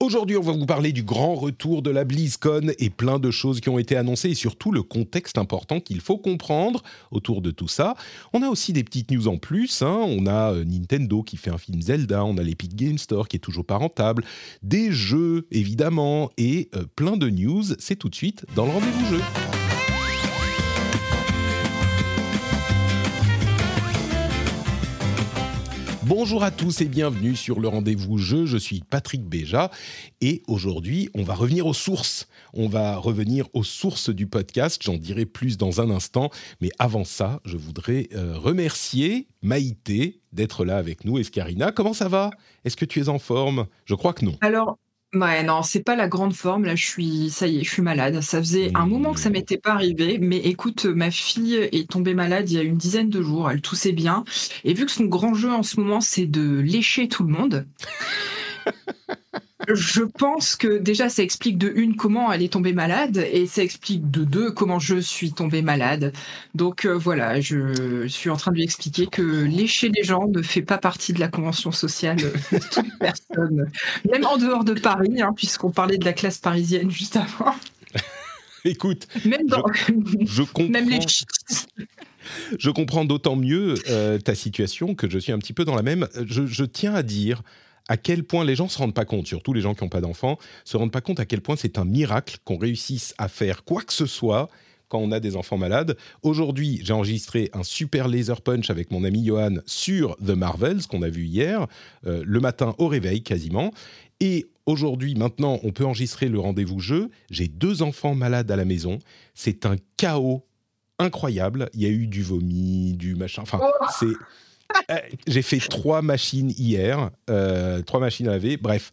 Aujourd'hui, on va vous parler du grand retour de la BlizzCon et plein de choses qui ont été annoncées et surtout le contexte important qu'il faut comprendre autour de tout ça. On a aussi des petites news en plus. hein. On a euh, Nintendo qui fait un film Zelda, on a l'Epic Game Store qui est toujours pas rentable, des jeux évidemment et euh, plein de news. C'est tout de suite dans le rendez-vous jeu. Bonjour à tous et bienvenue sur le rendez-vous jeu. Je suis Patrick Béja et aujourd'hui, on va revenir aux sources. On va revenir aux sources du podcast. J'en dirai plus dans un instant. Mais avant ça, je voudrais euh, remercier Maïté d'être là avec nous. Escarina, comment ça va? Est-ce que tu es en forme? Je crois que non. Alors, ouais, non, c'est pas la grande forme. Là, je suis, ça y est, je suis malade. Ça faisait un moment que ça m'était pas arrivé. Mais écoute, ma fille est tombée malade il y a une dizaine de jours. Elle toussait bien. Et vu que son grand jeu en ce moment, c'est de lécher tout le monde. Je pense que déjà, ça explique de une comment elle est tombée malade et ça explique de deux comment je suis tombée malade. Donc euh, voilà, je suis en train de lui expliquer que lécher les gens ne fait pas partie de la convention sociale de toute personne, même en dehors de Paris, hein, puisqu'on parlait de la classe parisienne juste avant. Écoute, Même dans, je comprends. même les Je comprends d'autant mieux euh, ta situation que je suis un petit peu dans la même. Je, je tiens à dire à quel point les gens se rendent pas compte, surtout les gens qui n'ont pas d'enfants, se rendent pas compte à quel point c'est un miracle qu'on réussisse à faire quoi que ce soit quand on a des enfants malades. Aujourd'hui, j'ai enregistré un super laser punch avec mon ami Johan sur The Marvels qu'on a vu hier, euh, le matin au réveil quasiment. Et aujourd'hui, maintenant, on peut enregistrer le rendez-vous jeu. J'ai deux enfants malades à la maison. C'est un chaos incroyable. Il y a eu du vomi, du machin. Enfin, c'est. Euh, J'ai fait trois machines hier, euh, trois machines à laver. Bref,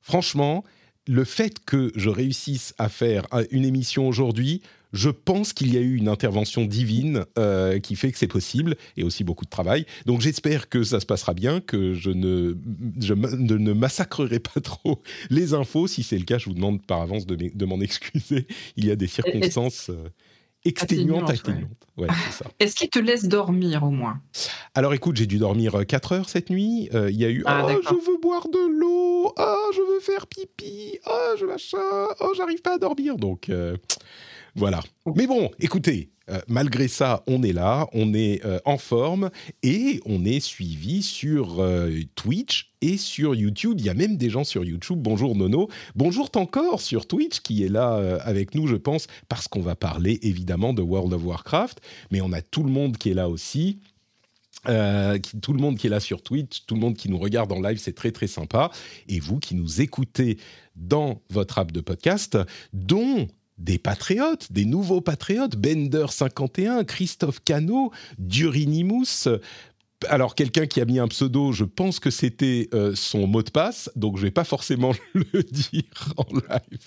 franchement, le fait que je réussisse à faire un- une émission aujourd'hui, je pense qu'il y a eu une intervention divine euh, qui fait que c'est possible et aussi beaucoup de travail. Donc j'espère que ça se passera bien, que je ne, je massacrerai pas trop les infos. Si c'est le cas, je vous demande par avance de, m'e- de m'en excuser. Il y a des circonstances euh, exténuantes, Atténuantes, ouais. Est-ce qu'il te laisse dormir au moins? Alors écoute, j'ai dû dormir 4 heures cette nuit. Euh, Il y a eu Ah, Oh, je veux boire de l'eau. Oh, je veux faire pipi. Oh, je machin. Oh, j'arrive pas à dormir. Donc euh, voilà. Mais bon, écoutez, euh, malgré ça, on est là, on est euh, en forme et on est suivi sur euh, Twitch et sur YouTube. Il y a même des gens sur YouTube. Bonjour Nono. Bonjour encore sur Twitch qui est là avec nous, je pense, parce qu'on va parler évidemment de World of Warcraft. Mais on a tout le monde qui est là aussi. Euh, qui- tout le monde qui est là sur Twitch, tout le monde qui nous regarde en live, c'est très très sympa. Et vous qui nous écoutez dans votre app de podcast, dont des patriotes, des nouveaux patriotes, Bender51, Christophe Cano, Durinimus. Alors quelqu'un qui a mis un pseudo, je pense que c'était euh, son mot de passe, donc je vais pas forcément le dire en live.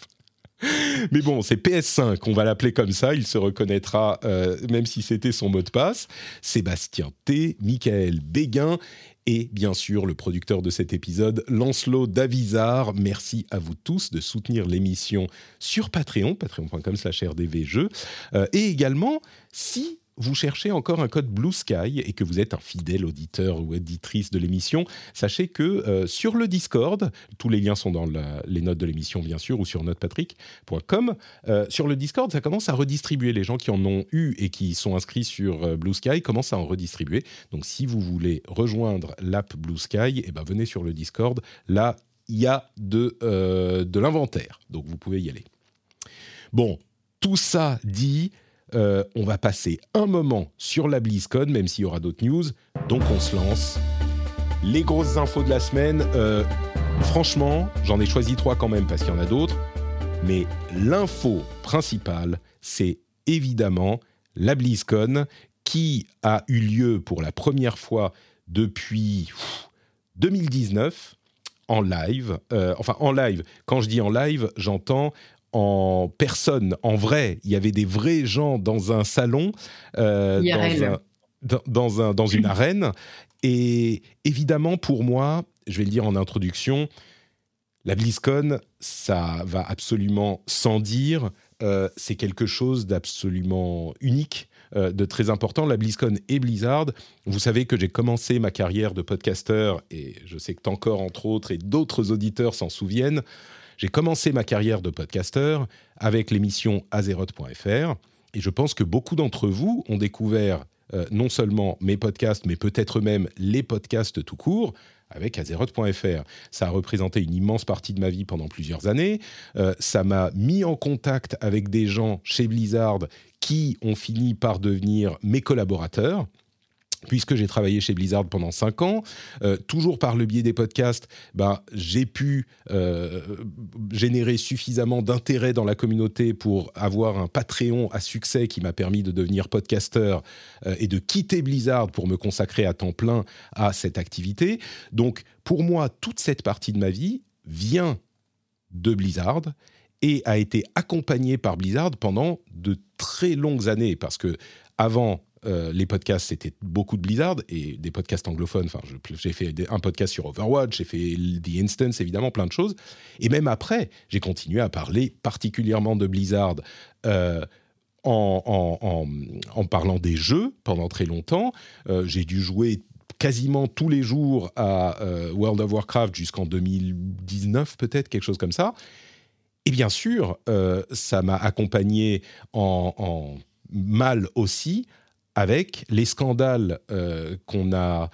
Mais bon, c'est PS5, on va l'appeler comme ça, il se reconnaîtra euh, même si c'était son mot de passe. Sébastien T, Michael Béguin et bien sûr le producteur de cet épisode, Lancelot Davizard. Merci à vous tous de soutenir l'émission sur Patreon, patreon.com slash rdvjeux. Euh, et également, si vous cherchez encore un code Blue Sky et que vous êtes un fidèle auditeur ou auditrice de l'émission, sachez que euh, sur le Discord, tous les liens sont dans les notes de l'émission bien sûr ou sur notepatrick.com, euh, sur le Discord, ça commence à redistribuer. Les gens qui en ont eu et qui sont inscrits sur euh, Blue Sky commencent à en redistribuer. Donc si vous voulez rejoindre l'app Blue Sky, eh ben, venez sur le Discord. Là, il y a de, de l'inventaire. Donc vous pouvez y aller. Bon, tout ça dit, euh, on va passer un moment sur la BlizzCon, même s'il y aura d'autres news. Donc on se lance. Les grosses infos de la semaine. euh, franchement, j'en ai choisi trois quand même parce qu'il y en a d'autres. Mais l'info principale, c'est évidemment la BlizzCon qui a eu lieu pour la première fois depuis pff, 2019 en live. enfin, en live. Quand je dis en live, j'entends en personne, en vrai. Il y avait des vrais gens dans un salon, dans, un, dans une arène. Et évidemment, pour moi, je vais le dire en introduction, la BlizzCon, ça va absolument sans dire. Euh, c'est quelque chose d'absolument unique, euh, de très important. La BlizzCon et Blizzard, vous savez que j'ai commencé ma carrière de podcasteur, et je sais que encore entre autres, et d'autres auditeurs s'en souviennent, j'ai commencé ma carrière de podcasteur avec l'émission Azeroth.fr, et je pense que beaucoup d'entre vous ont découvert euh, non seulement mes podcasts, mais peut-être même les podcasts tout court avec Azeroth.fr. Ça a représenté une immense partie de ma vie pendant plusieurs années. Euh, ça m'a mis en contact avec des gens chez Blizzard qui ont fini par devenir mes collaborateurs puisque j'ai travaillé chez Blizzard pendant 5 ans, euh, toujours par le biais des podcasts, bah, j'ai pu euh, générer suffisamment d'intérêt dans la communauté pour avoir un Patreon à succès qui m'a permis de devenir podcasteur euh, et de quitter Blizzard pour me consacrer à temps plein à cette activité. Donc pour moi, toute cette partie de ma vie vient de Blizzard et a été accompagnée par Blizzard pendant de très longues années parce que avant euh, les podcasts, c'était beaucoup de Blizzard et des podcasts anglophones. Enfin, j'ai fait un podcast sur Overwatch, j'ai fait The Instance, évidemment, plein de choses. Et même après, j'ai continué à parler particulièrement de Blizzard euh, en, parlant des jeux pendant très longtemps. Euh, j'ai dû jouer quasiment tous les jours à World of Warcraft jusqu'en 2019, peut-être, quelque chose comme ça. Et bien sûr, ça m'a accompagné en, en mal aussi avec les scandales euh, qu'on a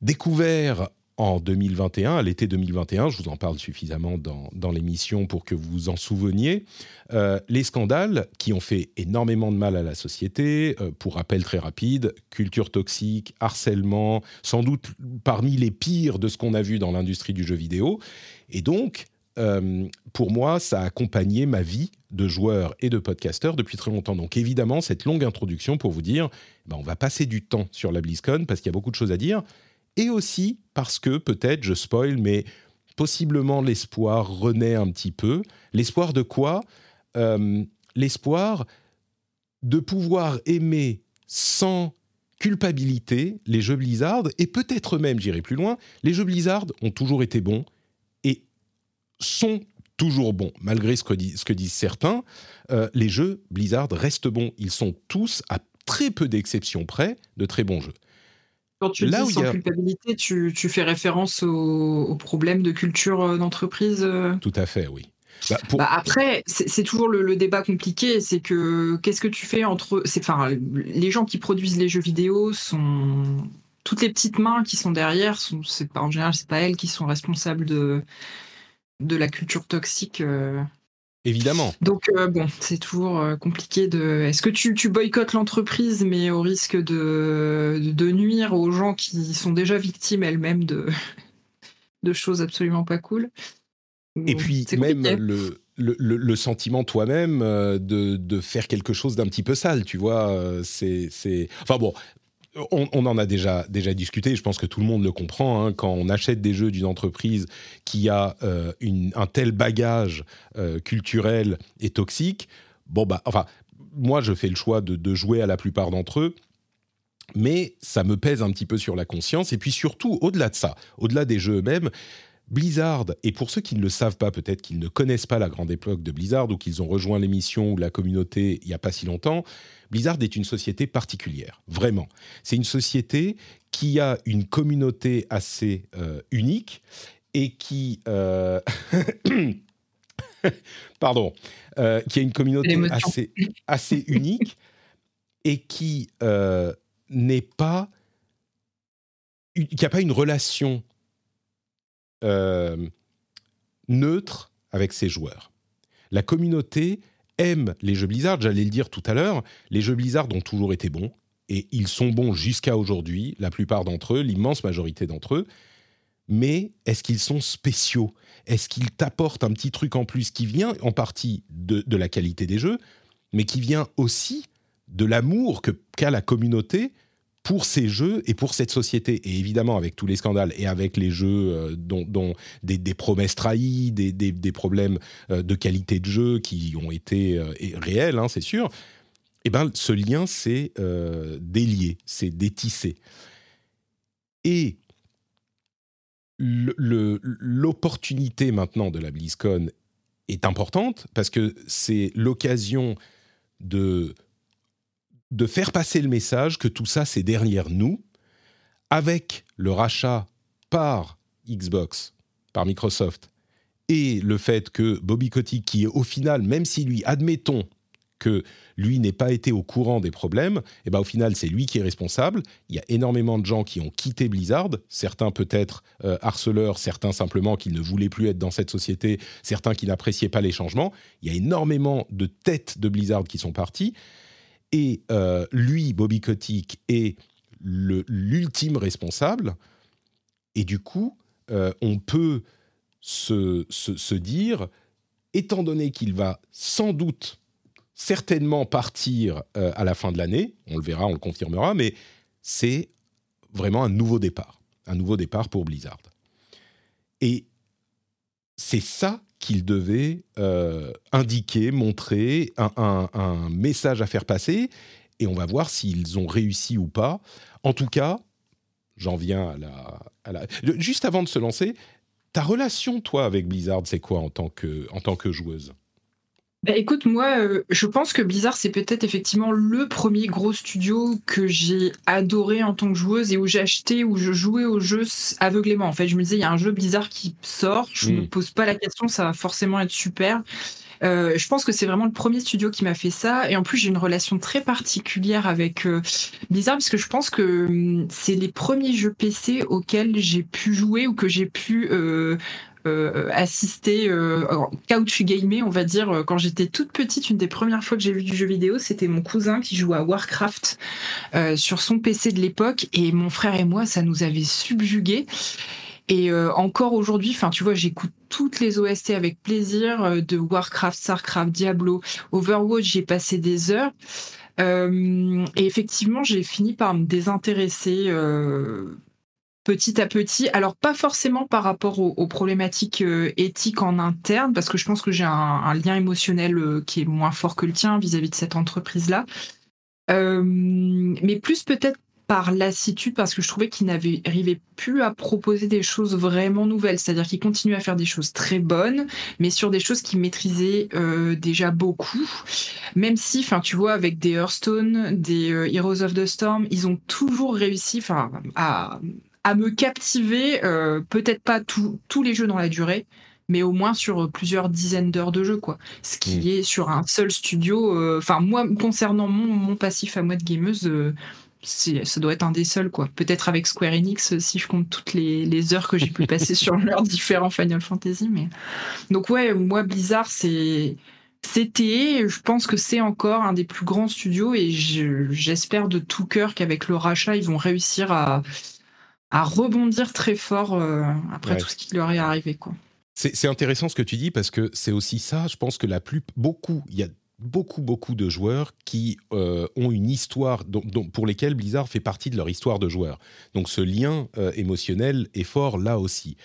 découverts en 2021, à l'été 2021, je vous en parle suffisamment dans, l'émission pour que vous vous en souveniez, euh, les scandales qui ont fait énormément de mal à la société, euh, pour rappel très rapide, culture toxique, harcèlement, sans doute parmi les pires de ce qu'on a vu dans l'industrie du jeu vidéo. Et donc, euh, pour moi, ça a accompagné ma vie de joueur et de podcasteur depuis très longtemps. Donc évidemment, cette longue introduction pour vous dire, ben, on va passer du temps sur la BlizzCon parce qu'il y a beaucoup de choses à dire, et aussi parce que peut-être je spoil, mais possiblement l'espoir renaît un petit peu. L'espoir de quoi? Euh, L'espoir de pouvoir aimer sans culpabilité les jeux Blizzard, et peut-être même, j'irai plus loin, les jeux Blizzard ont toujours été bons, sont toujours bons, malgré ce que, disent certains. Euh, les jeux Blizzard restent bons. Ils sont tous, à très peu d'exceptions près, de très bons jeux. Quand tu dis sans culpabilité, tu, fais référence au, problème de culture euh, d'entreprise euh Tout à fait, oui. Bah, bah, après, c'est toujours le, débat compliqué, c'est que qu'est-ce que tu fais entre... Enfin, les gens qui produisent les jeux vidéo sont... Toutes les petites mains qui sont derrière, sont, pas, en général, c'est pas elles qui sont responsables de, de la culture toxique. Euh. Évidemment. Donc euh, bon, c'est toujours euh, compliqué de. Est-ce que tu, tu boycottes l'entreprise, mais au risque de, de nuire aux gens qui sont déjà victimes elles-mêmes de, de choses absolument pas cool? Et puis même le, le, le, sentiment toi-même de, de, faire quelque chose d'un petit peu sale, tu vois. C'est, Enfin bon, on, en a déjà, déjà discuté, je pense que tout le monde le comprend, hein, quand on achète des jeux d'une entreprise qui a euh, un tel bagage euh, culturel et toxique, bon bah, enfin, moi je fais le choix de, jouer à la plupart d'entre eux, mais ça me pèse un petit peu sur la conscience, et puis surtout, au-delà de ça, au-delà des jeux eux-mêmes, Blizzard, et pour ceux qui ne le savent pas, peut-être qu'ils ne connaissent pas la grande époque de Blizzard ou qu'ils ont rejoint l'émission ou la communauté il n'y a pas si longtemps, Blizzard est une société particulière, vraiment. C'est une société qui a une communauté assez euh, unique et qui... Euh, pardon, euh, qui a une communauté assez, assez unique et qui n'est pas... qui n'a pas une relation neutre avec ses joueurs. La communauté aiment les jeux Blizzard, j'allais le dire tout à l'heure, les jeux Blizzard ont toujours été bons, et ils sont bons jusqu'à aujourd'hui, la plupart d'entre eux, l'immense majorité d'entre eux, mais est-ce qu'ils sont spéciaux? Est-ce qu'ils t'apportent un petit truc en plus qui vient en partie de, la qualité des jeux, mais qui vient aussi de l'amour qu'a la communauté pour ces jeux et pour cette société. Et évidemment, avec tous les scandales et avec les jeux euh, dont, des, promesses trahies, des, problèmes euh, de qualité de jeu qui ont été réels, hein, c'est sûr, eh ben, ce lien s'est délié, c'est détissé. Et l'opportunité maintenant de la BlizzCon est importante parce que c'est l'occasion de, de faire passer le message que tout ça, c'est derrière nous, avec le rachat par Xbox, par Microsoft, et le fait que Bobby Kotick, qui est au final, même si lui, admettons, que lui n'ait pas été au courant des problèmes, et eh ben au final c'est lui qui est responsable. Il y a énormément de gens qui ont quitté Blizzard, certains peut-être euh, harceleurs, certains simplement qui ne voulaient plus être dans cette société, certains qui n'appréciaient pas les changements. Il y a énormément de têtes de Blizzard qui sont parties. Et euh, lui, Bobby Kotick, est l'ultime responsable. Et du coup, euh, on peut se, se dire, étant donné qu'il va sans doute certainement partir euh, à la fin de l'année, on le verra, on le confirmera, mais c'est vraiment un nouveau départ, un nouveau départ pour Blizzard. Et c'est ça qu'il devait euh, indiquer, montrer, un, message à faire passer, et on va voir s'ils ont réussi ou pas. En tout cas, j'en viens à la, à la, Juste avant de se lancer, ta relation, toi, avec Blizzard, c'est quoi en tant que, en tant que joueuse? Bah, écoute, moi, euh, je pense que Blizzard, c'est peut-être effectivement le premier gros studio que j'ai adoré en tant que joueuse et où j'ai acheté, où je jouais au jeu aveuglément. En fait, je me disais, il y a un jeu Blizzard qui sort, je ne me mm. pose pas la question, ça va forcément être super. Euh, je pense que c'est vraiment le premier studio qui m'a fait ça. Et en plus, j'ai une relation très particulière avec euh, Blizzard parce que je pense que hum, c'est les premiers jeux PC auxquels j'ai pu jouer ou que j'ai pu euh, assister euh, couch gamer, on va dire. Euh, quand j'étais toute petite, une des premières fois que j'ai vu du jeu vidéo, c'était mon cousin qui jouait à Warcraft sur son PC de l'époque, et mon frère et moi, ça nous avait subjugué. Et encore aujourd'hui, enfin, tu vois, j'écoute toutes les OST avec plaisir de Warcraft, Starcraft, Diablo, Overwatch. J'ai passé des heures. et effectivement, j'ai fini par me désintéresser petit à petit. Alors pas forcément par rapport aux, problématiques euh, éthiques en interne, parce que je pense que j'ai un, lien émotionnel euh, qui est moins fort que le tien vis-à-vis de cette entreprise-là. Euh, mais plus peut-être par lassitude, parce que je trouvais qu'il n'arrivait plus à proposer des choses vraiment nouvelles. C'est-à-dire qu'il continuait à faire des choses très bonnes, mais sur des choses qu'il maîtrisait déjà beaucoup. Même si, enfin, tu vois, avec des Hearthstone, des Heroes of the Storm, ils ont toujours réussi, enfin, à à me captiver, euh, peut-être pas tous les jeux dans la durée, mais au moins sur euh, plusieurs dizaines d'heures de jeu, quoi. Ce qui mm. est sur un seul studio. Euh, enfin, moi, concernant mon, passif à moi de gameuse, ça doit être un des seuls, quoi. Peut-être avec Square Enix, si je compte toutes les, heures que j'ai pu passer sur leurs différents Final Fantasy, mais donc ouais, moi Blizzard, c'est c'était, je pense que c'est encore un des plus grands studios et j'espère de tout cœur qu'avec le rachat, ils vont réussir à à rebondir très fort euh, après tout ce qui leur est arrivé. Quoi. C'est, intéressant ce que tu dis parce que c'est aussi ça, je pense que la plus, beaucoup, il y a beaucoup, beaucoup de joueurs qui euh, ont une histoire pour lesquels Blizzard fait partie de leur histoire de joueur. Donc ce lien euh, émotionnel est fort là aussi.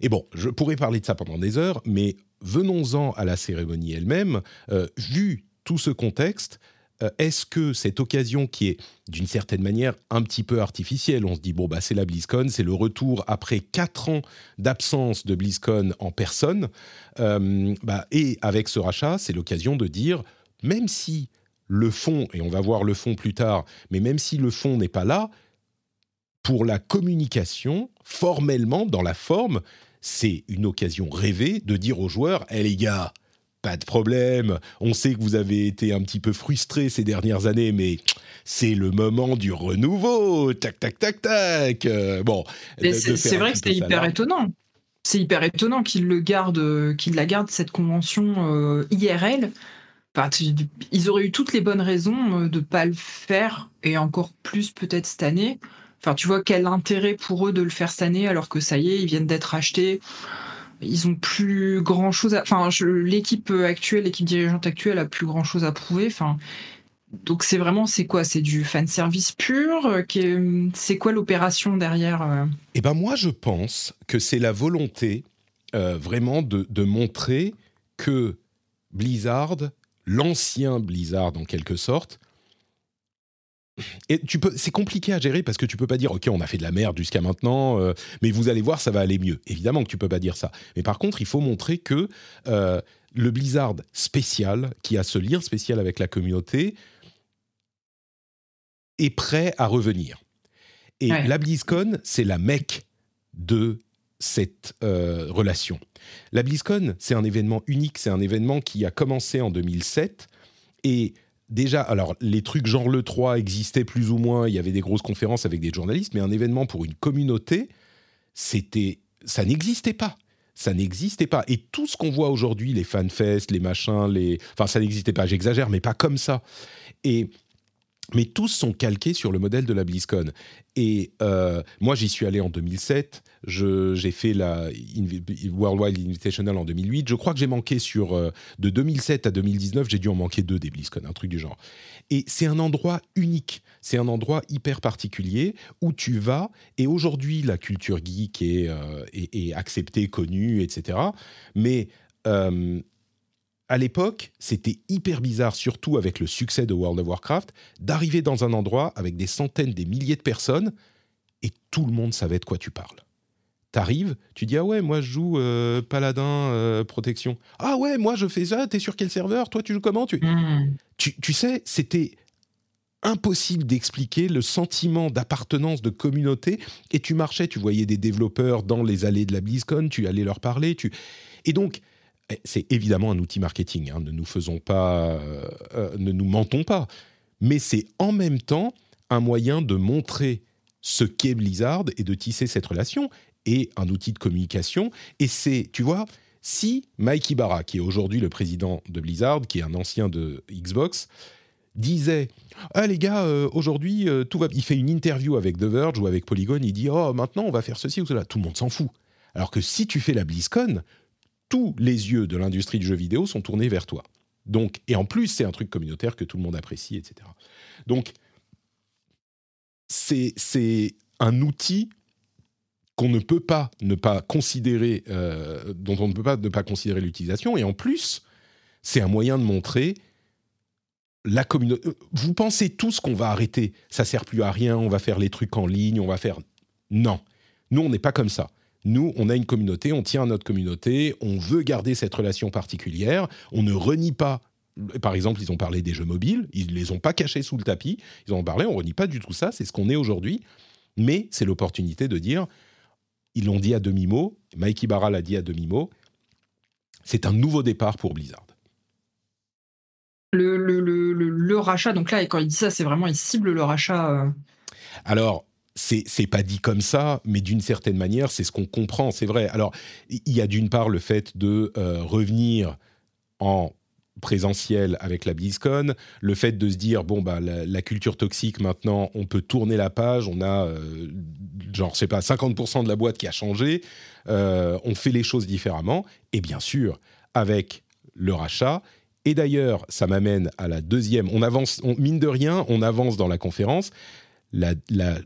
Et bon, je pourrais parler de ça pendant des heures, mais venons-en à la cérémonie elle-même. vu tout ce contexte, est-ce que cette occasion qui est d'une certaine manière un petit peu artificielle, on se dit bon bah c'est la BlizzCon, c'est le retour après quatre ans d'absence de BlizzCon en personne, euh, bah, et avec ce rachat, c'est l'occasion de dire même si le fond, et on va voir le fond plus tard, mais même si le fond n'est pas là, pour la communication, formellement, dans la forme, c'est une occasion rêvée de dire aux joueurs, hé les gars, pas de problème. On sait que vous avez été un petit peu frustré ces dernières années, mais c'est le moment du renouveau. Tac, tac, tac, tac. Euh, bon. C'est vrai que c'était hyper étonnant. C'est hyper étonnant qu'il le garde, qu'il la garde cette convention euh, IRL. ils auraient eu toutes les bonnes raisons euh, de ne pas le faire, et encore plus peut-être cette année. Enfin, tu vois quel intérêt pour eux de le faire cette année alors que ça y est, ils viennent d'être achetés ils ont plus grand chose à. Enfin, l'équipe actuelle, l'équipe dirigeante actuelle a plus grand chose à prouver. Enfin, donc c'est vraiment, c'est quoi? C'est du fan service pur C'est quoi l'opération derrière Eh ben moi, je pense que c'est la volonté vraiment de, de montrer que Blizzard, l'ancien Blizzard en quelque sorte, et tu peux, c'est compliqué à gérer parce que tu peux pas dire ok on a fait de la merde jusqu'à maintenant, euh, mais vous allez voir ça va aller mieux. Évidemment que tu peux pas dire ça. Mais par contre il faut montrer que euh, le Blizzard spécial, qui a ce lien spécial avec la communauté, est prêt à revenir. Et la BlizzCon c'est la mecque de cette euh, relation. La BlizzCon c'est un événement unique, c'est un événement qui a commencé en 2007 et déjà, alors les trucs genre le 3 existaient plus ou moins, il y avait des grosses conférences avec des journalistes, mais un événement pour une communauté, c'était, ça n'existait pas. Ça n'existait pas. Et tout ce qu'on voit aujourd'hui, les fanfests, les machins, les, enfin ça n'existait pas. J'exagère, mais pas comme ça. Et mais tous sont calqués sur le modèle de la BlizzCon. Et euh, moi, j'y suis allé en 2007. J'ai fait la Worldwide Invitational en 2008. Je crois que j'ai manqué sur euh, de 2007 à 2019, j'ai dû en manquer deux des BlizzCon, un truc du genre. Et c'est un endroit unique. C'est un endroit hyper particulier où tu vas. Et aujourd'hui, la culture geek est, euh, est, acceptée, connue, etc. Mais à l'époque, c'était hyper bizarre, surtout avec le succès de World of Warcraft, d'arriver dans un endroit avec des centaines, des milliers de personnes et tout le monde savait de quoi tu parles. T'arrives, tu dis ah ouais moi je joue euh, paladin euh, protection. Ah ouais moi je fais ça. T'es sur quel serveur Toi tu joues comment hmm. tu... tu sais c'était impossible d'expliquer le sentiment d'appartenance de communauté et tu marchais tu voyais des développeurs dans les allées de la BlizzCon tu allais leur parler tu et donc eh, c'est évidemment un outil marketing. Hein, ne nous faisons pas, euh, ne nous mentons pas. Mais c'est en même temps un moyen de montrer ce qu'est Blizzard et de tisser cette relation et un outil de communication. Et c'est, tu vois, si Mike Ibarra, qui est aujourd'hui le président de Blizzard, qui est un ancien de Xbox, disait ah les gars euh, aujourd'hui tout va il fait une interview avec The Verge ou avec Polygon il dit oh maintenant on va faire ceci ou cela tout le monde s'en fout alors que si tu fais la BlizzCon tous les yeux de l'industrie du jeu vidéo sont tournés vers toi. Donc, et en plus, c'est un truc communautaire que tout le monde apprécie, etc. Donc, c'est un outil qu'on ne peut pas ne pas considérer, euh, dont on ne peut pas ne pas considérer l'utilisation. Et en plus, c'est un moyen de montrer la communauté. Euh, vous pensez tous qu'on va arrêter, ça sert plus à rien, on va faire les trucs en ligne, on va faire. Non, nous on n'est pas comme ça. Nous, on a une communauté, on tient à notre communauté, on veut garder cette relation particulière, on ne renie pas par exemple, ils ont parlé des jeux mobiles, ils ne les ont pas cachés sous le tapis, ils en ont parlé, on ne renie pas du tout ça, c'est ce qu'on est aujourd'hui, mais c'est l'opportunité de dire, ils l'ont dit à demi-mot, Mikey Barra l'a dit à demi-mot, c'est un nouveau départ pour Blizzard. Le, le, rachat, donc là, quand il dit ça, c'est vraiment, il cible le rachat. Euh. Alors, c'est pas dit comme ça, mais d'une certaine manière, c'est ce qu'on comprend, c'est vrai. Alors, il y a d'une part le fait de euh, revenir en présentiel avec la BlizzCon, le fait de se dire bon bah la, culture toxique maintenant on peut tourner la page, on a euh, genre je sais pas 50% de la boîte qui a changé, euh, on fait les choses différemment. Et bien sûr avec le rachat. Et d'ailleurs ça m'amène à la deuxième, on avance mine de rien on avance dans la conférence. La,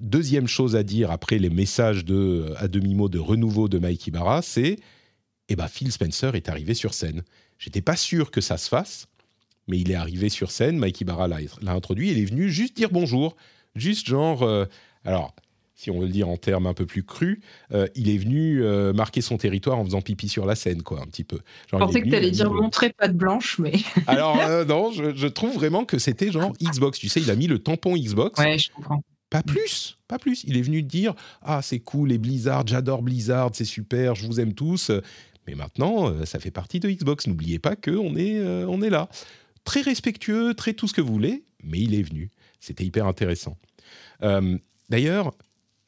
deuxième chose à dire après les messages de, à demi-mot de renouveau de Mike Ibarra, c'est eh ben, Phil Spencer est arrivé sur scène. J'étais pas sûr que ça se fasse, mais il est arrivé sur scène. Mike Ibarra l'a introduit. Il est venu juste dire bonjour. Juste genre. Euh, alors, si on veut le dire en termes un peu plus crus, euh, il est venu euh, marquer son territoire en faisant pipi sur la scène, quoi, un petit peu. je pensais que tu allais dire montrer patte blanche, mais. Alors, non, je, je, trouve vraiment que c'était genre Xbox. Tu sais, il a mis le tampon Xbox. Ouais, je comprends. Pas plus, pas plus. Il est venu dire Ah, c'est cool, les Blizzard, j'adore Blizzard, c'est super, je vous aime tous. Mais maintenant, euh, ça fait partie de Xbox. N'oubliez pas qu'on est, euh, on est là. Très respectueux, très tout ce que vous voulez, mais il est venu. C'était hyper intéressant. Euh, d'ailleurs,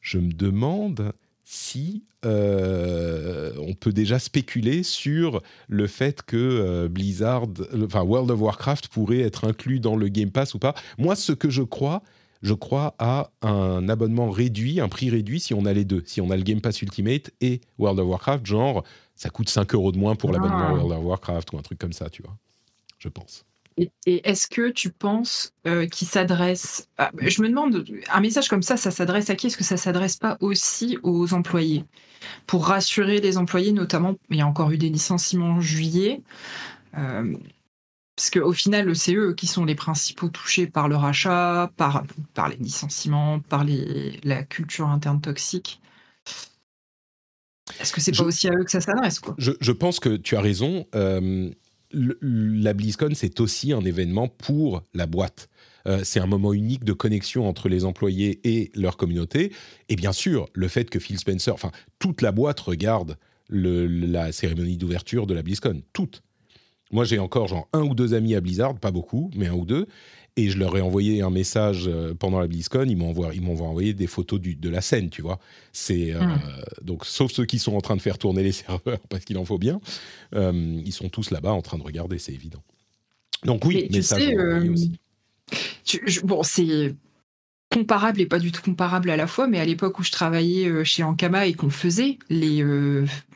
je me demande si on peut déjà spéculer sur le fait que Blizzard, enfin World of Warcraft pourrait être inclus dans le Game Pass ou pas. Moi, ce que je crois, je crois, à un abonnement réduit, un prix réduit si on a les deux. Si on a le Game Pass Ultimate et World of Warcraft, genre, ça coûte 5 euros de moins pour l'abonnement ah. World of Warcraft ou un truc comme ça, tu vois. Je pense. Et, est-ce que tu penses euh, qu'il s'adresse... Je me demande, un message comme ça, ça s'adresse à qui? Est-ce que ça s'adresse pas aussi aux employés? Pour rassurer les employés, notamment, il y a encore eu des licenciements en juillet. Euh, parce qu'au final, c'est eux qui sont les principaux touchés par le rachat, par, par les licenciements, par les, la culture interne toxique. Est-ce que c'est pas aussi à eux que ça s'adresse je, je, pense que tu as raison. Euh, la BlizzCon, c'est aussi un événement pour la boîte. Euh, c'est un moment unique de connexion entre les employés et leur communauté. Et bien sûr, le fait que Phil Spencer, enfin, toute la boîte regarde la cérémonie d'ouverture de la BlizzCon. Toute. Moi, j'ai encore genre un ou deux amis à Blizzard, pas beaucoup, mais un ou deux. Et je leur ai envoyé un message euh, pendant la BlizzCon. Ils m'ont envoyé, ils m'ont envoyé des photos de la scène, tu vois. C'est euh, hmm. donc sauf ceux qui sont en train de faire tourner les serveurs parce qu'il en faut bien. Euh, ils sont tous là-bas en train de regarder, c'est évident. Donc oui, mais, message sais, aussi. bon, c'est comparable et pas du tout comparable à la fois, mais à l'époque où je travaillais chez Ankama et qu'on faisait les,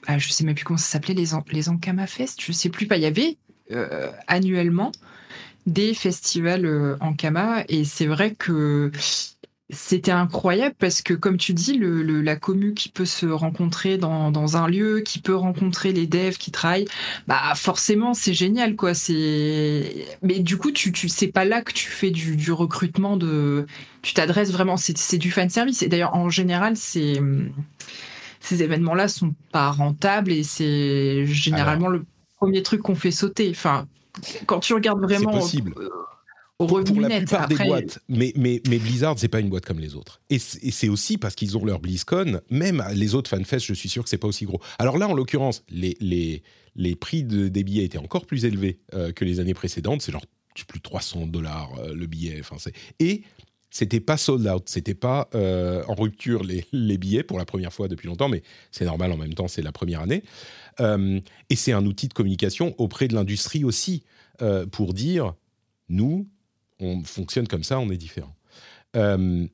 ah, je sais même plus comment ça s'appelait, les, les Ankama Fest, je sais plus pas, il y avait annuellement des festivals euh, en Kama. Et c'est vrai que c'était incroyable parce que, comme tu dis, le, la commu qui peut se rencontrer dans, dans, un lieu, qui peut rencontrer les devs qui travaillent, bah forcément c'est génial quoi. C'est mais du coup tu tu c'est pas là que tu fais du, du recrutement de, tu t'adresses vraiment c'est du fan service. Et d'ailleurs en général c'est ces événements-là sont pas rentables et c'est généralement le premier truc qu'on fait sauter. Enfin quand tu regardes vraiment possible. au revenu pour, la plupart des boîtes, mais, mais, mais Blizzard, c'est pas une boîte comme les autres. Et c'est aussi parce qu'ils ont leur BlizzCon, même les autres FanFest, je suis sûr que c'est pas aussi gros. Alors là, en l'occurrence, les, les, les prix de, des billets étaient encore plus élevés euh, que les années précédentes. C'est genre plus de 300 dollars euh, le billet. Enfin, et c'était pas sold out, c'était pas euh, en rupture les, les, billets pour la première fois depuis longtemps, mais c'est normal en même temps, c'est la première année. Euh, et c'est un outil de communication auprès de l'industrie aussi, euh, pour dire, nous, on fonctionne comme ça, on est différent. Euh,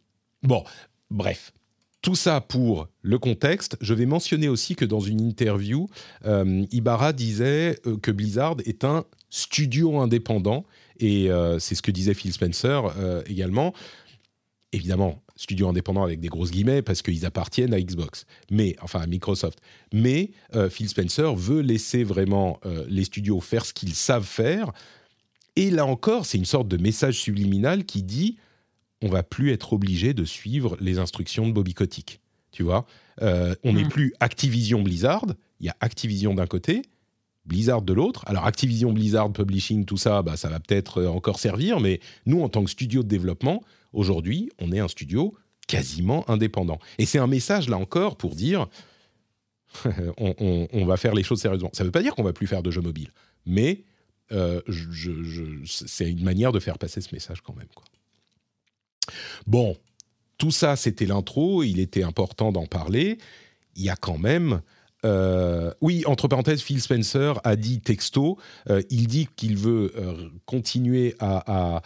bon, bref. Tout ça pour le contexte. Je vais mentionner aussi que dans une interview, Ibarra disait que Blizzard est un studio indépendant, et c'est ce que disait Phil Spencer également. Évidemment, studio indépendant avec des grosses guillemets parce qu'ils appartiennent à Xbox, mais enfin à Microsoft. Mais euh, Phil Spencer veut laisser vraiment euh, les studios faire ce qu'ils savent faire. Et là encore, c'est une sorte de message subliminal qui dit on va plus être obligé de suivre les instructions de Bobby Kotick. Tu vois, euh, on n'est mm. plus Activision Blizzard. Il y a Activision d'un côté, Blizzard de l'autre. Alors Activision, Blizzard, Publishing, tout ça, bah, ça va peut-être encore servir, mais nous, en tant que studio de développement, Aujourd'hui, on est un studio quasiment indépendant. Et c'est un message, là encore, pour dire on, va faire les choses sérieusement. Ça ne veut pas dire qu'on va plus faire de jeux mobiles, mais euh, c'est une manière de faire passer ce message quand même. Bon, tout ça, c'était l'intro. Il était important d'en parler. Il y a quand même euh, oui, entre parenthèses, Phil Spencer a dit texto, euh, il dit qu'il veut euh, continuer à,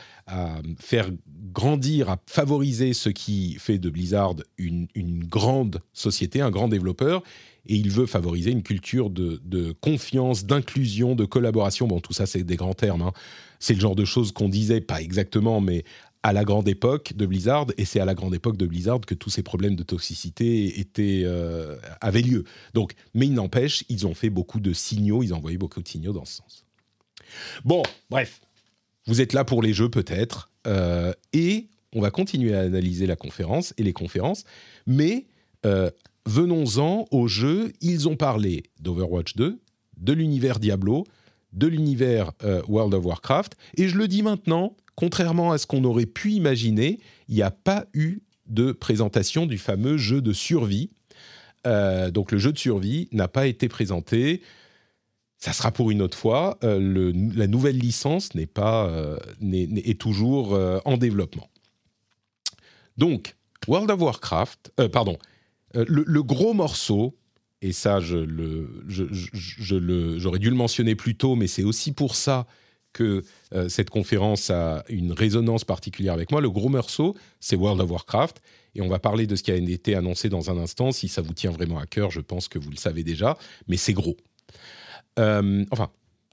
faire grandir, à favoriser ce qui fait de Blizzard une, grande société, un grand développeur, et il veut favoriser une culture de, confiance, d'inclusion, de collaboration. Bon, tout ça, c'est des grands termes. Hein. C'est le genre de choses qu'on disait, pas exactement, mais à la grande époque de Blizzard, et c'est à la grande époque de Blizzard que tous ces problèmes de toxicité étaient, euh, avaient lieu. Donc, mais il n'empêche, ils ont fait beaucoup de signaux, ils ont envoyé beaucoup de signaux dans ce sens. Bon, bref, vous êtes là pour les jeux peut-être, euh, et on va continuer à analyser la conférence et les conférences, mais euh, venons-en aux jeux. Ils ont parlé d'Overwatch 2, de l'univers Diablo, de l'univers World of Warcraft, et je le dis maintenant, contrairement à ce qu'on aurait pu imaginer, il n'y a pas eu de présentation du fameux jeu de survie. Euh, donc le jeu de survie n'a pas été présenté. Ça sera pour une autre fois. Euh, la nouvelle licence n'est pas euh, est, toujours en développement. Donc World of Warcraft, pardon, le, gros morceau, et ça j'aurais dû le mentionner plus tôt, mais c'est aussi pour ça que euh, cette conférence a une résonance particulière avec moi. Le gros morceau, c'est World of Warcraft. Et on va parler de ce qui a été annoncé dans un instant. Si ça vous tient vraiment à cœur, je pense que vous le savez déjà. Mais c'est gros. Euh, enfin,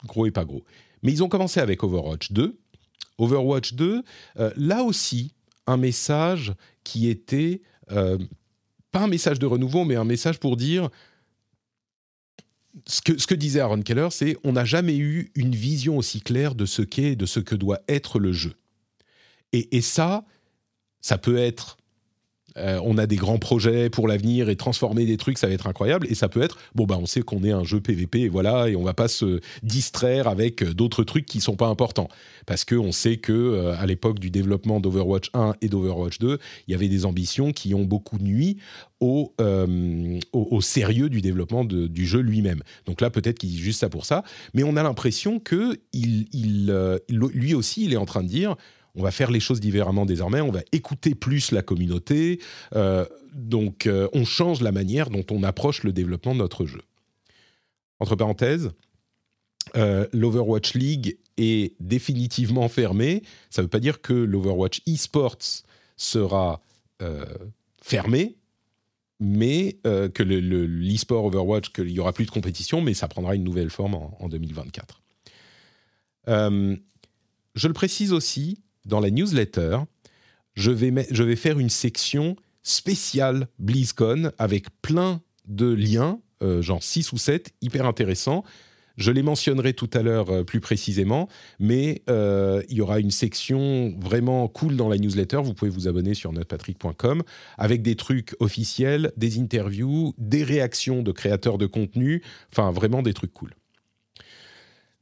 gros et pas gros. Mais ils ont commencé avec Overwatch 2. Overwatch 2, là aussi, un message qui était pas un message de renouveau, mais un message pour dire ce que, disait Aaron Keller, c'est on n'a jamais eu une vision aussi claire de ce qu'est, de ce que doit être le jeu. Et, et ça, ça peut être euh, on a des grands projets pour l'avenir et transformer des trucs, ça va être incroyable. Et ça peut être, bon, bah, on sait qu'on est un jeu PVP et voilà, et on va pas se distraire avec euh, d'autres trucs qui sont pas importants. Parce qu'on sait que euh, à l'époque du développement d'Overwatch 1 et d'Overwatch 2, il y avait des ambitions qui ont beaucoup nuit au, au, sérieux du développement du jeu lui-même. Donc là, peut-être qu'il dit juste ça pour ça. Mais on a l'impression que lui aussi, il est en train de dire on va faire les choses différemment désormais, on va écouter plus la communauté, euh, donc euh, on change la manière dont on approche le développement de notre jeu. Entre parenthèses, euh, l'Overwatch League est définitivement fermé. Ça ne veut pas dire que l'Overwatch eSports sera fermé, mais que l'e-sport Overwatch, qu'il n'y aura plus de compétition, mais ça prendra une nouvelle forme en 2024. je le précise aussi, dans la newsletter, je vais, faire une section spéciale BlizzCon avec plein de liens, euh, genre 6 ou 7, hyper intéressants. Je les mentionnerai tout à l'heure euh, plus précisément, mais euh, il y aura une section vraiment cool dans la newsletter. Vous pouvez vous abonner sur notrepatrick.com avec des trucs officiels, des interviews, des réactions de créateurs de contenu, enfin vraiment des trucs cool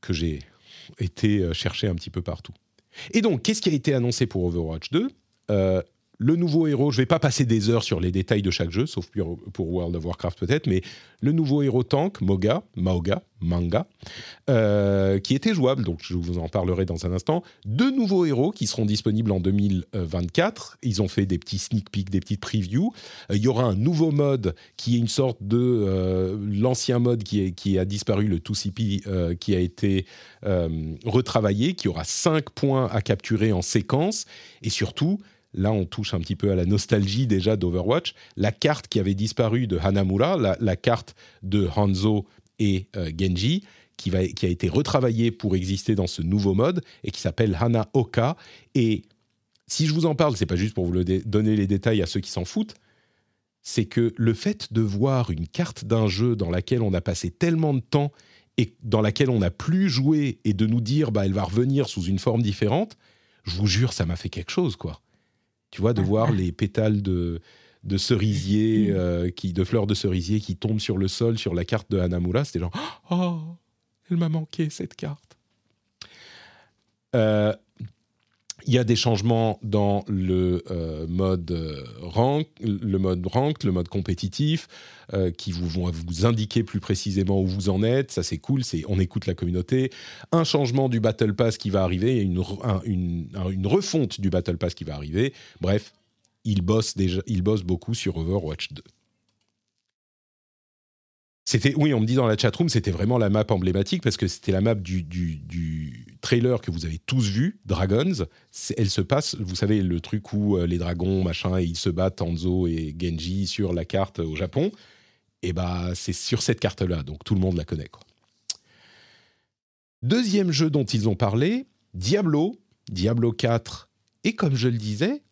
que j'ai été chercher un petit peu partout. Et donc, qu'est-ce qui a été annoncé pour Overwatch 2 euh, le nouveau héros, je ne vais pas passer des heures sur les détails de chaque jeu, sauf pour World of Warcraft peut-être, mais le nouveau héros tank, Moga, Maoga, Manga, euh, qui était jouable, donc je vous en parlerai dans un instant. Deux nouveaux héros qui seront disponibles en 2024. Ils ont fait des petits sneak peeks, des petites previews. Euh, il y aura un nouveau mode qui est une sorte de euh, l'ancien mode qui, qui, a disparu, le 2CP, qui a été retravaillé, qui aura cinq points à capturer en séquence, et surtout là on touche un petit peu à la nostalgie déjà d'Overwatch, la carte qui avait disparu de Hanamura, la, carte de Hanzo et euh, Genji, qui, va, qui a été retravaillée pour exister dans ce nouveau mode et qui s'appelle Hana Oka. Et si je vous en parle, c'est pas juste pour vous le donner les détails à ceux qui s'en foutent, c'est que le fait de voir une carte d'un jeu dans laquelle on a passé tellement de temps et dans laquelle on n'a plus joué et de nous dire bah elle va revenir sous une forme différente, je vous jure ça m'a fait quelque chose quoi. Tu vois, de voir les pétales de, de cerisier, euh, qui, de fleurs de cerisier qui tombent sur le sol, sur la carte de Hanamura, c'était genre Oh, elle m'a manqué cette carte. Euh, il y a des changements dans le euh, mode rank, le mode rank, le mode compétitif, qui vous vont vous indiquer plus précisément où vous en êtes. Ça c'est cool, c'est on écoute la communauté. Un changement du battle pass qui va arriver, une, une, une refonte du battle pass qui va arriver. Bref, il bosse déjà, il bosse beaucoup sur Overwatch 2. Oui, on me dit dans la chatroom, c'était vraiment la map emblématique parce que c'était la map du, du, trailer que vous avez tous vu, Dragons. Elle se passe, vous savez, le truc où euh, les dragons, machin, et ils se battent, Hanzo et Genji, sur la carte au Japon. Et bah, c'est sur cette carte-là, donc tout le monde la connaît. Deuxième jeu dont ils ont parlé, Diablo, Diablo 4. Et comme je le disais,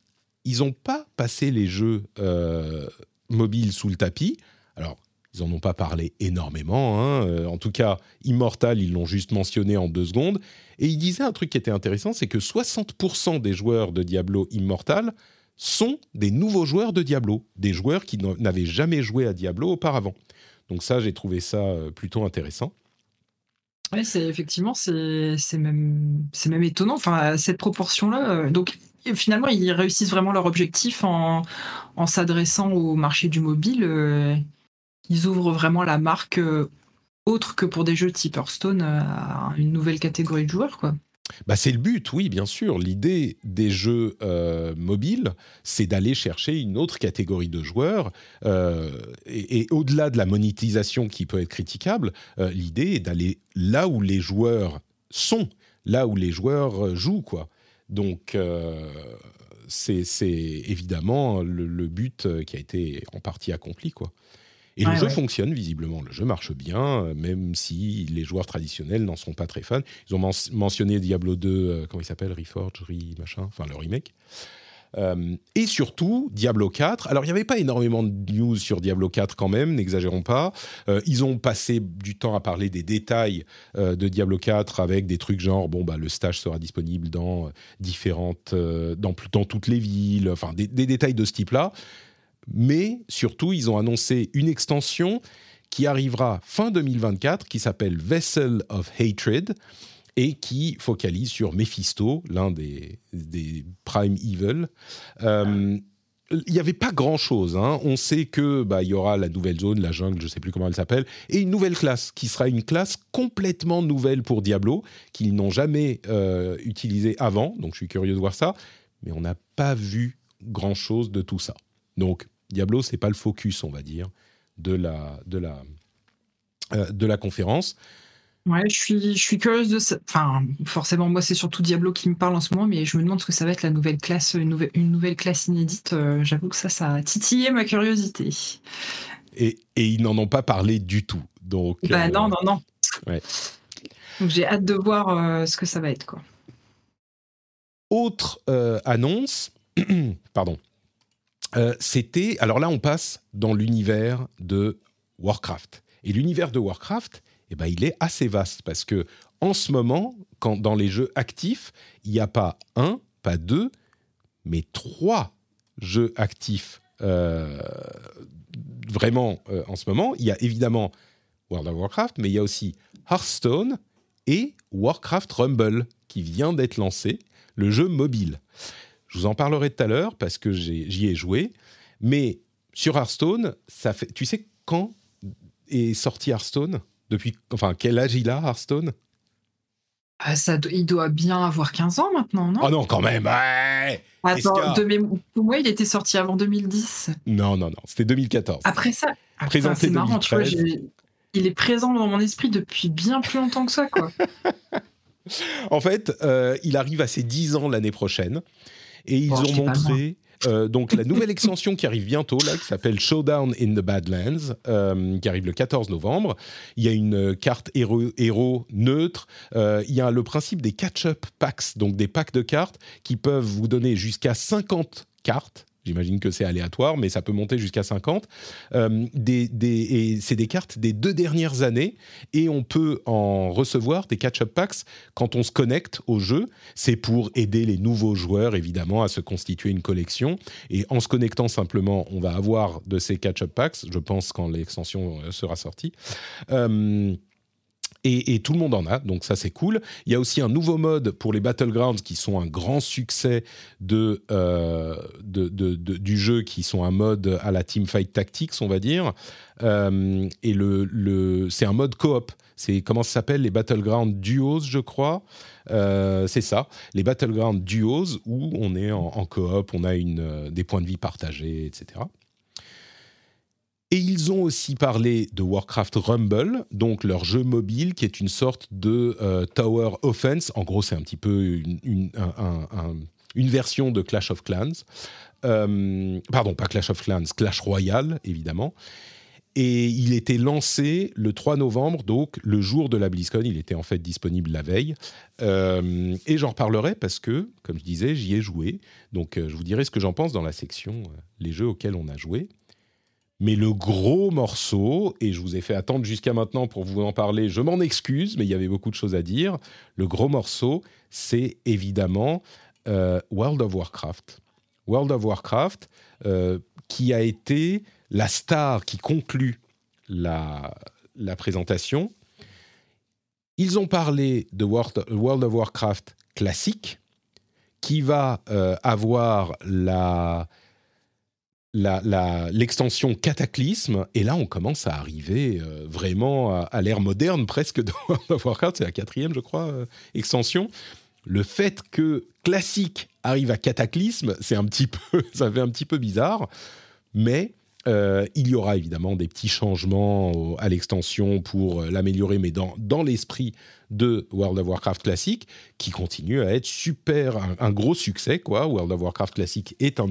ils n'ont pas passé les jeux euh, mobiles sous le tapis. Alors, ils n'en ont pas parlé énormément. Hein. Euh, en tout cas, Immortal, ils l'ont juste mentionné en deux secondes. Et ils disaient un truc qui était intéressant, c'est que 60% des joueurs de Diablo Immortal sont des nouveaux joueurs de Diablo, des joueurs qui n'avaient jamais joué à Diablo auparavant. Donc ça, j'ai trouvé ça euh, plutôt intéressant. Oui, c'est effectivement, c'est même, même étonnant. Enfin, cette proportion-là. Donc, finalement, ils réussissent vraiment leur objectif en, s'adressant au marché du mobile. Euh, ils ouvrent vraiment la marque euh, autre que pour des jeux type Hearthstone euh, à une nouvelle catégorie de joueurs, quoi. Bah c'est le but, oui, bien sûr. L'idée des jeux mobiles, c'est d'aller chercher une autre catégorie de joueurs. et, au-delà de la monétisation qui peut être critiquable, l'idée est d'aller là où les joueurs sont, là où les joueurs jouent, quoi. Donc, euh, c'est évidemment le, but qui a été en partie accompli. Quoi. Et le jeu fonctionne visiblement, le jeu marche bien, même si les joueurs traditionnels n'en sont pas très fans. Ils ont mentionné Diablo 2, comment il s'appelle, Reforge, machin, enfin le remake. Euh, et surtout, Diablo 4. Alors, il n'y avait pas énormément de news sur Diablo 4 quand même, n'exagérons pas. Euh, ils ont passé du temps à parler des détails euh, de Diablo 4 avec des trucs genre, bon, bah, le stage sera disponible dans différentes, dans, dans toutes les villes, enfin, des, des détails de ce type-là. Mais surtout, ils ont annoncé une extension qui arrivera fin 2024, qui s'appelle Vessel of Hatred et qui focalise sur Mephisto, l'un des, Prime Evil. Euh, il n'y avait pas grand-chose. Hein. On sait que bah, il y aura la nouvelle zone, la jungle, je ne sais plus comment elle s'appelle, et une nouvelle classe qui sera une classe complètement nouvelle pour Diablo, qu'ils n'ont jamais euh, utilisée avant. Donc je suis curieux de voir ça, mais on n'a pas vu grand-chose de tout ça. Donc Diablo, c'est pas le focus, on va dire, de la de la euh, de la conférence. Ouais, je suis, je suis curieuse de ça. Enfin, forcément, moi, c'est surtout Diablo qui me parle en ce moment, mais je me demande ce que ça va être la nouvelle classe, une nouvelle, une nouvelle classe inédite. Euh, j'avoue que ça, ça a titillé ma curiosité. Et, et ils n'en ont pas parlé du tout. Donc, bah euh, non, non, non. Ouais. Donc j'ai hâte de voir ce que ça va être, quoi. Autre annonce, pardon. C'était, alors là, on passe dans l'univers de Warcraft. Et l'univers de Warcraft, eh ben, il est assez vaste parce que en ce moment, quand, dans les jeux actifs, il n'y a pas un, pas deux, mais trois jeux actifs euh, vraiment euh, en ce moment. Il y a évidemment World of Warcraft, mais il y a aussi Hearthstone et Warcraft Rumble qui vient d'être lancé, le jeu mobile. Je vous en parlerai tout à l'heure parce que j'y ai, joué, mais sur Hearthstone, ça fait. Tu sais quand est sorti Hearthstone? Depuis, enfin, quel âge il a, Hearthstone? Ah, ça, il doit bien avoir 15 ans maintenant, non? Oh non, quand même ouais Attends, pour moi, il était sorti avant 2010. Non, non, non, c'était 2014. Après ça, c'est marrant, vois, il est présent dans mon esprit depuis bien plus longtemps que ça, quoi. en fait, euh, il arrive à ses 10 ans l'année prochaine, et ils ont montré euh, donc la nouvelle extension qui arrive bientôt, là, qui s'appelle Showdown in the Badlands, euh, qui arrive le 14 novembre. Il y a une carte héros, héros neutre. Euh, il y a le principe des catch-up packs, donc des packs de cartes qui peuvent vous donner jusqu'à 50 cartes J'imagine que c'est aléatoire, mais ça peut monter jusqu'à 50. Euh, c'est des cartes des deux dernières années, et on peut en recevoir des catch-up packs quand on se connecte au jeu. C'est pour aider les nouveaux joueurs, évidemment, à se constituer une collection. Et en se connectant simplement, on va avoir de ces catch-up packs, je pense, quand l'extension euh, sera sortie. Euh, et, tout le monde en a, donc ça c'est cool. Il y a aussi un nouveau mode pour les Battlegrounds qui sont un grand succès de, euh, du jeu, qui sont un mode à la Teamfight Tactics, on va dire. Euh, et le, c'est un mode coop. C'est comment ça s'appelle? Les Battlegrounds Duos, je crois. Euh, c'est ça, les Battlegrounds Duos où on est en, en coop, on a une, des points de vie partagés, etc. Et ils ont aussi parlé de Warcraft Rumble, donc leur jeu mobile qui est une sorte de euh, Tower Offense. En gros, c'est un petit peu une, version de Clash of Clans. Euh, pardon, pas Clash of Clans, Clash Royale, évidemment. Et il était lancé le 3 novembre, donc le jour de la BlizzCon. Il était en fait disponible la veille. Euh, et j'en reparlerai parce que, comme je disais, j'y ai joué. Donc je vous dirai ce que j'en pense dans la section les jeux auxquels on a joué. Mais le gros morceau, et je vous ai fait attendre jusqu'à maintenant pour vous en parler, je m'en excuse, mais il y avait beaucoup de choses à dire. Le gros morceau, c'est évidemment euh, World of Warcraft. World of Warcraft, euh, qui a été la star qui conclut la, présentation. Ils ont parlé de World of Warcraft classique, qui va euh, avoir la l'extension Cataclysme, et là on commence à arriver euh, vraiment à, l'ère moderne presque de Warcraft, c'est la quatrième je crois euh, extension. Le fait que classique arrive à Cataclysme, c'est un petit peu, ça fait un petit peu bizarre, mais Euh, il y aura évidemment des petits changements à l'extension pour euh, l'améliorer, mais dans, l'esprit de World of Warcraft classique, qui continue à être super, un, gros succès, quoi. World of Warcraft classique est un,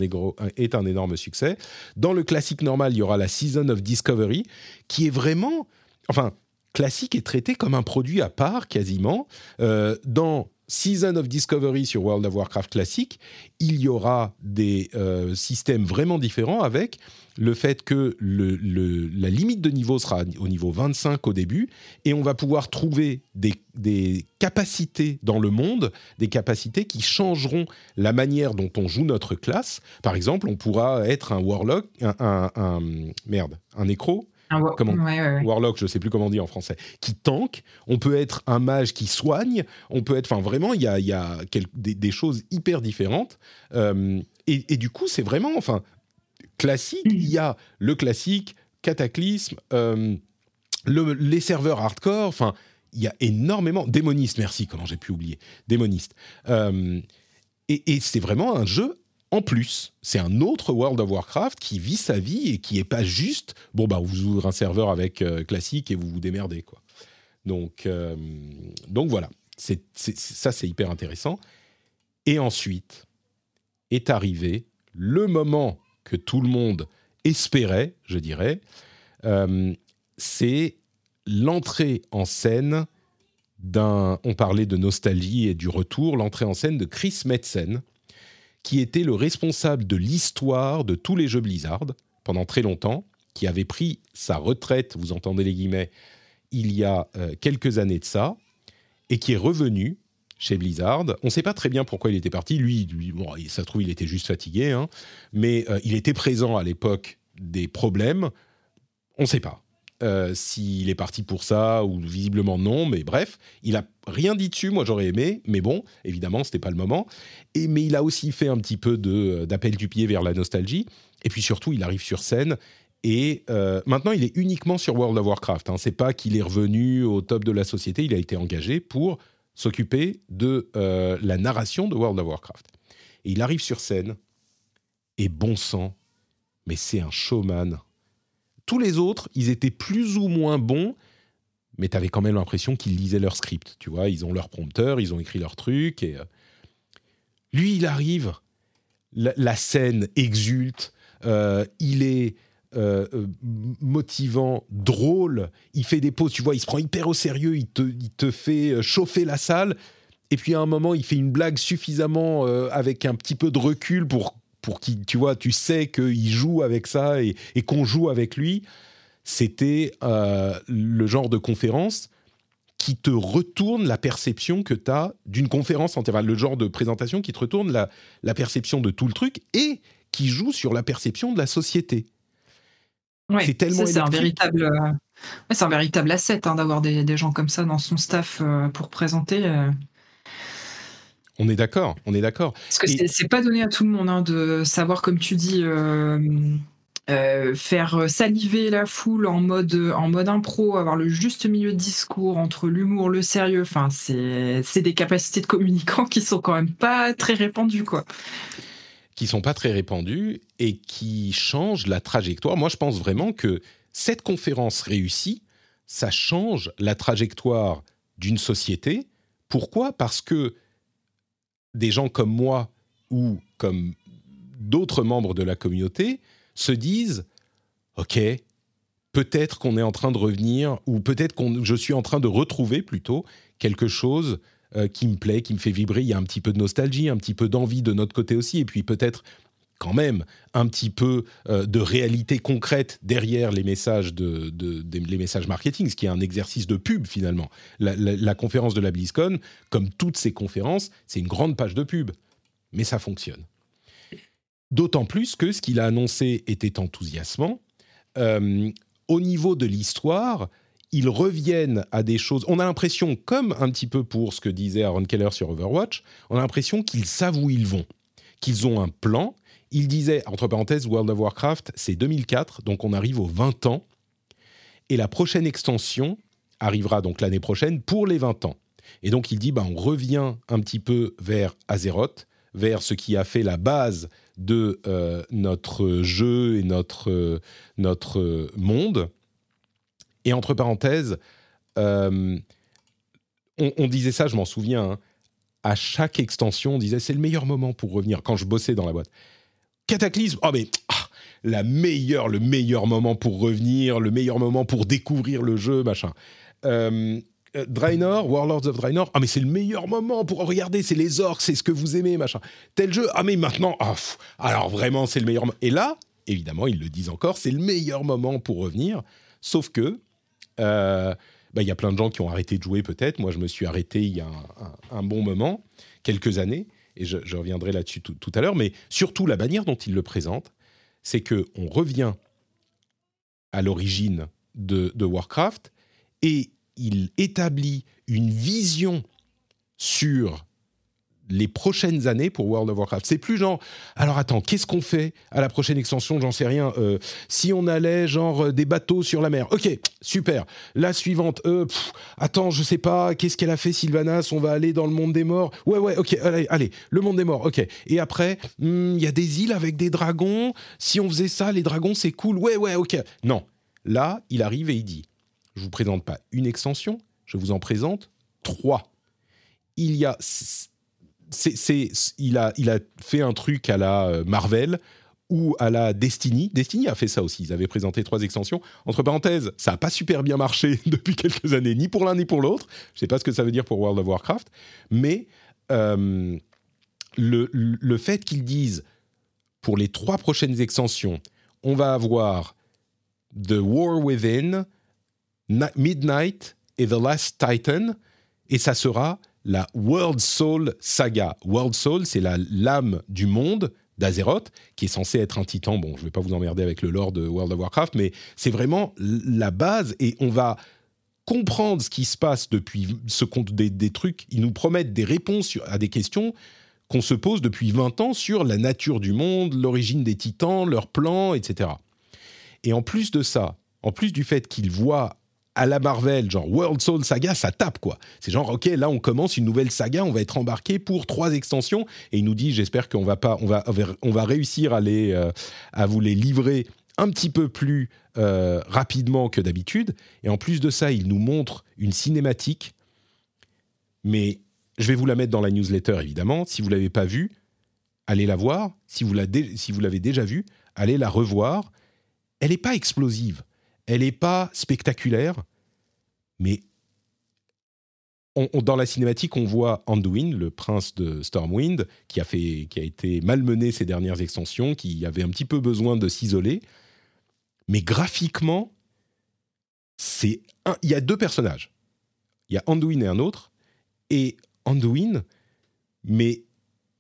est un énorme succès. Dans le classique normal, il y aura la Season of Discovery, qui est vraiment, enfin, classique est traité comme un produit à part quasiment. Euh, dans Season of Discovery sur World of Warcraft classique, il y aura des euh, systèmes vraiment différents avec le fait que la limite de niveau sera au niveau 25 au début et on va pouvoir trouver des, capacités dans le monde, des capacités qui changeront la manière dont on joue notre classe. Par exemple, on pourra être un warlock, un merde, un nécro, comment Warlock, je sais plus comment dire en français, qui tank. On peut être un mage qui soigne. On peut être, enfin vraiment, il y a, y a des, choses hyper différentes. Euh, et, du coup, c'est vraiment, enfin, classique. Il y a le classique, Cataclysme, euh, les serveurs hardcore. Enfin, il y a énormément démoniste. Merci, comment j'ai pu oublier démoniste. Euh, et c'est vraiment un jeu en plus, c'est un autre World of Warcraft qui vit sa vie et qui est pas juste bon bah vous ouvrez un serveur avec euh, classique et vous vous démerdez quoi. Donc euh, donc voilà, ça c'est hyper intéressant. Et ensuite est arrivé le moment que tout le monde espérait, je dirais, euh, c'est l'entrée en scène d'un. On parlait de nostalgie et du retour, l'entrée en scène de Chris Metzen qui était le responsable de l'histoire de tous les jeux Blizzard pendant très longtemps, qui avait pris sa retraite, vous entendez les guillemets, il y a euh, quelques années de ça, et qui est revenu chez Blizzard. On ne sait pas très bien pourquoi il était parti. Lui, bon, ça se trouve, il était juste fatigué, hein, mais euh, il était présent à l'époque des problèmes. On ne sait pas. Euh, s'il est parti pour ça ou visiblement non, mais bref, il a rien dit dessus. Moi, j'aurais aimé, mais bon, évidemment, c'était pas le moment. Et mais il a aussi fait un petit peu euh, d'appel du pied vers la nostalgie. Et puis surtout, il arrive sur scène. Et euh, maintenant, il est uniquement sur World of Warcraft. Hein. C'est pas qu'il est revenu au top de la société. Il a été engagé pour s'occuper de la narration de World of Warcraft. Et il arrive sur scène. Et bon sang, mais c'est un showman tous les autres, ils étaient plus ou moins bons, mais tu avais quand même l'impression qu'ils lisaient leur script. Tu vois, ils ont leur prompteur, ils ont écrit leur truc. Et euh, lui, il arrive, la, scène exulte, euh, il est euh, motivant, drôle, il fait des pauses, tu vois, il se prend hyper au sérieux, il te, il te fait chauffer la salle. Et puis à un moment, il fait une blague suffisamment avec un petit peu de recul pour pour qui, tu vois, tu sais qu'il joue avec ça et, qu'on joue avec lui, c'était euh, le genre de conférence qui te retourne la perception que tu as d'une conférence entière, le genre de présentation qui te retourne la, la, perception de tout le truc et qui joue sur la perception de la société. c'est tellement c'est un véritable, euh, c'est un véritable asset hein, d'avoir des, des, gens comme ça dans son staff euh, pour présenter. On est d'accord, on est d'accord. Parce que c'est pas donné à tout le monde hein, de savoir, comme tu dis, euh, euh, faire saliver la foule en mode, en mode impro, avoir le juste milieu de discours entre l'humour, le sérieux. Enfin, c'est des capacités de communicants qui sont quand même pas très répandues, quoi. Qui sont pas très répandues et qui changent la trajectoire. Moi, je pense vraiment que cette conférence réussie, ça change la trajectoire d'une société. Pourquoi? Parce que des gens comme moi ou comme d'autres membres de la communauté se disent OK, peut-être qu'on est en train de revenir, ou peut-être que je suis en train de retrouver plutôt quelque chose euh, qui me plaît, qui me fait vibrer. Il y a un petit peu de nostalgie, un petit peu d'envie de notre côté aussi, et puis peut-être quand même un petit peu euh, de réalité concrète derrière les messages, de, les messages marketing, ce qui est un exercice de pub finalement. La, conférence de la BlizzCon, comme toutes ces conférences, c'est une grande page de pub, mais ça fonctionne. D'autant plus que ce qu'il a annoncé était enthousiasmant. Euh, au niveau de l'histoire, ils reviennent à des choses. On a l'impression, comme un petit peu pour ce que disait Aaron Keller sur Overwatch, on a l'impression qu'ils savent où ils vont, qu'ils ont un plan il disait, entre parenthèses, World of Warcraft, c'est 2004, donc on arrive aux 20 ans. Et la prochaine extension arrivera donc l'année prochaine pour les 20 ans. Et donc il dit, bah, on revient un petit peu vers Azeroth, vers ce qui a fait la base de notre jeu et notre, notre monde. Et entre parenthèses, on, disait ça, je m'en souviens, hein, à chaque extension, on disait c'est le meilleur moment pour revenir quand je bossais dans la boîte. Cataclysme, oh mais ah, la meilleure, le meilleur moment pour revenir, le meilleur moment pour découvrir le jeu, machin. Euh, euh, Draenor, Warlords of Draenor, ah mais c'est le meilleur moment pour regarder, c'est les orques, c'est ce que vous aimez, machin. Tel jeu, ah mais maintenant, ah, alors vraiment c'est le meilleur. Et là, évidemment, ils le disent encore, c'est le meilleur moment pour revenir. Sauf que, euh, bah, il y a plein de gens qui ont arrêté de jouer peut-être. Moi, je me suis arrêté il y a un, bon moment, quelques années, et je, reviendrai là-dessus tout, à l'heure. Mais surtout, la manière dont ils le présentent, c'est que on revient à l'origine de Warcraft et il établit une vision sur les prochaines années pour World of Warcraft. C'est plus genre, alors attends, qu'est-ce qu'on fait à la prochaine extension? J'en sais rien. Euh, si on allait genre euh, des bateaux sur la mer, ok, super. La suivante, euh, attends, je sais pas, qu'est-ce qu'elle a fait Sylvanas? On va aller dans le monde des morts. Ouais, ouais, ok, allez, allez, le monde des morts, ok. Et après, hmm, il y a des îles avec des dragons. Si on faisait ça, les dragons, c'est cool. Ouais, ouais, ok. Non, là, il arrive et il dit, je vous présente pas une extension, je vous en présente trois. Il y a c'est, il, a, il a fait un truc à la euh, Marvel ou à la Destiny. Destiny a fait ça aussi. Ils avaient présenté trois extensions. Entre parenthèses, ça n'a pas super bien marché depuis quelques années, ni pour l'un ni pour l'autre. Je ne sais pas ce que ça veut dire pour World of Warcraft. Mais euh, le, le, fait qu'ils disent, pour les trois prochaines extensions, on va avoir The War Within, Midnight et The Last Titan, et ça sera la World Soul Saga. World Soul, c'est la lame du monde d'Azeroth, qui est censé être un titan. Bon, je ne vais pas vous emmerder avec le lore de World of Warcraft, mais c'est vraiment la base et on va comprendre ce qui se passe depuis ce compte des, des trucs. Ils nous promettent des réponses à des questions qu'on se pose depuis 20 ans sur la nature du monde, l'origine des titans, leurs plans, etc. Et en plus de ça, en plus du fait qu'ils voient à la Marvel, genre World Soul Saga, ça tape quoi. C'est genre ok, là on commence une nouvelle saga, on va être embarqué pour trois extensions et il nous dit j'espère qu'on va pas, on va, on va réussir à les, euh, à vous les livrer un petit peu plus euh, rapidement que d'habitude. Et en plus de ça, il nous montre une cinématique, mais je vais vous la mettre dans la newsletter évidemment. Si vous l'avez pas vue, allez la voir. Si vous l'avez déjà vue, allez la revoir. Elle n'est pas explosive elle n'est pas spectaculaire, mais dans la cinématique, on voit Anduin, le prince de Stormwind, qui a, fait, qui a été malmené ces dernières extensions, qui avait un petit peu besoin de s'isoler. Mais graphiquement, c'est il y a deux personnages. Il y a Anduin et un autre. Et Anduin, mais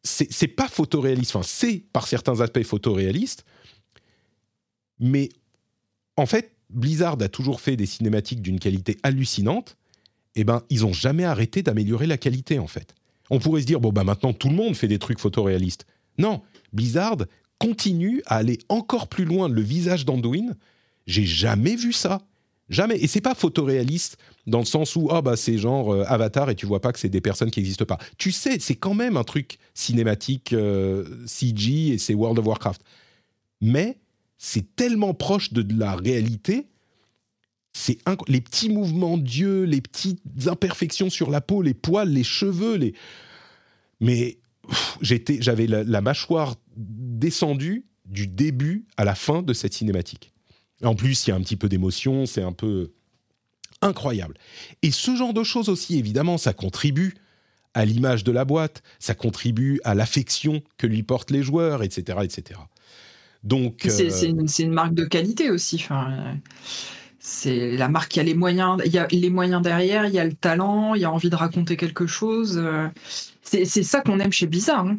c'est pas photoréaliste. Enfin, c'est par certains aspects photoréaliste. Mais en fait, Blizzard a toujours fait des cinématiques d'une qualité hallucinante, eh ben, ils n'ont jamais arrêté d'améliorer la qualité, en fait. On pourrait se dire, bon, bah maintenant, tout le monde fait des trucs photoréalistes. Non, Blizzard continue à aller encore plus loin. Le visage d'Anduin, j'ai jamais vu ça. Jamais. Et c'est pas photoréaliste dans le sens où, ah, bah, c'est genre euh, Avatar et tu vois pas que c'est des personnes qui n'existent pas. Tu sais, c'est quand même un truc cinématique euh, CG et c'est World of Warcraft. Mais c'est tellement proche de, la réalité. C'est les petits mouvements d'yeux, les petites imperfections sur la peau, les poils, les cheveux, les. Mais j'avais la, mâchoire descendue du début à la fin de cette cinématique. En plus, il y a un petit peu d'émotion, c'est un peu incroyable. Et ce genre de choses aussi, évidemment, ça contribue à l'image de la boîte, ça contribue à l'affection que lui portent les joueurs, etc., etc. Donc, c'est euh, une, marque de qualité aussi. Enfin, c'est la marque qui a les moyens, il y a les moyens derrière, il y a le talent, il y a envie de raconter quelque chose. Euh, c'est ça qu'on aime chez Bizarre. Hein.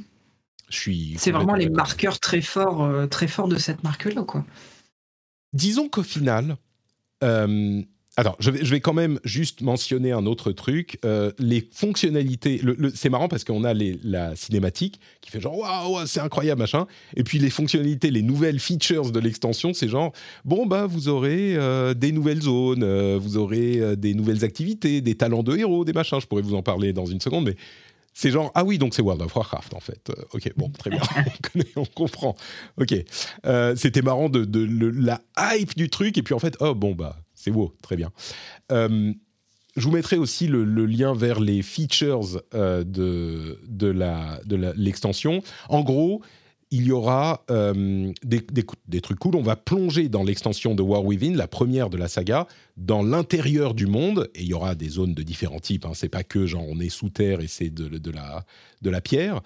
C'est vraiment les marqueurs très forts, euh, très forts de cette marque-là, quoi. Disons qu'au final, alors, je vais, quand même juste mentionner un autre truc. Euh, les fonctionnalités, c'est marrant parce qu'on a la cinématique qui fait genre waouh, c'est incroyable machin. Et puis les fonctionnalités, les nouvelles features de l'extension, c'est genre bon bah vous aurez euh, des nouvelles zones, euh, vous aurez des nouvelles activités, des talents de héros, des machins. Je pourrais vous en parler dans une seconde, mais C'est genre, ah oui, donc c'est World of Warcraft en fait. Euh, ok, bon, très bien, on, connaît, on comprend. Ok, euh, c'était marrant de, la hype du truc, et puis en fait, oh bon, bah, c'est beau, très bien. Euh, je vous mettrai aussi le, lien vers les features de, de l'extension. en gros, il y aura euh, des, trucs cool. On va plonger dans l'extension de War Within, la première de la saga, dans l'intérieur du monde. Et il y aura des zones de différents types. Hein. C'est pas que genre on est sous terre et c'est de, la, de la pierre.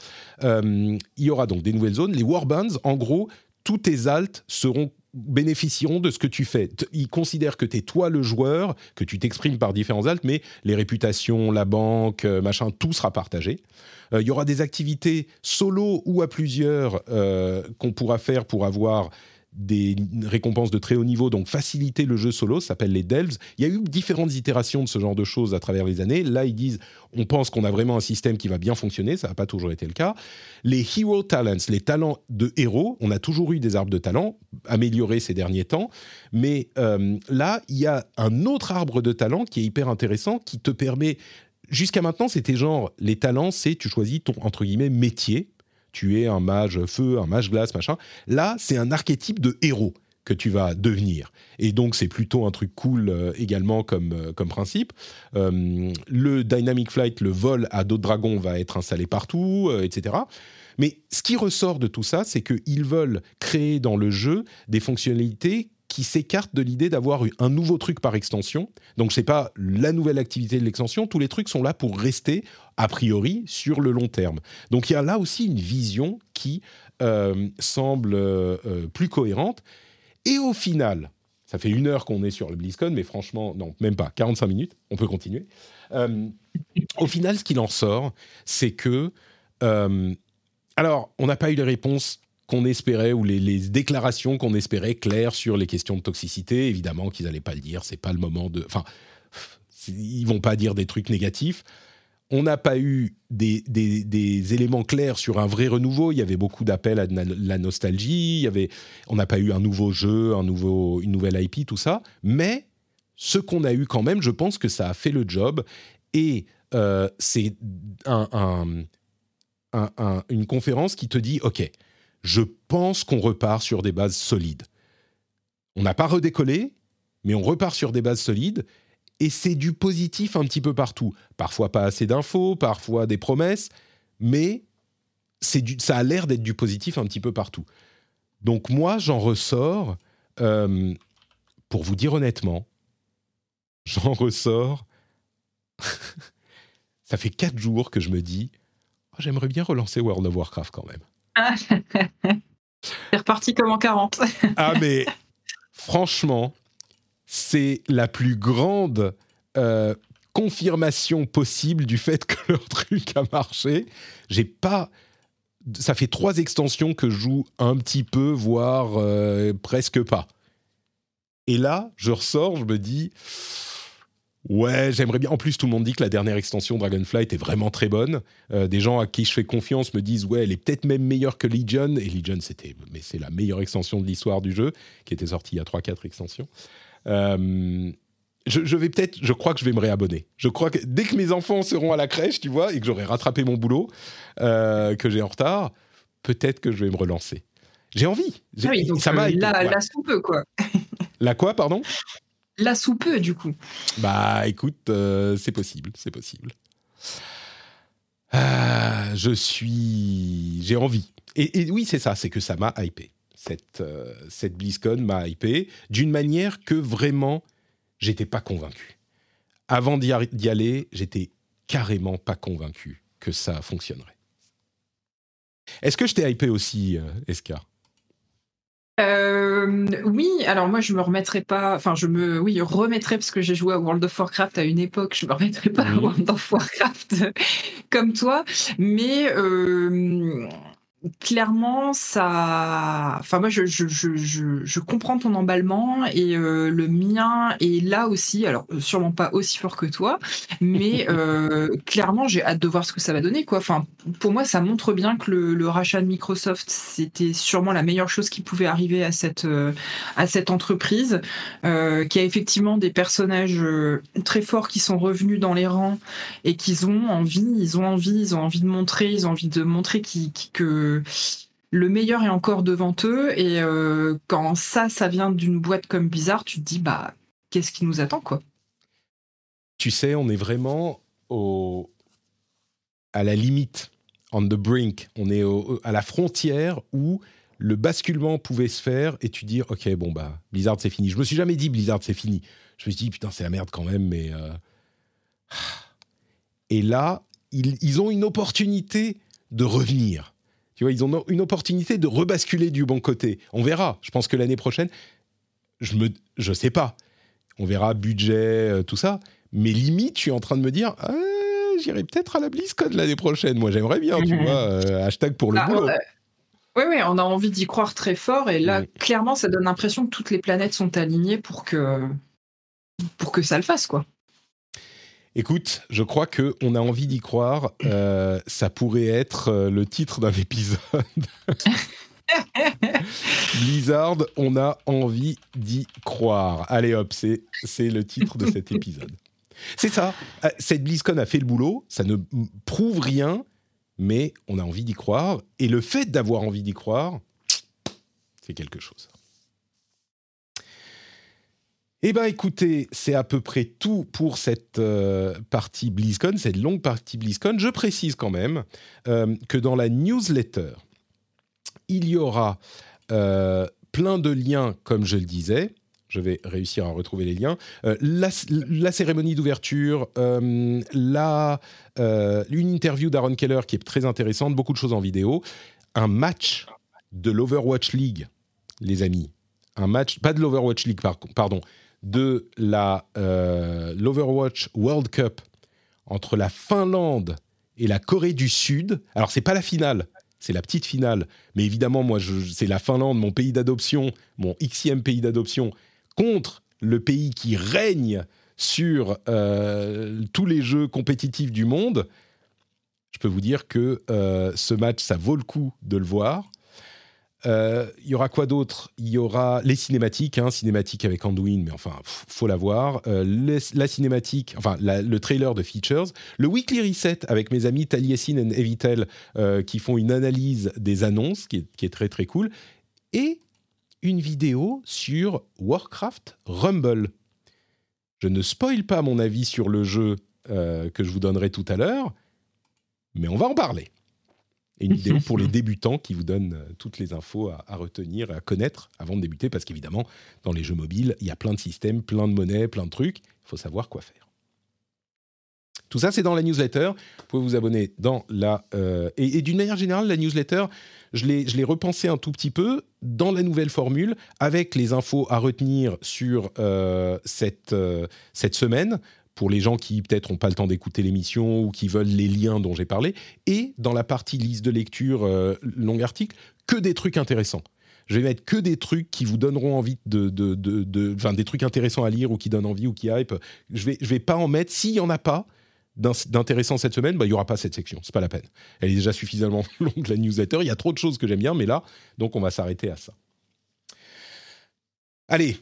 Euh, il y aura donc des nouvelles zones. Les Warbands, en gros, tous tes alts seront bénéficieront de ce que tu fais. Ils considèrent que tu es toi le joueur, que tu t'exprimes par différents alts, mais les réputations, la banque, euh, machin, tout sera partagé. Euh, il y aura des activités solo ou à plusieurs euh, qu'on pourra faire pour avoir des récompenses de très haut niveau, donc faciliter le jeu solo, ça s'appelle les Delves. Il y a eu différentes itérations de ce genre de choses à travers les années. Là, ils disent, on pense qu'on a vraiment un système qui va bien fonctionner, ça n'a pas toujours été le cas. Les Hero Talents, les talents de héros, on a toujours eu des arbres de talents, améliorés ces derniers temps, mais euh, là, il y a un autre arbre de talents qui est hyper intéressant, qui te permet jusqu'à maintenant, c'était genre, les talents, c'est tu choisis ton, entre guillemets, métier. Tu es un mage feu, un mage glace, machin. Là, c'est un archétype de héros que tu vas devenir. Et donc, c'est plutôt un truc cool euh, également comme, euh, comme principe. Euh, le Dynamic Flight, le vol à d'autres dragons va être installé partout, etc. Mais ce qui ressort de tout ça, c'est qu'ils veulent créer dans le jeu des fonctionnalités qui s'écarte de l'idée d'avoir un nouveau truc par extension. Donc c'est pas la nouvelle activité de l'extension, tous les trucs sont là pour rester a priori sur le long terme. Donc il y a là aussi une vision qui euh, semble euh, euh, plus cohérente. Et au final, ça fait une heure qu'on est sur le BlizzCon, mais franchement, non, même pas, 45 minutes, on peut continuer. au final, ce qu'il en sort, c'est que... alors, on n'a pas eu les réponses qu'on espérait ou les, déclarations qu'on espérait claires sur les questions de toxicité. Évidemment qu'ils n'allaient pas le dire, c'est pas le moment de. Enfin, ils vont pas dire des trucs négatifs. On n'a pas eu des, éléments clairs sur un vrai renouveau. Il y avait beaucoup d'appels à la nostalgie. On n'a pas eu un nouveau jeu, un une nouvelle IP, tout ça. Mais ce qu'on a eu quand même, je pense que ça a fait le job. Et euh, c'est un, une conférence qui te dit, OK, je pense qu'on repart sur des bases solides. On n'a pas redécollé, mais on repart sur des bases solides, et c'est du positif un petit peu partout. Parfois pas assez d'infos, parfois des promesses, mais ça a l'air d'être du positif un petit peu partout. Donc moi, j'en ressors, euh, pour vous dire honnêtement, j'en ressors, ça fait quatre jours que je me dis, oh, j'aimerais bien relancer World of Warcraft quand même. C'est reparti comme en 40. ah, mais franchement, c'est la plus grande euh, confirmation possible du fait que leur truc a marché. J'ai pas. Ça fait trois extensions que je joue un petit peu, voire euh, presque pas. Et là, je ressors, je me dis Ouais, j'aimerais bien. En plus, tout le monde dit que la dernière extension Dragonflight est vraiment très bonne. Euh, des gens à qui je fais confiance me disent ouais, elle est peut-être même meilleure que Legion. Et Legion, c'était, mais c'est la meilleure extension de l'histoire du jeu, qui était sortie il y a 3-4 extensions. Euh, je, vais peut-être, je crois que je vais me réabonner. Je crois que dès que mes enfants seront à la crèche, tu vois, et que j'aurai rattrapé mon boulot euh, que j'ai en retard, peut-être que je vais me relancer. J'ai envie. Ah oui, donc ça m'a la, la soupe, quoi. la quoi, pardon? La sous peu, du coup. Bah, écoute, euh, c'est possible, c'est possible. Ah, je suis. J'ai envie. Et, oui, c'est ça, c'est que ça m'a hypé. Cette, euh, cette BlizzCon m'a hypé d'une manière que vraiment, j'étais pas convaincu. Avant d'y aller, j'étais carrément pas convaincu que ça fonctionnerait. Est-ce que je t'ai hypé aussi, euh, Eska? Euh, oui, alors moi je me remettrai pas, enfin je me, oui, remettrai parce que j'ai joué à World of Warcraft à une époque, je me remettrai pas à World of Warcraft comme toi, mais euh, clairement, ça. Enfin, moi, je, je, je, je, comprends ton emballement et euh, le mien est là aussi. Alors, euh, sûrement pas aussi fort que toi, mais euh, clairement, j'ai hâte de voir ce que ça va donner. Quoi. Enfin, pour moi, ça montre bien que le, le rachat de Microsoft, c'était sûrement la meilleure chose qui pouvait arriver à cette, à cette entreprise, euh, qui a effectivement des personnages très forts qui sont revenus dans les rangs et qu'ils ont envie, ils ont envie, ils ont envie de montrer, ils ont envie de montrer qui, que le meilleur est encore devant eux. Et euh, quand ça, ça vient d'une boîte comme Bizarre, tu te dis, bah, qu'est-ce qui nous attend, quoi? Tu sais, on est vraiment au... à la limite, on the brink. On est à la frontière où le basculement pouvait se faire et tu dis, ok, bon, bah, Blizzard, c'est fini. Je me suis jamais dit, Blizzard, c'est fini. Je me suis dit, putain, c'est la merde quand même, mais. Euh, et là, ils ont une opportunité de revenir. Tu vois, ils ont une opportunité de rebasculer du bon côté. On verra. Je pense que l'année prochaine, je me, je sais pas. On verra budget, euh, tout ça. Mais limite, je suis en train de me dire, ah, j'irai peut-être à la BlizzCon l'année prochaine. Moi, j'aimerais bien, tu mhm. vois. Euh, hashtag pour le bah, boulot. Oui, oui, on a envie d'y croire très fort. Et là, clairement, ça donne l'impression que toutes les planètes sont alignées pour que, pour que ça le fasse, quoi. Écoute, je crois que on a envie d'y croire. Euh, ça pourrait être euh, le titre d'un épisode. Blizzard, on a envie d'y croire. Allez hop, c'est c'est le titre de cet épisode. C'est ça. Euh, cette BlizzCon a fait le boulot. Ça ne prouve rien, mais on a envie d'y croire. Et le fait d'avoir envie d'y croire, c'est quelque chose. Eh bien, écoutez, c'est à peu près tout pour cette euh, partie BlizzCon, cette longue partie BlizzCon. Je précise quand même euh, que dans la newsletter, il y aura euh, plein de liens, comme je le disais. Je vais réussir à retrouver les liens. La, cérémonie d'ouverture, une interview d'Aaron Keller qui est très intéressante, beaucoup de choses en vidéo, un match de l'Overwatch League, les amis. Un match, pas de l'Overwatch League, pardon, de la euh, l'Overwatch World Cup entre la Finlande et la Corée du Sud. Alors c'est pas la finale, c'est la petite finale, mais évidemment moi c'est la Finlande, mon pays d'adoption, mon xème pays d'adoption contre le pays qui règne sur euh, tous les jeux compétitifs du monde. Je peux vous dire que euh, ce match, ça vaut le coup de le voir. Euh, il y aura quoi d'autre? Il y aura les cinématiques, hein, cinématiques avec Anduin, mais enfin, faut la voir. Euh, la cinématique, enfin, le trailer de Features. Le Weekly Reset avec mes amis Taliesin et Evitel euh, qui font une analyse des annonces, qui est, très très cool. Et une vidéo sur Warcraft Rumble. Je ne spoil pas mon avis sur le jeu que je vous donnerai tout à l'heure, mais on va en parler et une vidéo pour les débutants qui vous donne euh, toutes les infos à, retenir, à connaître avant de débuter, parce qu'évidemment, dans les jeux mobiles, il y a plein de systèmes, plein de monnaies, plein de trucs. Il faut savoir quoi faire. Tout ça, c'est dans la newsletter. Vous pouvez vous abonner dans la... Euh, et, d'une manière générale, la newsletter, je l'ai repensé un tout petit peu dans la nouvelle formule, avec les infos à retenir sur euh, cette, cette semaine, pour les gens qui peut-être n'ont pas le temps d'écouter l'émission ou qui veulent les liens dont j'ai parlé, et dans la partie liste de lecture euh, long article, que des trucs intéressants. Je vais mettre que des trucs qui vous donneront envie de, de, de, enfin des trucs intéressants à lire ou qui donnent envie ou qui hype. Je vais, je vais pas en mettre. S'il y en a pas d'intéressant cette semaine, bah, il y aura pas cette section. C'est pas la peine. Elle est déjà suffisamment longue la newsletter. Il y a trop de choses que j'aime bien, mais là, donc on va s'arrêter à ça. Allez,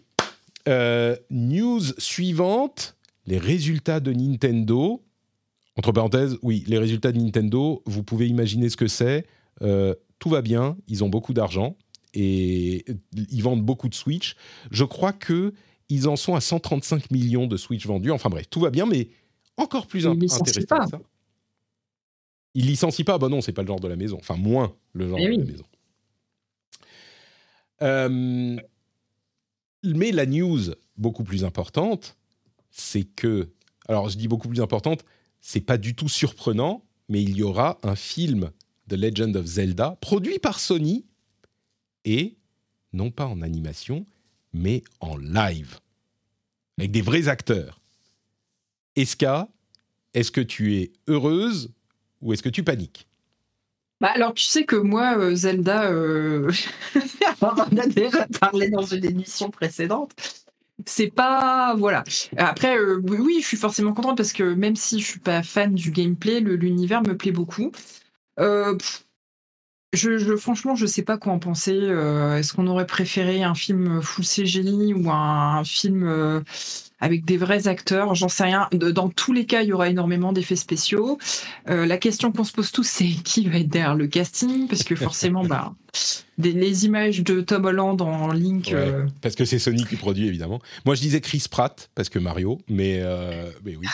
euh, news suivante les résultats de Nintendo. Entre parenthèses, oui, les résultats de Nintendo, vous pouvez imaginer ce que c'est. Euh, tout va bien, ils ont beaucoup d'argent et ils vendent beaucoup de Switch. Je crois que ils en sont à 135 millions de Switch vendus. Enfin bref, tout va bien, mais encore plus ils intéressant pas. ça. Ils licencient pas Bah non, c'est pas le genre de la maison. Enfin, moins le genre eh de la maison. Euh, mais la news beaucoup plus importante, c'est que, alors je dis beaucoup plus importante, c'est pas du tout surprenant, mais il y aura un film The Legend of Zelda produit par Sony et non pas en animation, mais en live, avec des vrais acteurs. Eska, est-ce que tu es heureuse ou est-ce que tu paniques? Bah, alors, tu sais que moi, euh, Zelda, euh, on en a déjà parlé dans une émission précédente. C'est pas. Voilà. Après, euh, oui, je suis forcément contente parce que même si je suis pas fan du gameplay, l'univers me plaît beaucoup. je, je, franchement, je sais pas quoi en penser. Est-ce qu'on aurait préféré un film full CGI ou un film avec des vrais acteurs. J'en sais rien. Dans tous les cas, il y aura énormément d'effets spéciaux. Euh, la question qu'on se pose tous, c'est qui va être derrière le casting? Parce que forcément, bah, les images de Tom Holland en Link. Euh, parce que c'est Sony qui produit, évidemment. Moi, je disais Chris Pratt, parce que Mario, mais, euh, mais oui.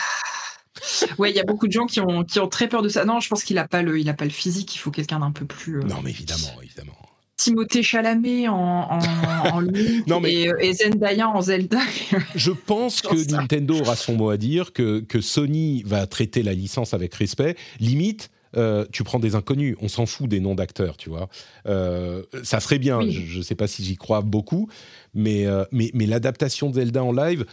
ouais, il y a beaucoup de gens qui ont, qui ont très peur de ça. Non, je pense qu'il n'a pas, le, il a pas le physique, il faut quelqu'un d'un peu plus. Non, mais évidemment, évidemment. Timothée Chalamet en, en, en non, mais et, Zendaya en Zelda. je pense que Nintendo aura son mot à dire, que, que Sony va traiter la licence avec respect. Limite, euh, tu prends des inconnus, on s'en fout des noms d'acteurs, tu vois. Euh, ça serait bien, je ne sais pas si j'y crois beaucoup, mais, euh, mais, mais l'adaptation de Zelda en live,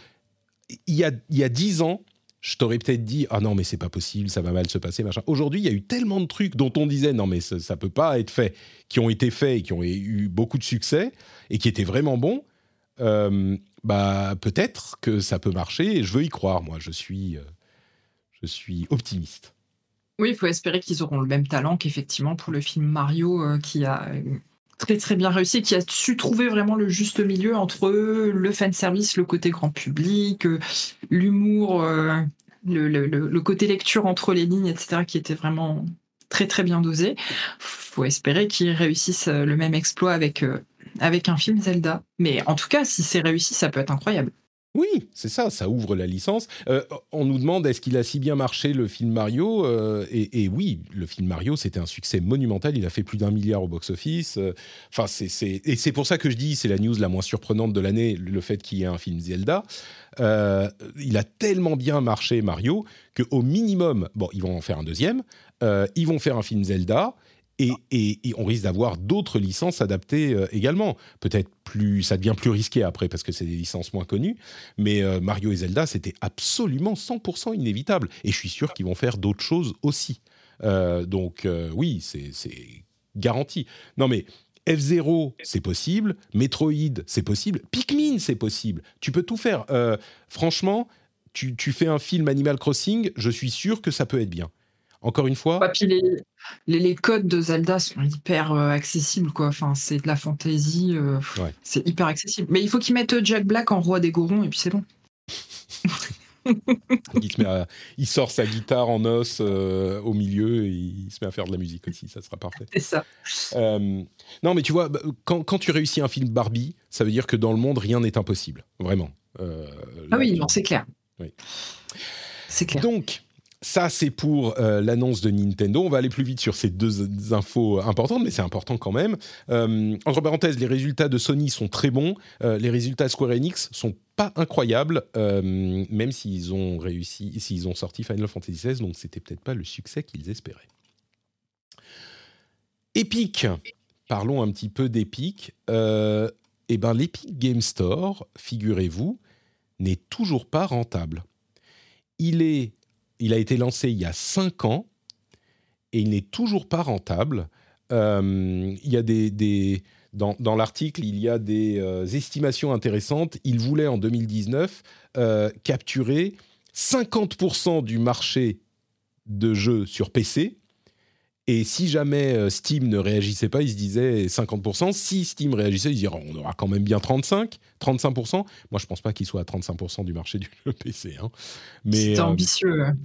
il y a, il y a 10 ans, je t'aurais peut-être dit ah non mais c'est pas possible, ça va mal se passer machin. Aujourd'hui, il y a eu tellement de trucs dont on disait non mais ça, ça, peut pas être fait, qui ont été faits et qui ont eu beaucoup de succès et qui étaient vraiment bons. Euh, bah peut-être que ça peut marcher et je veux y croire. Moi, je suis, euh, je suis optimiste. Oui, il faut espérer qu'ils auront le même talent qu'effectivement pour le film Mario euh, qui a très très bien réussi, qui a su trouver vraiment le juste milieu entre le fan service, le côté grand public, euh, l'humour, euh, le, côté lecture entre les lignes, etc., qui était vraiment très très bien dosé. Faut espérer qu'ils réussissent euh, le même exploit avec, avec un film Zelda. Mais en tout cas, si c'est réussi, ça peut être incroyable. Oui, c'est ça, ça ouvre la licence. Euh, on nous demande est-ce qu'il a si bien marché le film Mario euh, et, oui, le film Mario, c'était un succès monumental. Il a fait plus d'un milliard au box-office. Euh, enfin, c'est, et c'est pour ça que je dis, c'est la news la moins surprenante de l'année, le fait qu'il y ait un film Zelda. il a tellement bien marché Mario qu'au minimum, bon, ils vont en faire un deuxième. ils vont faire un film Zelda et, on risque d'avoir d'autres licences adaptées euh, également. Peut-être plus, ça devient plus risqué après parce que c'est des licences moins connues. Mais euh, Mario et Zelda, c'était absolument 100% inévitable. Et je suis sûr qu'ils vont faire d'autres choses aussi. Euh, donc oui, c'est garanti. Non mais F0, c'est possible. Metroid, c'est possible. Pikmin, c'est possible. Tu peux tout faire. franchement, tu, fais un film Animal Crossing, je suis sûr que ça peut être bien. Encore une fois. les, codes de Zelda sont hyper euh, accessibles, quoi. Enfin, c'est de la fantaisie. Euh, c'est hyper accessible. Mais il faut qu'ils mettent Jack Black en roi des gorons et puis c'est bon. il, sort sa guitare en os euh, au milieu et il se met à faire de la musique aussi, ça sera parfait. C'est ça. non, mais tu vois, bah, quand, quand, tu réussis un film Barbie, ça veut dire que dans le monde, rien n'est impossible, vraiment. ah oui, non, c'est clair. Oui. C'est clair. Donc, ça, c'est pour euh, l'annonce de Nintendo. On va aller plus vite sur ces deux infos importantes, mais c'est important quand même. Euh, entre parenthèses, les résultats de Sony sont très bons. Euh, les résultats de Square Enix sont pas incroyables, même s'ils ont réussi, s'ils ont sorti Final Fantasy XVI, donc c'était peut-être pas le succès qu'ils espéraient. Epic, parlons un petit peu d'Epic. eh ben, l'Epic Game Store, figurez-vous, n'est toujours pas rentable. Il est il a été lancé il y a 5 ans et il n'est toujours pas rentable. Euh, dans, l'article, il y a des euh, estimations intéressantes. Il voulait en 2019 euh, capturer 50% du marché de jeux sur PC. Et si jamais Steam ne réagissait pas, il se disait 50%. Si Steam réagissait, il se dirait on aura quand même bien 35, 35%. Moi, je pense pas qu'il soit à 35% du marché du PC. Hein. C'est ambitieux. Hein.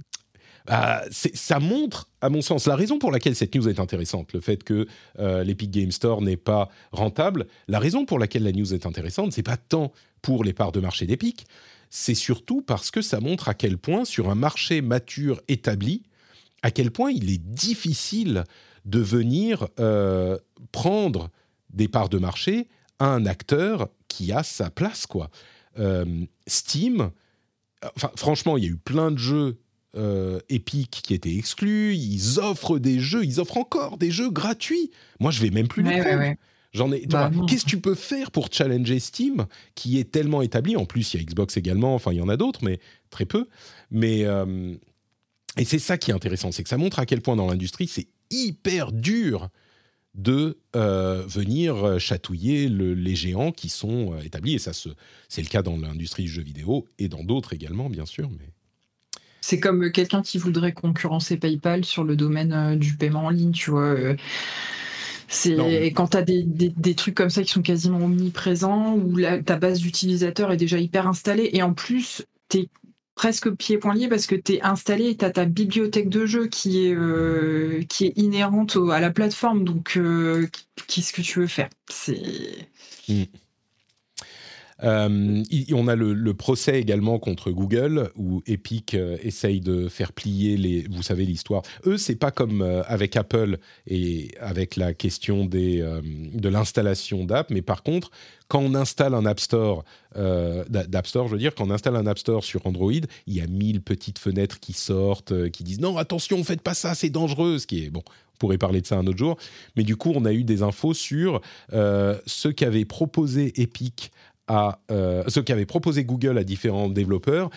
Euh, ça montre, à mon sens, la raison pour laquelle cette news est intéressante, le fait que euh, l'Epic Game Store n'est pas rentable. La raison pour laquelle la news est intéressante, c'est pas tant pour les parts de marché d'Epic, c'est surtout parce que ça montre à quel point, sur un marché mature établi, à quel point il est difficile de venir euh, prendre des parts de marché à un acteur qui a sa place, quoi. Steam, enfin, franchement, il y a eu plein de jeux euh, Epic qui étaient exclus, ils offrent des jeux, ils offrent encore des jeux gratuits. Moi, je vais même plus les prendre. J'en ai. Bah, qu'est-ce que tu peux faire pour challenger Steam, qui est tellement établi? En plus, il y a Xbox également. Enfin, il y en a d'autres, mais très peu. Mais euh, et c'est ça qui est intéressant, c'est que ça montre à quel point dans l'industrie c'est hyper dur de euh, venir chatouiller les géants qui sont euh, établis. Et ça, c'est le cas dans l'industrie du jeu vidéo et dans d'autres également, bien sûr. Mais... C'est comme quelqu'un qui voudrait concurrencer PayPal sur le domaine euh, du paiement en ligne, tu vois. C'est quand tu as des, des, trucs comme ça qui sont quasiment omniprésents, où ta base d'utilisateurs est déjà hyper installée, et en plus, tu es presque pied point lié parce que tu es installé, tu as ta bibliothèque de jeux qui est, euh, qui est inhérente à la plateforme. Donc, euh, qu'est-ce que tu veux faire? C'est. Hmm. Euh, on a le, procès également contre Google où Epic euh, essaye de faire plier les. Vous savez l'histoire. Eux, c'est pas comme euh, avec Apple et avec la question des, de l'installation d'app, mais par contre, quand on installe un App Store, d'App Store, je veux dire, quand on installe un App Store sur Android, il y a mille petites fenêtres qui sortent, qui disent non, attention, faites pas ça, c'est dangereux, ce qui est bon. On pourrait parler de ça un autre jour, mais du coup, on a eu des infos sur ce qu'avait proposé Epic à euh, ce qu'avait proposé Google à différents développeurs.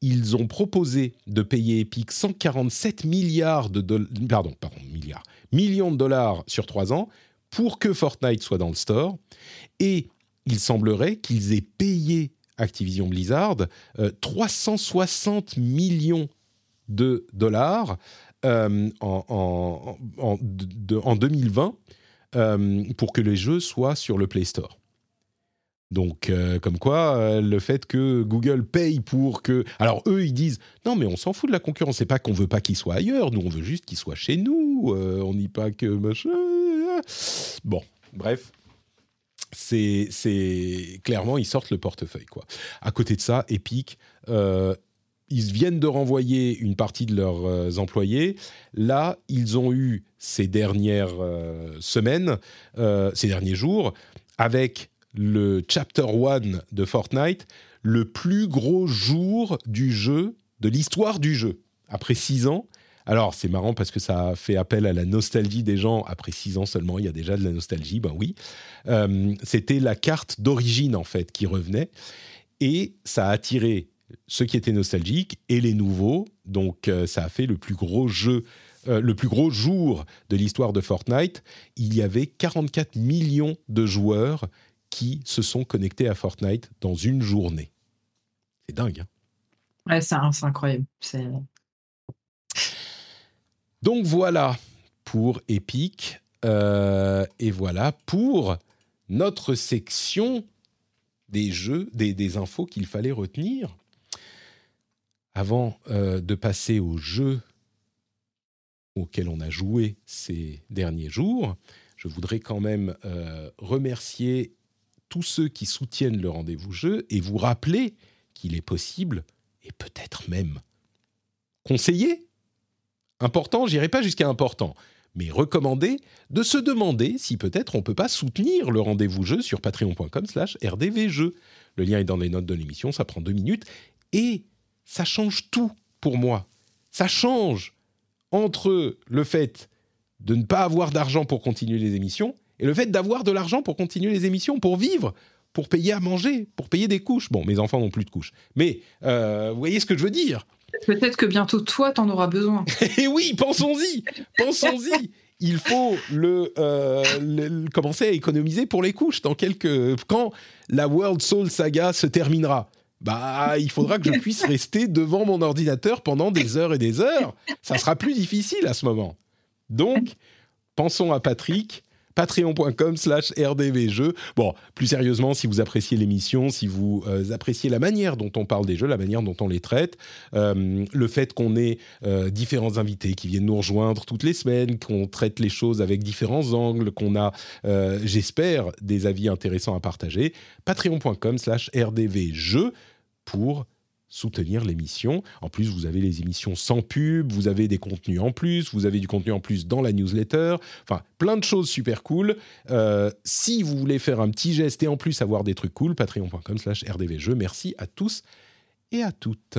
Ils ont proposé de payer Epic 147 milliards de pardon, pardon, milliards, millions de dollars sur trois ans pour que Fortnite soit dans le store. Et il semblerait qu'ils aient payé Activision Blizzard 360 euh, millions de dollars euh, en, en, en, 2020 pour que les jeux soient sur le Play Store. Donc, euh, comme quoi, euh, le fait que Google paye pour que... Alors, eux, ils disent, non, mais on s'en fout de la concurrence. C'est pas qu'on veut pas qu'il soit ailleurs. Nous, on veut juste qu'il soit chez nous. Euh, on n'y pas que machin. Bon, bref. C'est, clairement ils sortent le portefeuille quoi. À côté de ça, Epic, ils viennent de renvoyer une partie de leurs employés. Là, ils ont eu ces dernières semaines, ces derniers jours, avec le Chapter 1 de Fortnite, le plus gros jour du jeu, de l'histoire du jeu, après six ans. Alors, c'est marrant parce que ça fait appel à la nostalgie des gens. Après six ans seulement, il y a déjà de la nostalgie, ben oui. Euh, c'était la carte d'origine, en fait, qui revenait. Et ça a attiré ceux qui étaient nostalgiques et les nouveaux. Donc, euh, ça a fait le plus gros jeu, euh, le plus gros jour de l'histoire de Fortnite. Il y avait 44 millions de joueurs qui se sont connectés à Fortnite dans une journée. C'est dingue. Hein ouais, c'est incroyable. Donc voilà pour Epic. Euh, et voilà pour notre section des jeux, des, infos qu'il fallait retenir. Avant euh, de passer aux jeux auxquels on a joué ces derniers jours, je voudrais quand même euh, remercier tous ceux qui soutiennent le rendez-vous jeu et vous rappeler qu'il est possible, et peut-être même conseillé, important, j'irai pas jusqu'à important, mais recommandé, de se demander si peut-être on peut pas soutenir le rendez-vous jeu sur patreon.com slash rdvjeu. Le lien est dans les notes de l'émission, ça prend deux minutes, et ça change tout pour moi. Ça change entre le fait de ne pas avoir d'argent pour continuer les émissions et le fait d'avoir de l'argent pour continuer les émissions, pour vivre, pour payer à manger, pour payer des couches. Bon, mes enfants n'ont plus de couches. Mais euh, vous voyez ce que je veux dire? Peut-être que bientôt toi, t'en auras besoin. Et eh oui, pensons-y Pensons-y il faut euh, le, commencer à économiser pour les couches dans quelques quand la World Soul Saga se terminera. Bah, il faudra que je puisse rester devant mon ordinateur pendant des heures et des heures. Ça sera plus difficile à ce moment. Donc, pensons à Patrick patreon.com slash rdvjeux. Bon, plus sérieusement, si vous appréciez l'émission, si vous euh, appréciez la manière dont on parle des jeux, la manière dont on les traite, euh, le fait qu'on ait euh, différents invités qui viennent nous rejoindre toutes les semaines, qu'on traite les choses avec différents angles, qu'on a, j'espère, des avis intéressants à partager, patreon.com slash rdvjeux pour soutenir l'émission. En plus, vous avez les émissions sans pub, vous avez des contenus en plus, vous avez du contenu en plus dans la newsletter. Enfin, plein de choses super cool. Euh, si vous voulez faire un petit geste et en plus avoir des trucs cool, patreon.com slash rdvjeux. Merci à tous et à toutes.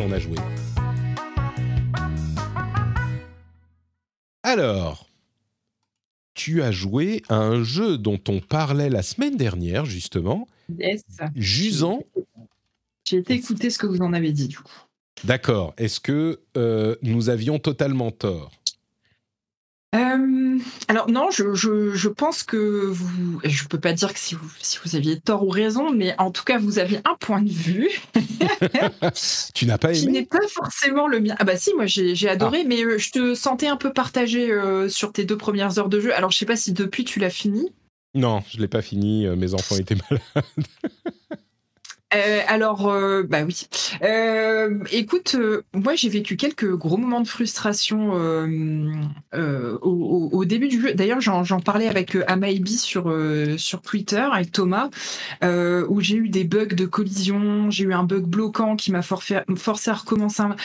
On a joué Alors, tu as joué à un jeu dont on parlait la semaine dernière, justement. Yes. Jusant. J'ai été écouter ce que vous en avez dit, du coup. D'accord. Est-ce que euh, nous avions totalement tort? Euh, alors non, je, je, je pense que vous, je peux pas dire que si vous, si vous aviez tort ou raison, mais en tout cas vous aviez un point de vue Tu n'as pas qui n'est aimé pas forcément le mien. Ah bah si, moi j'ai j'ai adoré, mais euh, je te sentais un peu partagé euh, sur tes deux premières heures de jeu. Alors je sais pas si depuis tu l'as fini. Non, je l'ai pas fini. Mes enfants étaient malades. Euh, alors, euh, bah oui. Euh, écoute, moi j'ai vécu quelques gros moments de frustration au, début du jeu. D'ailleurs, j'en parlais avec Amaibi sur, sur Twitter, avec Thomas, où j'ai eu des bugs de collision, j'ai eu un bug bloquant qui m'a forcé à recommencer. un-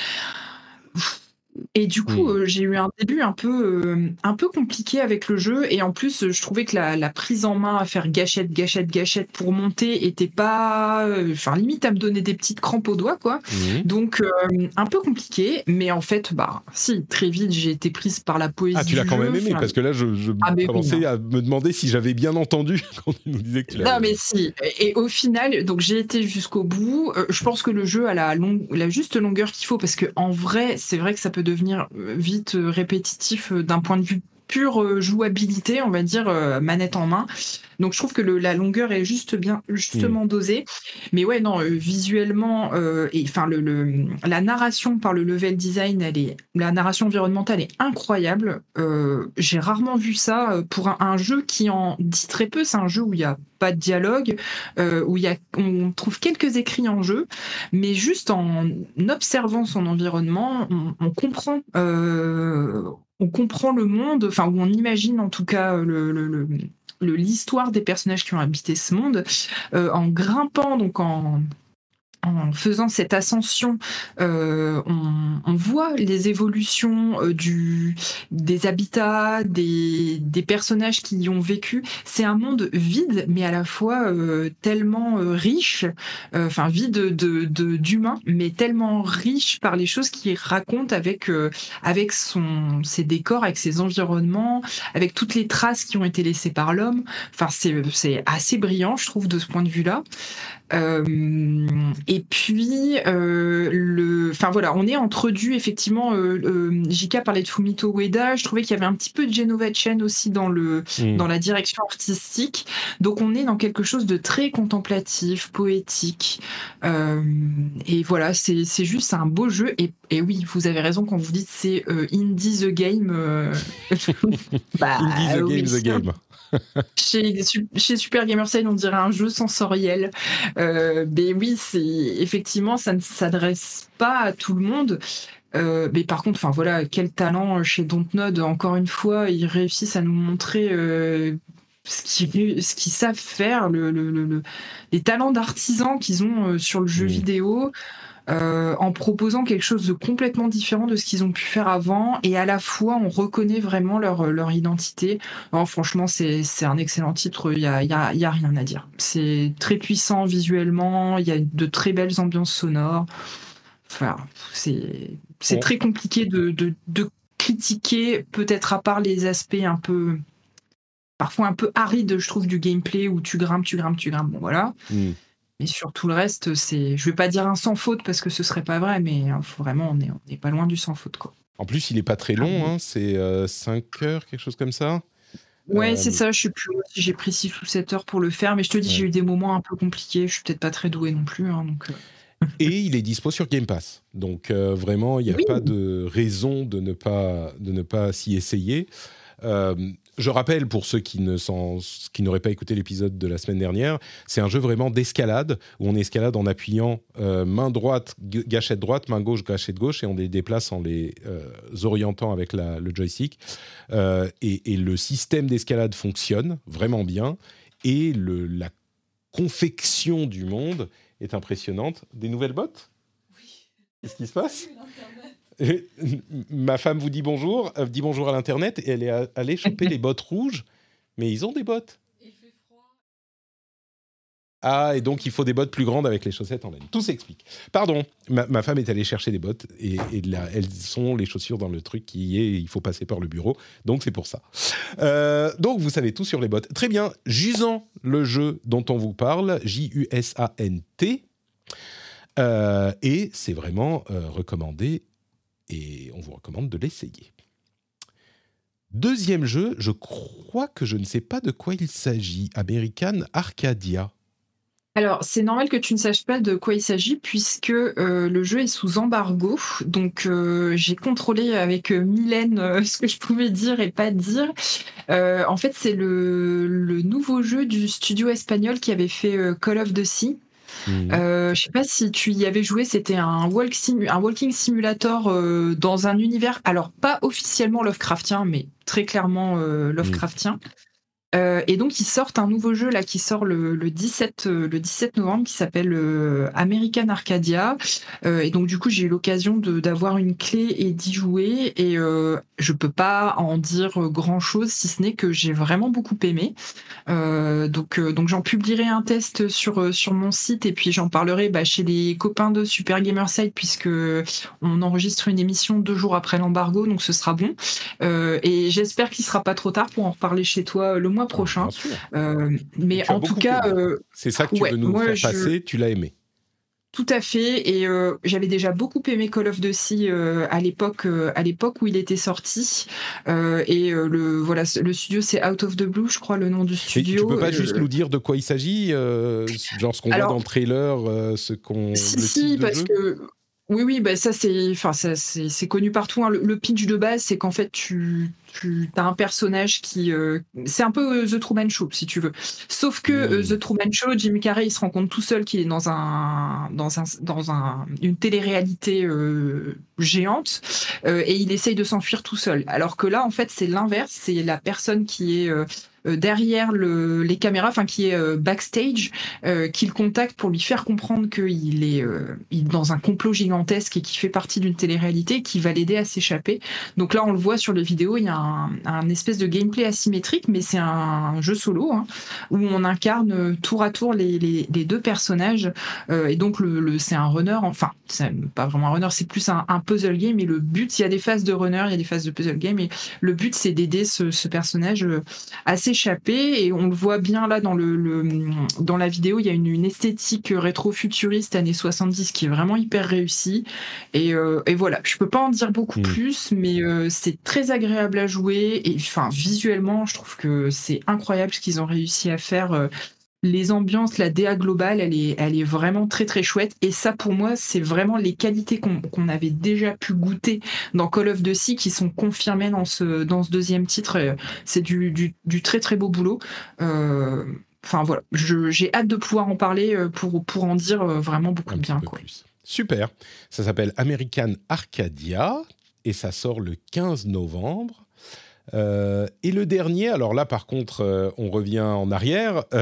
Et du coup, Hmm. euh, j'ai eu un début un peu, euh, un peu compliqué avec le jeu. Et en plus, je trouvais que la, la prise en main à faire gâchette, gâchette, gâchette pour monter était pas. euh, Enfin, limite à me donner des petites crampes aux doigts, quoi. Mhm. Donc, euh, un peu compliqué. Mais en fait, bah, si, très vite, j'ai été prise par la poésie. Ah, tu l'as quand jeu. même aimé parce que là, je, je Ah, oui, commençais à me demander si j'avais bien entendu quand tu nous disais que tu l'avais. Non mais si. Et au final, donc j'ai été jusqu'au bout. Je pense que le jeu a la, long- la juste longueur qu'il faut parce que en vrai, c'est vrai que ça peut devenir euh, vite euh, répétitif euh, d'un point de vue pure euh, jouabilité, on va dire euh, manette en main. Donc je trouve que le- la longueur est juste bien, justement dosée. Mais ouais, non, euh, visuellement euh, et enfin le, le- la narration par le level design, elle est la narration environnementale est incroyable. Euh, J'ai rarement vu ça pour un, un jeu qui en dit très peu. C'est un jeu où il y a pas de dialogue, euh, où il y a, on trouve quelques écrits en jeu, mais juste en observant son environnement, on, on comprend. Euh, on comprend le monde, enfin, où on imagine en tout cas le- l'histoire des personnages qui ont habité ce monde, euh, en grimpant, donc en, en faisant cette ascension, euh, on, on voit les évolutions euh, du, des habitats, des, des personnages qui y ont vécu. C'est un monde vide, mais à la fois euh, tellement euh, riche, euh, enfin vide de de- d'humains, mais tellement riche par les choses qu'il raconte avec avec son ses décors, avec ses environnements, avec toutes les traces qui ont été laissées par l'homme. Enfin, c'est c'est assez brillant, je trouve, de ce point de vue-là. Euh, et puis euh, le, enfin voilà, on est introduit effectivement. Euh, euh, Jika parlait de Fumito Ueda. Je trouvais qu'il y avait un petit peu de Genova Chen aussi dans le Mhm. dans la direction artistique. Donc on est dans quelque chose de très contemplatif, poétique. Euh, et voilà, c'est c'est juste un beau jeu. Et, et oui, vous avez raison quand vous dites c'est euh, indie the game. euh, bah, Indie the oui. game, the game. Chez, chez Super Gamerside, on dirait un jeu sensoriel. Euh, mais oui, c'est effectivement, ça ne s'adresse pas à tout le monde. Euh, mais par contre, enfin voilà, quel talent chez Dontnod. Encore une fois, ils réussissent à nous montrer euh, ce qu'ils ce savent faire, le, le- le- le- les talents d'artisans qu'ils ont euh, sur le jeu vidéo. Euh, en proposant quelque chose de complètement différent de ce qu'ils ont pu faire avant, et à la fois on reconnaît vraiment leur, leur identité. Franchement, c'est c'est un excellent titre. Il y a, il y a, il y a rien à dire. C'est très puissant visuellement. Il y a de très belles ambiances sonores. Enfin, c'est très compliqué de, de, de critiquer, peut-être à part les aspects un peu parfois un peu arides, je trouve, du gameplay où tu grimpes, tu grimpes, tu grimpes. Bon, voilà. Mhm. Mais sur tout le reste, c'est, je vais pas dire un sans faute parce que ce serait pas vrai, mais hein, faut vraiment, on est, on est pas loin du sans faute, quoi. En plus, il est pas très long, hein, c'est 5 heures, quelque chose comme ça. Ouais, Euh, c'est ça, je sais plus si j'ai pris 6 ou 7 heures pour le faire, mais je te dis, Ouais. j'ai eu des moments un peu compliqués, je suis peut-être pas très doué non plus, hein, donc... euh, Et il est dispo sur Game Pass. Donc euh, vraiment, il n'y a Oui. pas de raison de ne pas, de ne pas s'y essayer. Je rappelle pour ceux qui ne qui n'auraient pas écouté l'épisode de la semaine dernière, c'est un jeu vraiment d'escalade où on escalade en appuyant euh, main droite gâchette droite, main gauche gâchette gauche et on les déplace en les euh, orientant avec le joystick. Euh, et, le système d'escalade fonctionne vraiment bien et le, la confection du monde est impressionnante. Des nouvelles bottes? Oui. Qu'est-ce qui se passe? ma femme vous dit bonjour, euh, dit bonjour à l'internet et elle est allée choper les bottes rouges. Mais ils ont des bottes. Il fait froid. Ah, et donc il faut des bottes plus grandes avec les chaussettes en laine. Tout s'explique. Pardon, ma, femme est allée chercher des bottes et, là, elles sont les chaussures dans le truc qui est, il faut passer par le bureau. Donc c'est pour ça. Euh, donc vous savez tout sur les bottes. Très bien. Jusant, le jeu dont on vous parle, J-U-S-A-N-T. Euh, et c'est vraiment recommandé et on vous recommande de l'essayer. Deuxième jeu, je crois que je ne sais pas de quoi il s'agit. American Arcadia. Alors, c'est normal que tu ne saches pas de quoi il s'agit puisque euh, le jeu est sous embargo. Donc, euh, j'ai contrôlé avec euh, Mylène ce que je pouvais dire et pas dire. en fait, c'est le, nouveau jeu du studio espagnol qui avait fait Call of the Sea. Mhm. Euh, je sais pas si tu y avais joué, c'était un, walk un walking simulator euh, dans un univers, alors pas officiellement Lovecraftien, mais très clairement euh, Lovecraftien. Euh, et donc ils sortent un nouveau jeu là qui sort le, le 17 euh, le 17 novembre qui s'appelle euh, American Arcadia. Et donc du coup j'ai eu l'occasion d'avoir une clé et d'y jouer. Et je peux pas en dire grand chose si ce n'est que j'ai vraiment beaucoup aimé. Donc donc j'en publierai un test sur sur mon site. Et puis j'en parlerai bah, chez les copains de Super Gamerside puisque on enregistre une émission deux jours après l'embargo donc ce sera bon. Et j'espère qu'il sera pas trop tard pour en reparler chez toi le mois prochain. Euh, mais en tout cas, euh, c'est ça que tu veux nous faire passer. Tu l'as aimé. Tout à fait, et euh, j'avais déjà beaucoup aimé Call of Duty à l'époque, à l'époque où il était sorti. et le voilà, le studio c'est Out of the Blue, je crois le nom du studio. tu peux pas juste nous dire de quoi il s'agit, genre ce qu'on voit dans le trailer, ce qu'on. Si, si, parce que oui, oui, bah ça c'est, enfin c'est connu partout. Hein. Le, pitch de base, c'est qu'en fait tu, tu as un personnage qui, euh, c'est un peu euh, The Truman Show si tu veux. Sauf que euh, The Truman Show, Jimmy Carrey, il se rend compte tout seul qu'il est dans un, dans un, dans un, une télé-réalité géante et il essaye de s'enfuir tout seul. Alors que là, en fait, c'est l'inverse. C'est la personne qui est euh, derrière le, les caméras, enfin qui est euh, backstage, euh, qu'il contacte pour lui faire comprendre qu'il est, dans un complot gigantesque et qui fait partie d'une télé-réalité qui va l'aider à s'échapper. Donc là, on le voit sur les vidéos, il y a un, espèce de gameplay asymétrique, mais c'est un jeu solo hein, où on incarne tour à tour les, deux personnages. et donc c'est un runner, enfin c'est pas vraiment un runner, c'est plus un, un, puzzle game. Et le but, il y a des phases de runner, il y a des phases de puzzle game. Et le but, c'est d'aider ce, ce personnage assez échappé et on le voit bien là dans le, dans la vidéo il y a une, une esthétique rétro-futuriste années 70 qui est vraiment hyper réussie. Et, euh, et voilà. Je peux pas en dire beaucoup mm. plus mais euh, c'est très agréable à jouer. Et enfin visuellement je trouve que c'est incroyable ce qu'ils ont réussi à faire euh, les ambiances, la DA globale, elle est, elle est vraiment très très chouette. Et ça, pour moi, c'est vraiment les qualités qu'on avait déjà pu goûter dans Call of Duty qui sont confirmées dans ce, dans ce deuxième titre. C'est du, du, très très beau boulot. Euh, enfin voilà, j'ai hâte de pouvoir en parler euh, pour, pour en dire euh, vraiment beaucoup de bien. Quoi. Super. Ça s'appelle American Arcadia et ça sort le 15 novembre. et le dernier, alors là par contre, on revient en arrière.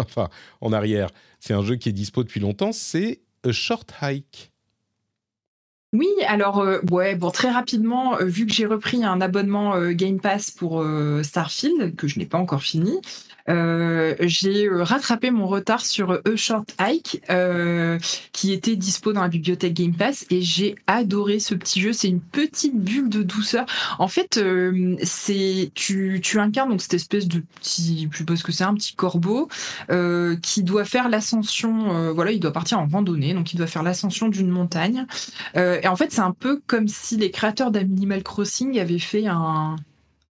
enfin en arrière, c'est un jeu qui est dispo depuis longtemps, c'est A Short Hike. Oui, alors euh, très rapidement, euh, vu que j'ai repris un abonnement euh, Game Pass pour Starfield que je n'ai pas encore fini, euh, j'ai euh, rattrapé mon retard sur A Short Hike, euh, qui était dispo dans la bibliothèque Game Pass, et j'ai adoré ce petit jeu. C'est une petite bulle de douceur. En fait, c'est tu, incarnes donc cette espèce de petit, je suppose que c'est un petit corbeau qui doit faire l'ascension. voilà, il doit partir en randonnée, donc il doit faire l'ascension d'une montagne. et en fait, c'est un peu comme si les créateurs d'Animal Crossing avaient fait un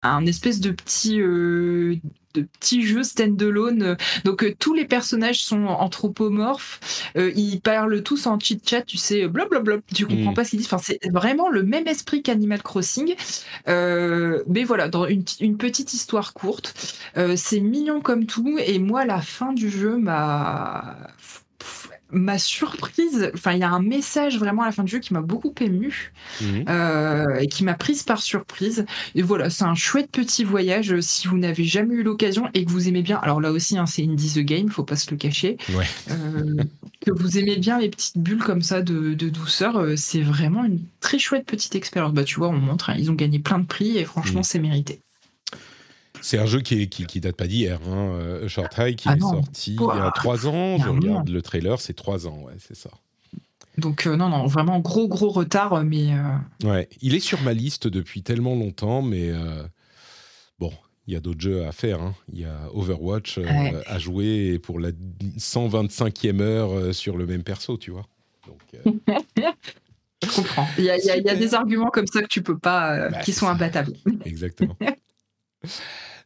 un espèce de petit euh, de petit jeu standalone. Donc euh, tous les personnages sont anthropomorphes, euh, ils parlent tous en chit chat, tu sais, blablabla. Tu comprends Mm. pas ce qu'ils disent. Enfin, c'est vraiment le même esprit qu'Animal Crossing, Euh, mais voilà, dans une, une petite histoire courte. Euh, c'est mignon comme tout, et moi la fin du jeu m'a m'a surprise. Enfin, il y a un message vraiment à la fin du jeu qui m'a beaucoup ému Mhm. euh, et qui m'a prise par surprise. Et voilà, c'est un chouette petit voyage euh, si vous n'avez jamais eu l'occasion et que vous aimez bien. Alors là aussi, hein, c'est Indie the Game, faut pas se le cacher. Ouais. Euh, que vous aimez bien les petites bulles comme ça de, de douceur, euh, c'est vraiment une très chouette petite expérience. Bah, tu vois, on montre, hein, ils ont gagné plein de prix et franchement, Mm. c'est mérité. C'est un jeu qui, est, qui, qui date pas d'hier. Hein. euh, Short High qui Ah est non. sorti il y a trois ans. A Je regarde le trailer, c'est trois ans, ouais, c'est ça. Donc, euh, non, non, vraiment gros, gros retard, mais euh, Ouais, il est sur ma liste depuis tellement longtemps, mais euh, bon, il y a d'autres jeux à faire. hein. Il y a Overwatch Ouais. à jouer pour la 125e heure sur le même perso, tu vois. Donc, je comprends. Il y a, il y a- des arguments comme ça que tu peux pas, Bah, qui sont imbattables. exactement.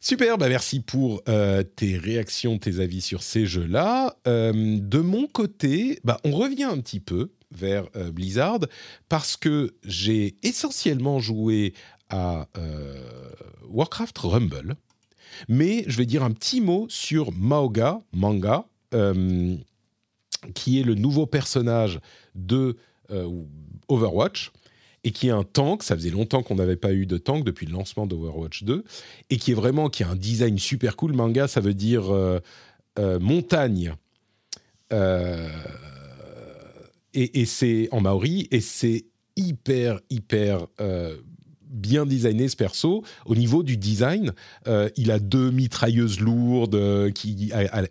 Super, bah merci pour euh, tes réactions, tes avis sur ces jeux-là. Euh, de mon côté, bah, on revient un petit peu vers euh, Blizzard parce que j'ai essentiellement joué à Warcraft Rumble, mais je vais dire un petit mot sur Maoga, Manga, qui est le nouveau personnage de Overwatch et qui est un tank. Ça faisait longtemps qu'on n'avait pas eu de tank depuis le lancement d'Overwatch 2 et qui est vraiment qui a un design super cool. Manga, ça veut dire euh, euh, montagne. Euh, et, c'est en maori et c'est hyper hyper bien designé ce perso au niveau du design. euh, il a deux mitrailleuses lourdes euh,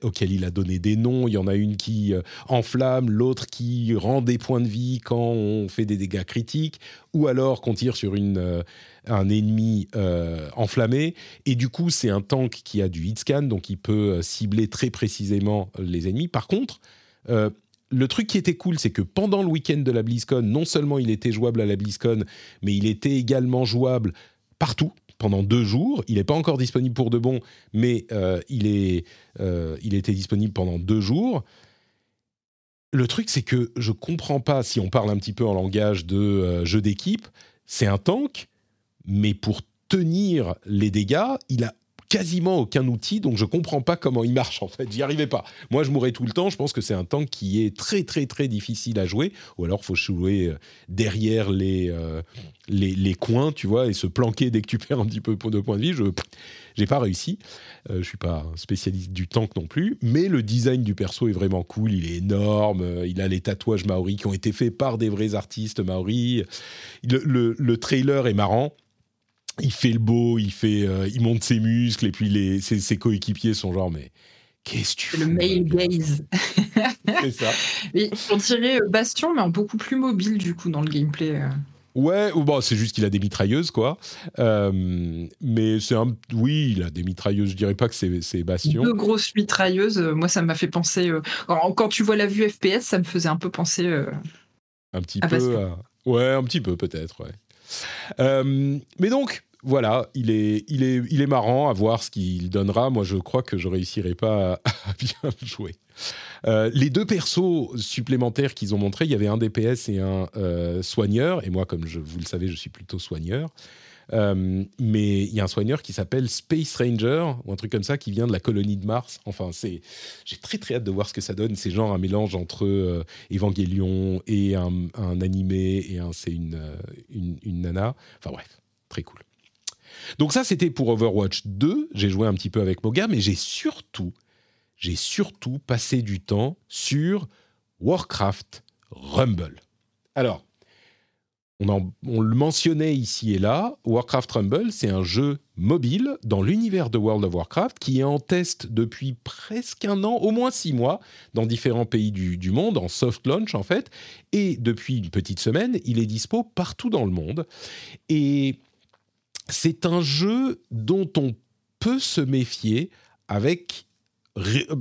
auxquelles il a donné des noms. Il y en a une qui euh, enflamme, l'autre qui rend des points de vie quand on fait des dégâts critiques, ou alors qu'on tire sur une, un ennemi enflammé. Et du coup, c'est un tank qui a du hit scan, donc il peut cibler très précisément les ennemis. Par contre, le truc qui était cool, c'est que pendant le week-end de la BlizzCon, non seulement il était jouable à la BlizzCon, mais il était également jouable partout pendant deux jours. Il n'est pas encore disponible pour de bon, mais euh, il, est, euh, il était disponible pendant deux jours. Le truc, c'est que je comprends pas, si on parle un petit peu en langage de euh, jeu d'équipe, c'est un tank, mais pour tenir les dégâts, il a quasiment aucun outil, donc je comprends pas comment il marche en fait. J'y arrivais pas. Moi, je mourrais tout le temps. Je pense que c'est un tank qui est très très très difficile à jouer, ou alors faut jouer euh, derrière les, euh, les, les coins, tu vois, et se planquer dès que tu perds un petit peu de points de vie. Je j'ai pas réussi. Euh, je suis pas spécialiste du tank non plus, mais le design du perso est vraiment cool. Il est énorme. euh, Il a les tatouages maoris qui ont été faits par des vrais artistes maoris. Le, le- le trailer est marrant. Il fait le beau, il fait, euh, il monte ses muscles et puis les, ses, ses coéquipiers sont genre mais qu'est-ce que tu le male gaze. C'est ça. Et on dirait euh, Bastion, mais en beaucoup plus mobile du coup dans le gameplay. euh. Ouais, ou bon, c'est juste qu'il a des mitrailleuses, quoi. Euh, mais c'est un. Oui, il a des mitrailleuses, je dirais pas que c'est Bastion. Deux grosses mitrailleuses, euh, moi ça m'a fait penser. euh, quand, quand tu vois la vue FPS, ça me faisait un peu penser. Un petit peu. À- Ouais, un petit peu, peut-être, ouais. Euh, mais donc, voilà, il est, il, est, il est marrant à voir ce qu'il donnera. Moi, je crois que je réussirai pas à, à bien jouer. Euh, les deux persos supplémentaires qu'ils ont montrés, il y avait un DPS et un euh, soigneur. Et moi, comme je, vous le savez, je suis plutôt soigneur. Euh, mais il y a un soigneur qui s'appelle Space Ranger ou un truc comme ça qui vient de la colonie de Mars. Enfin, c'est j'ai très très hâte de voir ce que ça donne. C'est genre un mélange entre euh, Evangelion et un, un animé et un c'est une, euh, une une nana. Enfin bref, très cool. Donc ça c'était pour Overwatch 2. J'ai joué un petit peu avec Moga, mais j'ai surtout j'ai surtout passé du temps sur Warcraft Rumble. Alors, on, le mentionnait ici et là, Warcraft Rumble, c'est un jeu mobile dans l'univers de World of Warcraft qui est en test depuis presque un an, au moins six mois, dans différents pays du, monde, en soft launch en fait. Et depuis une petite semaine, il est dispo partout dans le monde. Et c'est un jeu dont on peut se méfier avec,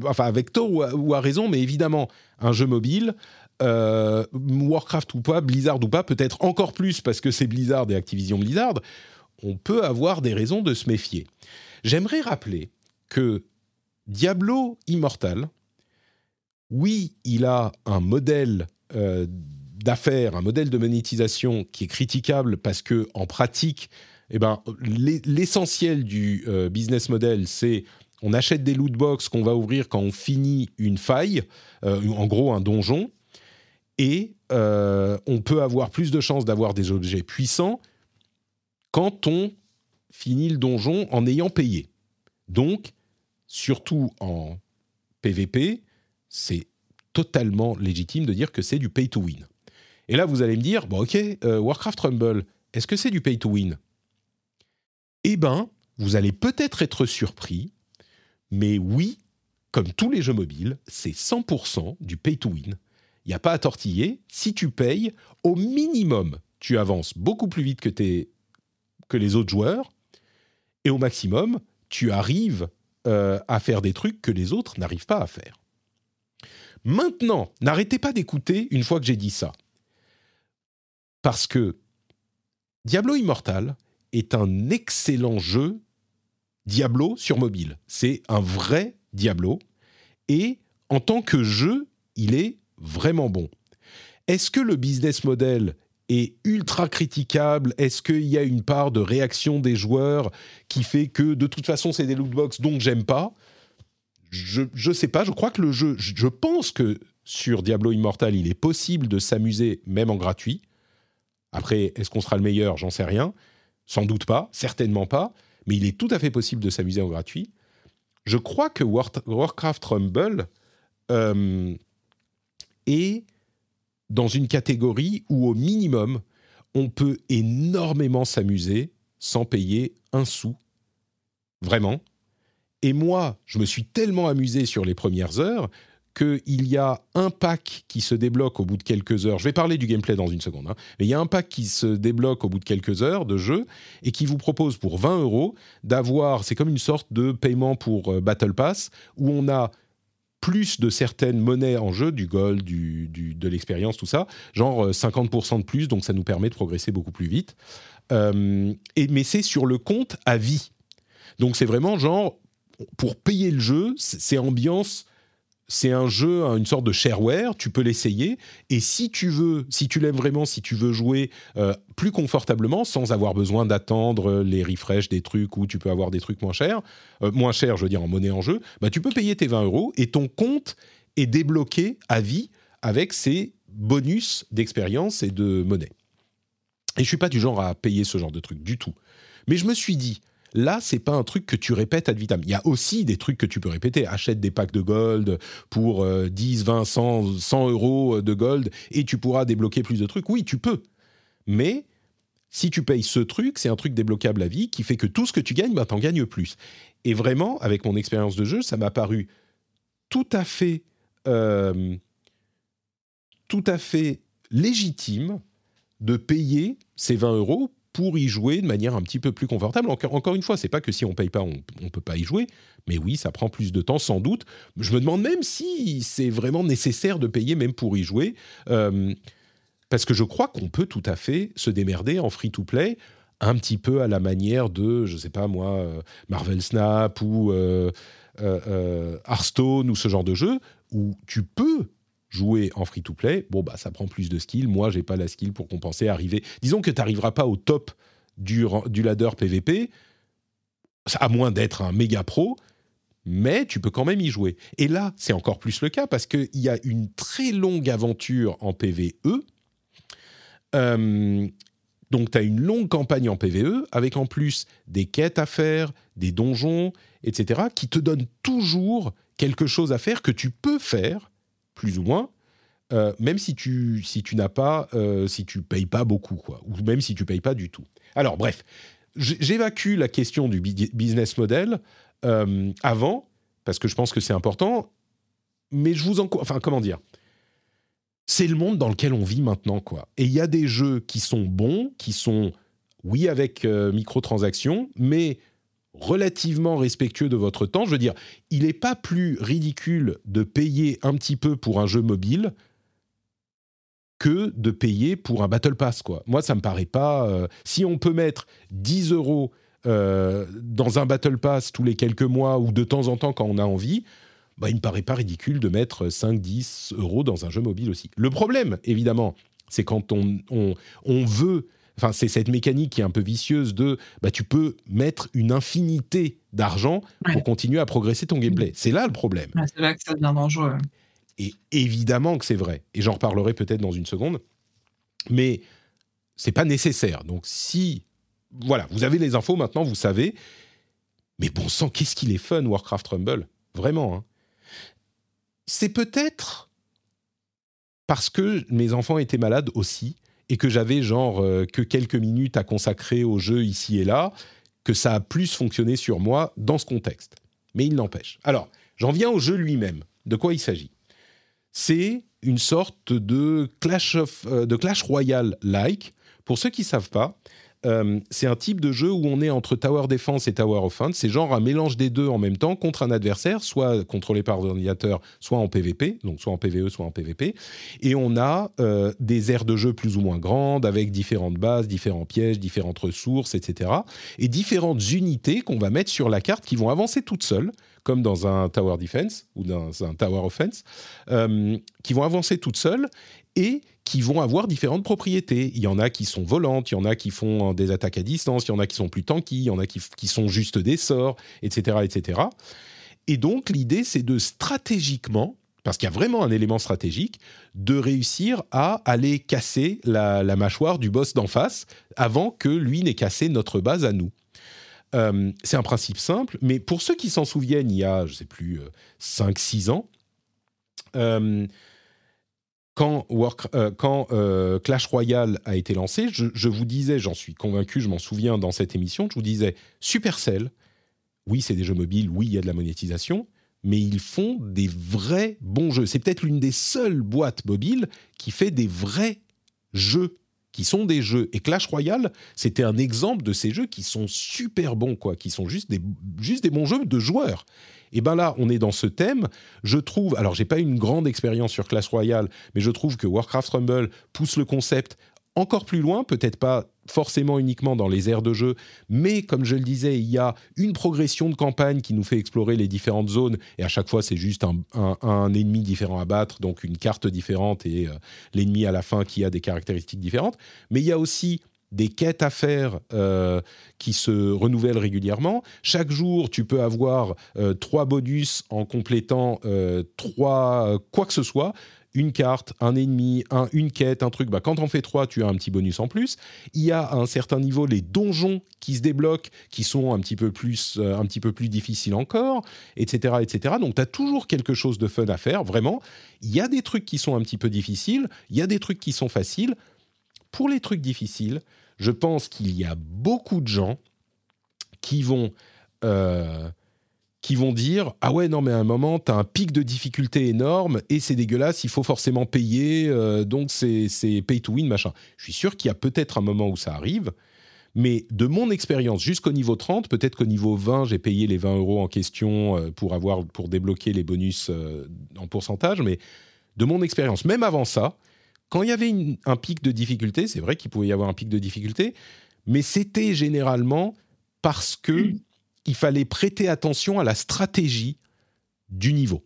enfin avec tort ou à raison, mais évidemment, un jeu mobile, euh, Warcraft ou pas, Blizzard ou pas, peut-être encore plus parce que c'est Blizzard et Activision Blizzard, on peut avoir des raisons de se méfier. J'aimerais rappeler que Diablo Immortal, oui, il a un modèle euh, d'affaires, un modèle de monétisation qui est critiquable parce que en pratique, eh ben, l'essentiel du euh, business model, c'est on achète des loot box qu'on va ouvrir quand on finit une faille, en gros un donjon, et on peut avoir plus de chances d'avoir des objets puissants quand on finit le donjon en ayant payé. Donc, surtout en PvP, c'est totalement légitime de dire que c'est du pay to win. Et là, vous allez me dire, bon ok, euh, Warcraft Rumble, est-ce que c'est du pay to win? Eh ben, vous allez peut-être être surpris, mais oui, comme tous les jeux mobiles, c'est 100% du pay to win. Il n'y a pas à tortiller. Si tu payes, au minimum, tu avances beaucoup plus vite que, les autres joueurs, et au maximum, tu arrives euh, à faire des trucs que les autres n'arrivent pas à faire. Maintenant, n'arrêtez pas d'écouter une fois que j'ai dit ça. Parce que Diablo Immortal est un excellent jeu Diablo sur mobile. C'est un vrai Diablo. Et en tant que jeu, il est vraiment bon. Est-ce que le business model est ultra critiquable? Est-ce qu'il y a une part de réaction des joueurs qui fait que de toute façon c'est des lootbox donc j'aime pas? Je, ne sais pas, je crois que le jeu, je pense que sur Diablo Immortal, il est possible de s'amuser même en gratuit. Après, est-ce qu'on sera le meilleur? J'en sais rien. Sans doute pas, certainement pas, mais il est tout à fait possible de s'amuser en gratuit. Je crois que Warcraft Rumble euh, est dans une catégorie où au minimum, on peut énormément s'amuser sans payer un sou. Vraiment. Et moi, je me suis tellement amusé sur les premières heures qu'il y a un pack qui se débloque au bout de quelques heures. Je vais parler du gameplay dans une seconde. Hein. mais il y a un pack qui se débloque au bout de quelques heures de jeu et qui vous propose pour 20 euros d'avoir, c'est comme une sorte de paiement pour euh, Battle Pass, où on a plus de certaines monnaies en jeu, du gold, du, de l'expérience, tout ça, genre 50% euh, de plus, donc ça nous permet de progresser beaucoup plus vite. Euh, et, mais c'est sur le compte à vie. Donc c'est vraiment genre, pour payer le jeu, c'est ambiance c'est un jeu, une sorte de shareware, tu peux l'essayer, et si tu veux, si tu l'aimes vraiment, si tu veux jouer euh, plus confortablement, sans avoir besoin d'attendre les refresh des trucs ou tu peux avoir des trucs moins chers, euh, moins chers, je veux dire en monnaie en jeu, bah, tu peux payer tes 20 euros et ton compte est débloqué à vie avec ces bonus d'expérience et de monnaie. Et je suis pas du genre à payer ce genre de truc du tout. Mais je me suis dit, Là, c'est pas un truc que tu répètes ad vitam. Il y a aussi des trucs que tu peux répéter. Achète des packs de gold pour 10, 20, 100, 100 euros de gold et tu pourras débloquer plus de trucs. Oui, tu peux. Mais si tu payes ce truc, c'est un truc débloquable à vie qui fait que tout ce que tu gagnes, bah, t'en gagnes plus. Et vraiment, avec mon expérience de jeu, ça m'a paru tout à fait, euh, tout à fait légitime de payer ces 20 euros pour y jouer de manière un petit peu plus confortable. Encore, une fois, c'est pas que si on paye pas, on ne peut pas y jouer, mais oui, ça prend plus de temps sans doute. Je me demande même si c'est vraiment nécessaire de payer même pour y jouer, euh, parce que je crois qu'on peut tout à fait se démerder en free-to-play un petit peu à la manière de, je sais pas moi, euh, Marvel Snap ou euh, Hearthstone ou ce genre de jeu, où tu peux jouer en free-to-play, bon, bah, ça prend plus de skill. Moi, j'ai pas la skill pour compenser, arriver. Disons que tu n'arriveras pas au top du, du ladder PVP, à moins d'être un méga pro, mais tu peux quand même y jouer. Et là, c'est encore plus le cas parce qu'il y a une très longue aventure en PVE. Euh, donc, tu as une longue campagne en PVE avec en plus des quêtes à faire, des donjons, etc., qui te donnent toujours quelque chose à faire que tu peux faire plus ou moins, euh, même si tu, si tu n'as pas, euh, si tu payes pas beaucoup, quoi, ou même si tu payes pas du tout. Alors, bref, j'évacue la question du business model euh, avant, parce que je pense que c'est important, mais je vous encourage, enfin, comment dire? C'est le monde dans lequel on vit maintenant, quoi. Et il y a des jeux qui sont bons, qui sont, oui, avec microtransactions, mais relativement respectueux de votre temps. Je veux dire, il n'est pas plus ridicule de payer un petit peu pour un jeu mobile que de payer pour un Battle Pass. Quoi. Moi, ça me paraît pas... euh, si on peut mettre 10 euros euh, dans un Battle Pass tous les quelques mois ou de temps en temps quand on a envie, bah, il me paraît pas ridicule de mettre 5-10 euros dans un jeu mobile aussi. Le problème, évidemment, c'est quand on, on veut... Enfin, c'est cette mécanique qui est un peu vicieuse de... Bah, tu peux mettre une infinité d'argent pour continuer à progresser ton gameplay. C'est là le problème. Ouais, c'est là que ça devient dangereux. Et évidemment que c'est vrai. Et j'en reparlerai peut-être dans une seconde. Mais c'est pas nécessaire. Donc si voilà, vous avez les infos maintenant, vous savez. Mais bon sang, qu'est-ce qu'il est fun Warcraft Rumble, vraiment. hein. C'est peut-être parce que mes enfants étaient malades aussi et que j'avais genre euh, que quelques minutes à consacrer au jeu ici et là que ça a plus fonctionné sur moi dans ce contexte. Mais il n'empêche. Alors, j'en viens au jeu lui-même. De quoi il s'agit? C'est une sorte de Clash, of, euh, de Clash Royale-like. Pour ceux qui ne savent pas, euh, c'est un type de jeu où on est entre Tower Defense et Tower Offense. C'est genre un mélange des deux en même temps contre un adversaire, soit contrôlé par l'ordinateur, soit en PvP, donc soit en PvE, soit en PvP. Et on a euh, des aires de jeu plus ou moins grandes, avec différentes bases, différents pièges, différentes ressources, etc. Et différentes unités qu'on va mettre sur la carte qui vont avancer toutes seules, comme dans un Tower Defense ou dans un Tower Offense, euh, qui vont avancer toutes seules et qui vont avoir différentes propriétés. Il y en a qui sont volantes, il y en a qui font des attaques à distance, il y en a qui sont plus tanky, il y en a qui, sont juste des sorts, etc., etc. Et donc l'idée, c'est de stratégiquement, parce qu'il y a vraiment un élément stratégique, de réussir à aller casser la, mâchoire du boss d'en face avant que lui n'ait cassé notre base à nous. Euh, c'est un principe simple, mais pour ceux qui s'en souviennent, il y a, je ne sais plus, 5-6 ans, euh, quand, euh, euh, Clash Royale a été lancé, je, je vous disais, j'en suis convaincu, je m'en souviens dans cette émission, je vous disais, Supercell, oui, c'est des jeux mobiles, oui, il y a de la monétisation, mais ils font des vrais bons jeux. C'est peut-être l'une des seules boîtes mobiles qui fait des vrais jeux qui sont des jeux. Et Clash Royale, c'était un exemple de ces jeux qui sont super bons, quoi, qui sont juste des, juste des bons jeux de joueurs. Et ben là, on est dans ce thème. Je trouve, alors j'ai pas une grande expérience sur Clash Royale, mais je trouve que Warcraft Rumble pousse le concept encore plus loin, peut-être pas forcément uniquement dans les aires de jeu, mais comme je le disais, il y a une progression de campagne qui nous fait explorer les différentes zones, et à chaque fois c'est juste un, ennemi différent à battre, donc une carte différente et euh, l'ennemi à la fin qui a des caractéristiques différentes, mais il y a aussi des quêtes à faire euh, qui se renouvellent régulièrement. Chaque jour, tu peux avoir euh, trois bonus en complétant euh, trois quoi que ce soit une carte, un ennemi, un, une quête, un truc. Bah, quand on fait trois, tu as un petit bonus en plus. Il y a à un certain niveau les donjons qui se débloquent, qui sont un petit peu plus, un petit peu plus difficiles encore, etc., etc. Donc, tu as toujours quelque chose de fun à faire, vraiment. Il y a des trucs qui sont un petit peu difficiles, il y a des trucs qui sont faciles. Pour les trucs difficiles, je pense qu'il y a beaucoup de gens qui vont... Euh, qui vont dire ah ouais non mais à un moment t'as un pic de difficulté énorme et c'est dégueulasse il faut forcément payer euh, donc c'est pay to win machin je suis sûr qu'il y a peut-être un moment où ça arrive mais de mon expérience jusqu'au niveau 30 peut-être qu'au niveau 20 j'ai payé les 20 euros en question euh, pour avoir pour débloquer les bonus en pourcentage mais de mon expérience même avant ça quand il y avait une, un pic de difficulté c'est vrai qu'il pouvait y avoir un pic de difficulté mais c'était généralement parce que mmh il fallait prêter attention à la stratégie du niveau.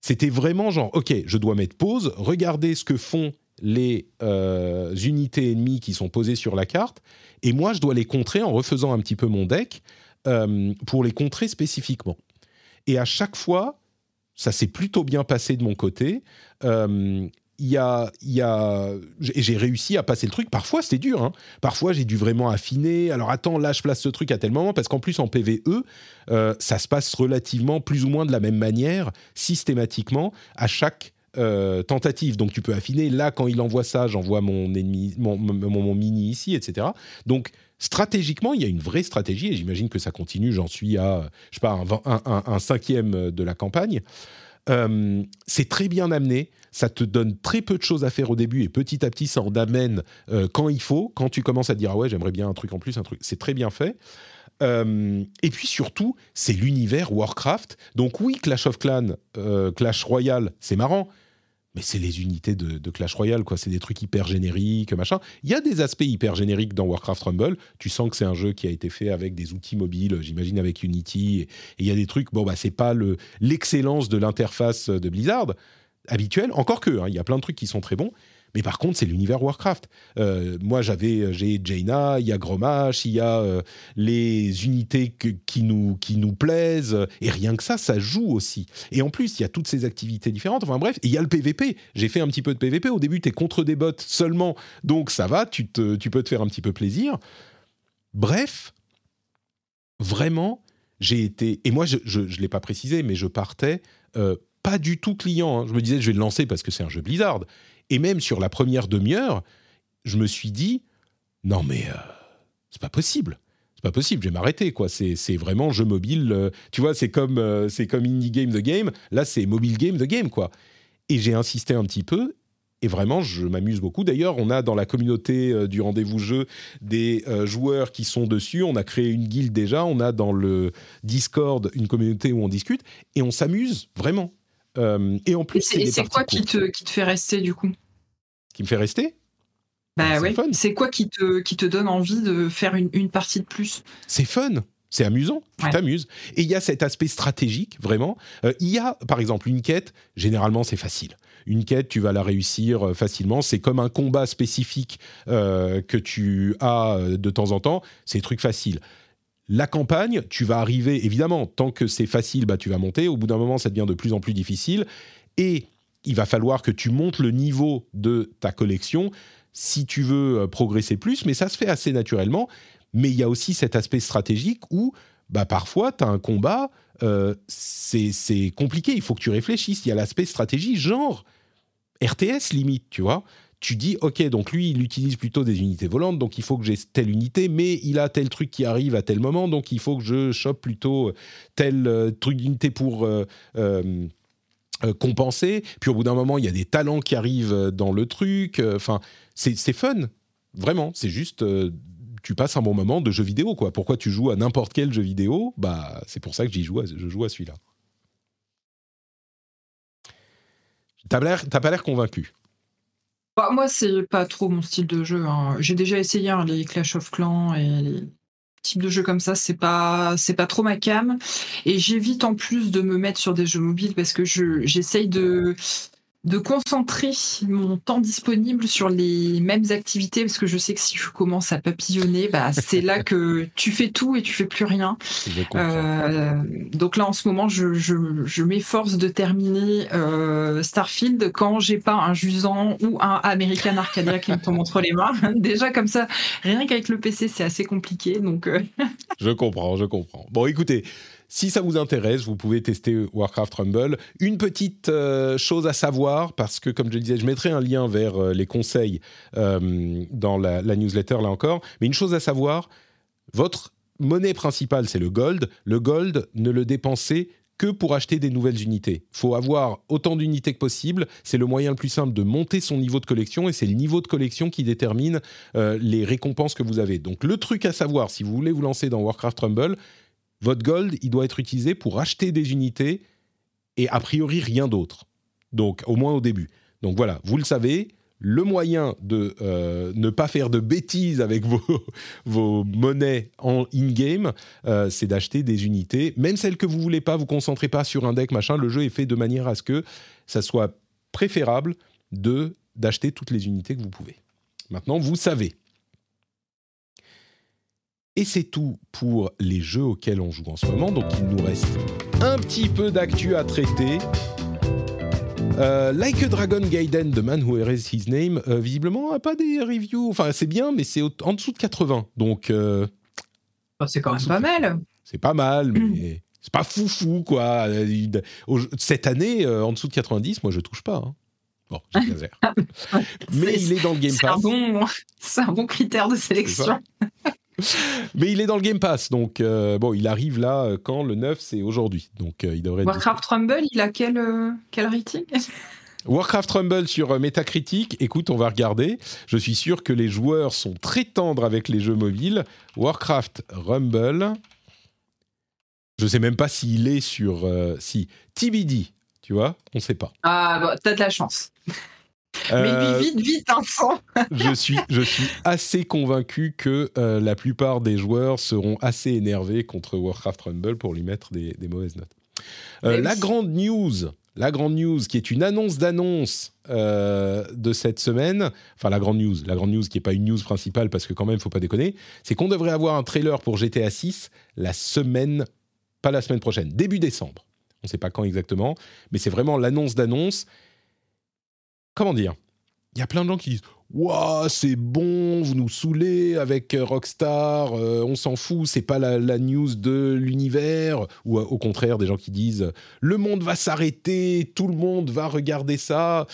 C'était vraiment genre, ok, je dois mettre pause, regarder ce que font les euh, unités ennemies qui sont posées sur la carte, et moi, je dois les contrer en refaisant un petit peu mon deck euh, pour les contrer spécifiquement. Et à chaque fois, ça s'est plutôt bien passé de mon côté. Euh, il y a, j'ai réussi à passer le truc. Parfois, c'était dur. Hein. Parfois, j'ai dû vraiment affiner. Alors, attends, là, je place ce truc à tel moment. Parce qu'en plus, en PVE, euh, ça se passe relativement plus ou moins de la même manière, systématiquement, à chaque euh, tentative. Donc, tu peux affiner. Là, quand il envoie ça, j'envoie mon ennemi, mon, mini ici, etc. Donc, stratégiquement, il y a une vraie stratégie. Et j'imagine que ça continue. J'en suis à, je sais pas, un cinquième de la campagne. Euh, c'est très bien amené, ça te donne très peu de choses à faire au début et petit à petit ça en amène euh, quand il faut, quand tu commences à dire ah ouais j'aimerais bien un truc en plus, un truc, c'est très bien fait. Euh, et puis surtout c'est l'univers Warcraft, donc oui Clash of Clans, Clash Royale c'est marrant, mais c'est les unités de, Clash Royale, quoi. C'est des trucs hyper génériques, machin. Il y a des aspects hyper génériques dans Warcraft Rumble. Tu sens que c'est un jeu qui a été fait avec des outils mobiles, j'imagine avec Unity. Et il y a des trucs, bon, bah, c'est pas l'excellence de l'interface de Blizzard habituelle, encore que, hein, il y a plein de trucs qui sont très bons. Mais par contre, c'est l'univers Warcraft. Euh, moi, j'avais, euh, j'ai Jaina, il y a Gromash, il y a euh, les unités qui, nous, qui nous plaisent. Et rien que ça, ça joue aussi. Et en plus, il y a toutes ces activités différentes. Enfin bref, il y a le PVP. J'ai fait un petit peu de PVP. Au début, tu es contre des bots seulement. Donc ça va, tu, te, tu peux te faire un petit peu plaisir. Bref, vraiment, j'ai été. Et moi, je ne l'ai pas précisé, mais je partais. pas du tout client. Hein. Je me disais, je vais le lancer parce que c'est un jeu Blizzard. Et même sur la première demi-heure, je me suis dit non mais euh, c'est pas possible. C'est pas possible, je vais m'arrêter quoi. C'est vraiment jeu mobile. Euh, tu vois, c'est comme euh, c'est comme indie game the game. Là, c'est mobile game the game quoi. Et j'ai insisté un petit peu. Et vraiment, je m'amuse beaucoup. D'ailleurs, on a dans la communauté du rendez-vous jeu des joueurs qui sont dessus. On a créé une guilde déjà. On a dans le Discord une communauté où on discute. Et on s'amuse vraiment. Euh, et en plus, c'est quoi qui te, qui te fait rester du coup? Qui me fait rester? Bah oui. C'est quoi qui te, qui te donne envie de faire une, une partie de plus? C'est fun. C'est amusant, tu t'amuses. Et il y a cet aspect stratégique, vraiment. Euh, il y a, par exemple, une quête, généralement c'est facile. Une quête, tu vas la réussir euh, facilement. C'est comme un combat spécifique que tu as de temps en temps. C'est des trucs faciles. La campagne, tu vas arriver, évidemment, tant que c'est facile, bah, tu vas monter. Au bout d'un moment, ça devient de plus en plus difficile. Et il va falloir que tu montes le niveau de ta collection si tu veux euh, progresser plus. Mais ça se fait assez naturellement. Mais il y a aussi cet aspect stratégique où bah, parfois, tu as un combat, euh, c'est compliqué, il faut que tu réfléchisses. Il y a l'aspect stratégie, genre RTS limite, tu vois tu dis, OK, donc lui, il utilise plutôt des unités volantes, donc il faut que j'ai telle unité, mais il a tel truc qui arrive à tel moment, donc il faut que je chope plutôt tel euh, truc d'unité pour euh, euh, compenser. Puis au bout d'un moment, il y a des talents qui arrivent dans le truc. Enfin, c'est fun, vraiment. C'est juste, tu passes un bon moment de jeu vidéo, quoi. Pourquoi tu joues à n'importe quel jeu vidéo? Bah, c'est pour ça que j'y joue, je joue à celui-là. T'as pas l'air convaincu. Bah, moi, c'est pas trop mon style de jeu. Hein. J'ai déjà essayé hein, les Clash of Clans et les types de jeux comme ça. C'est pas, c'est pas trop ma cam. Et j'évite en plus de me mettre sur des jeux mobiles parce que je, j'essaye de de concentrer mon temps disponible sur les mêmes activités parce que je sais que si je commence à papillonner, bah, c'est là que tu fais tout et tu fais plus rien. Euh, donc là en ce moment, je, je, m'efforce de terminer euh, Starfield quand j'ai pas un Jusant ou un American Arcadia qui me tombe entre les mains. Déjà comme ça, rien qu'avec le PC, c'est assez compliqué. Donc euh. je comprends, je comprends. Bon, écoutez. Si ça vous intéresse, vous pouvez tester Warcraft Rumble. Une petite euh, chose à savoir, parce que comme je le disais, je mettrai un lien vers euh, les conseils euh, dans la, newsletter là encore. Mais une chose à savoir, votre monnaie principale, c'est le gold. Le gold, ne le dépensez que pour acheter des nouvelles unités. Il faut avoir autant d'unités que possible. C'est le moyen le plus simple de monter son niveau de collection et c'est le niveau de collection qui détermine les récompenses que vous avez. Donc le truc à savoir, si vous voulez vous lancer dans Warcraft Rumble, votre gold, il doit être utilisé pour acheter des unités et a priori rien d'autre. Donc, au moins au début. Donc voilà, vous le savez, le moyen de euh, ne pas faire de bêtises avec vos, monnaies en in-game, euh, c'est d'acheter des unités. Même celles que vous voulez pas, vous concentrez pas sur un deck, machin. Le jeu est fait de manière à ce que ça soit préférable de d'acheter toutes les unités que vous pouvez. Maintenant, vous savez. Et c'est tout pour les jeux auxquels on joue en ce moment. Donc il nous reste un petit peu d'actu à traiter. Euh, like a Dragon Gaiden, The Man Who Erased His Name, euh, visiblement n'a pas des reviews. Enfin, c'est bien, mais c'est en dessous de 80. Donc. Euh, oh, c'est quand même pas mal. C'est pas mal, mais c'est pas foufou, quoi. Cette année, en dessous de 90, moi, je touche pas. Hein. Bon, mais il est dans le Game Pass. C'est un, bon critère de sélection. Mais il est dans le Game Pass, donc euh, bon, il arrive là euh, quand le 9, c'est aujourd'hui. Donc euh, il devrait. Warcraft Rumble, il a quel, quel rating? Warcraft Rumble sur Metacritic, écoute, on va regarder. Je suis sûr que les joueurs sont très tendres avec les jeux mobiles. Warcraft Rumble. Je sais même pas s'il est sur. si. TBD. Tu vois On ne sait pas. Ah, bah, t'as de la chance. Mais vite, vite, enfant je, suis, je suis assez convaincu que la plupart des joueurs seront assez énervés contre Warcraft Rumble pour lui mettre des, mauvaises notes. la grande news la grande news qui est une annonce d'annonce euh, de cette semaine, enfin la grande news, la grande news qui n'est pas une news principale parce que quand même, il faut pas déconner, c'est qu'on devrait avoir un trailer pour GTA 6 la semaine, pas la semaine prochaine, début décembre. On ne sait pas quand exactement, mais c'est vraiment l'annonce d'annonce. Comment dire Il y a plein de gens qui disent Waouh, c'est bon, vous nous saoulez avec euh, Rockstar, euh, on s'en fout, c'est pas la, news de l'univers. Ou euh, au contraire, des gens qui disent le monde va s'arrêter, tout le monde va regarder ça.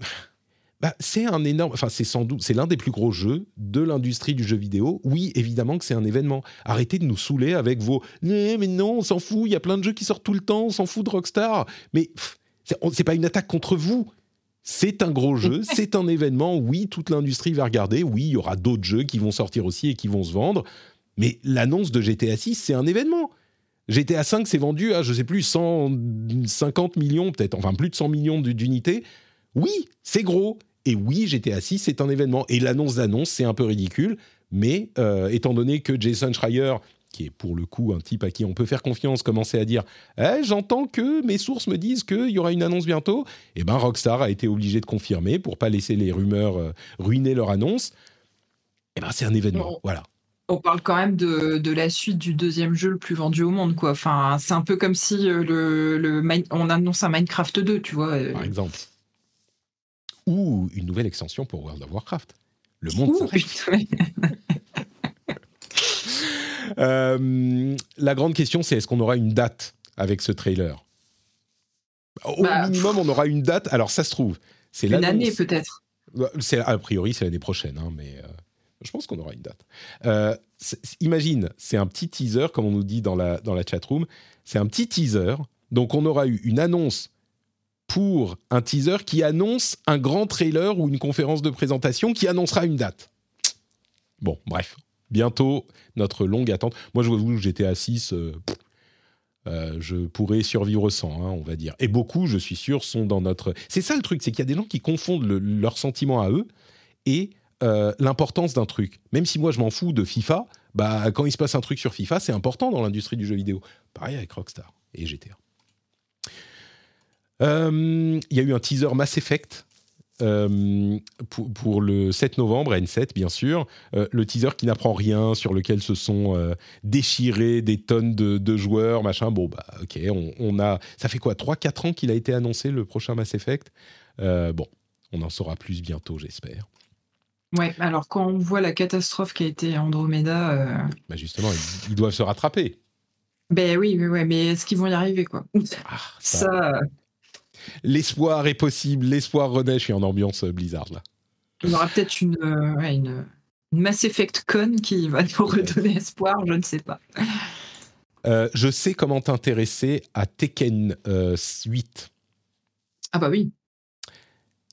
Bah, c'est un énorme, enfin c'est sans doute, c'est l'un des plus gros jeux de l'industrie du jeu vidéo. Oui, évidemment que c'est un événement. Arrêtez de nous saouler avec vos mais, mais non, on s'en fout. Il y a plein de jeux qui sortent tout le temps, on s'en fout de Rockstar. Mais c'est pas une attaque contre vous c'est un gros jeu, c'est un événement. Oui, toute l'industrie va regarder. Oui, il y aura d'autres jeux qui vont sortir aussi et qui vont se vendre. Mais l'annonce de GTA 6, c'est un événement. GTA 5 s'est vendu à, je sais plus, 150 millions, peut-être, enfin plus de 100 millions d'unités. Oui, c'est gros. Et oui, GTA 6, c'est un événement. Et l'annonce d'annonce, c'est un peu ridicule. Mais euh, étant donné que Jason Schreier qui est pour le coup un type à qui on peut faire confiance, commencer à dire eh, J'entends que mes sources me disent qu'il y aura une annonce bientôt. Et eh ben Rockstar a été obligé de confirmer pour pas laisser les rumeurs euh, ruiner leur annonce. Et eh ben c'est un événement. voilà. On parle quand même de, la suite du deuxième jeu le plus vendu au monde, quoi. Enfin, c'est un peu comme si euh, le, on annonce un Minecraft 2, tu vois. Euh. Par exemple. Ou une nouvelle extension pour World of Warcraft. Le monde s'arrête. Euh, la grande question, c'est est-ce qu'on aura une date avec ce trailer? Au bah, minimum, on aura une date. Alors, ça se trouve, c'est Une année peut-être. Bah, a priori, c'est l'année prochaine, hein, mais euh, je pense qu'on aura une date. Euh, imagine, c'est un petit teaser, comme on nous dit dans la, dans la chat room. C'est un petit teaser. Donc, on aura eu une annonce pour un teaser qui annonce un grand trailer ou une conférence de présentation qui annoncera une date. Bon, bref, bientôt notre longue attente. Moi, je vous, j'étais à 6, euh, euh, je pourrais survivre sans, hein, on va dire. Et beaucoup, je suis sûr, sont dans notre. C'est ça le truc, c'est qu'il y a des gens qui confondent leurs sentiments à eux et euh, l'importance d'un truc. Même si moi, je m'en fous de FIFA, bah, quand il se passe un truc sur FIFA, c'est important dans l'industrie du jeu vidéo. Pareil avec Rockstar et GTA. Il y a eu un teaser Mass Effect euh, pour, le 7 novembre, N7 bien sûr, euh, le teaser qui n'apprend rien, sur lequel se sont euh, déchirés des tonnes de, joueurs, machin. Bon, bah ok, on, a. Ça fait quoi 3-4 ans qu'il a été annoncé le prochain Mass Effect? Bon, on en saura plus bientôt, j'espère. Ouais, alors quand on voit la catastrophe qui a été Andromeda. Bah justement, ils, doivent se rattraper. Ben oui, oui, mais est-ce qu'ils vont y arriver, quoi? Ah, ça l'espoir est possible, l'espoir renaît. Je suis en ambiance euh, Blizzard là. Il y aura peut-être une, euh, une, Mass Effect Con qui va nous redonner espoir, je ne sais pas. Euh, je sais comment t'intéresser à Tekken 8. Ah bah oui.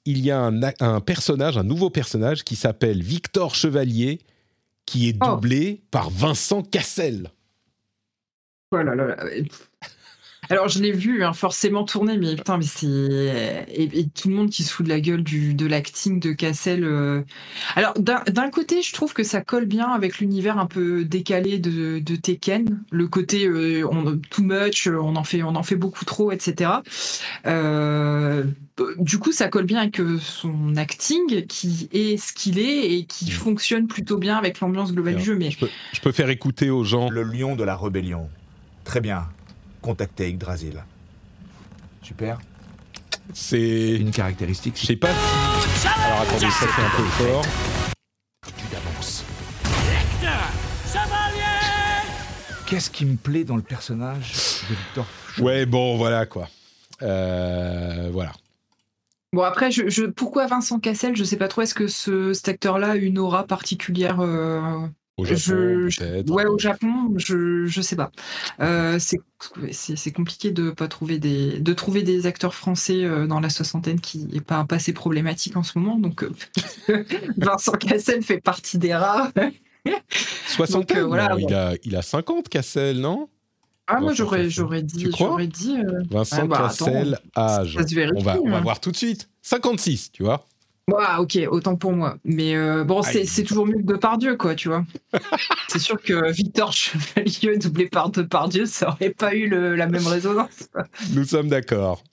Il y a un, personnage, un nouveau personnage qui s'appelle Victor Chevalier, qui est oh. doublé par Vincent Cassel. Oh là là là. Alors, je l'ai vu hein, forcément tourner, mais putain, mais c'est. Et, tout le monde qui se fout de la gueule du, de l'acting de Cassel. Euh. Alors, d'un côté, je trouve que ça colle bien avec l'univers un peu décalé de, de Tekken. Le côté euh, on, too much, on en, fait, on en fait beaucoup trop, etc. Euh, du coup, ça colle bien avec son acting qui est ce qu'il est et qui mmh. fonctionne plutôt bien avec l'ambiance globale du jeu. Mais... je peux faire écouter aux gens. Le lion de la rébellion. Très bien contacter Yggdrasil. Super. C'est une caractéristique. Je sais pas si. Alors attendez, ça c'est un peu fort. Tu t'avances. Qu'est-ce qui me plaît dans le personnage de Victor Ouais, bon, voilà quoi. Euh, voilà. Bon après, je, pourquoi Vincent Cassel? Je sais pas trop. Est-ce que ce, cet acteur-là a une aura particulière euh, au Japon, peut-être. Ouais, au Japon, je je sais pas. Euh, c'est compliqué de pas trouver des de trouver des acteurs français euh, dans la soixantaine qui est pas pas assez problématique en ce moment. Donc euh, Vincent Cassel fait partie des rares. Soixantaine? voilà, il a il a 50 Cassel, non? Ah, moi, j'aurais, j'aurais dit, j'aurais dit. euh, Vincent Ah bah, attends, Cassel, âge. ça se vérifie, On va, on va hein. voir tout de suite. 56, tu vois? Ouah, ok, autant pour moi. Mais euh, bon, c'est, toujours mieux que Depardieu, quoi, tu vois. c'est sûr que Victor Chevalier doublé par Depardieu, ça aurait pas eu le- la même résonance. Nous sommes d'accord.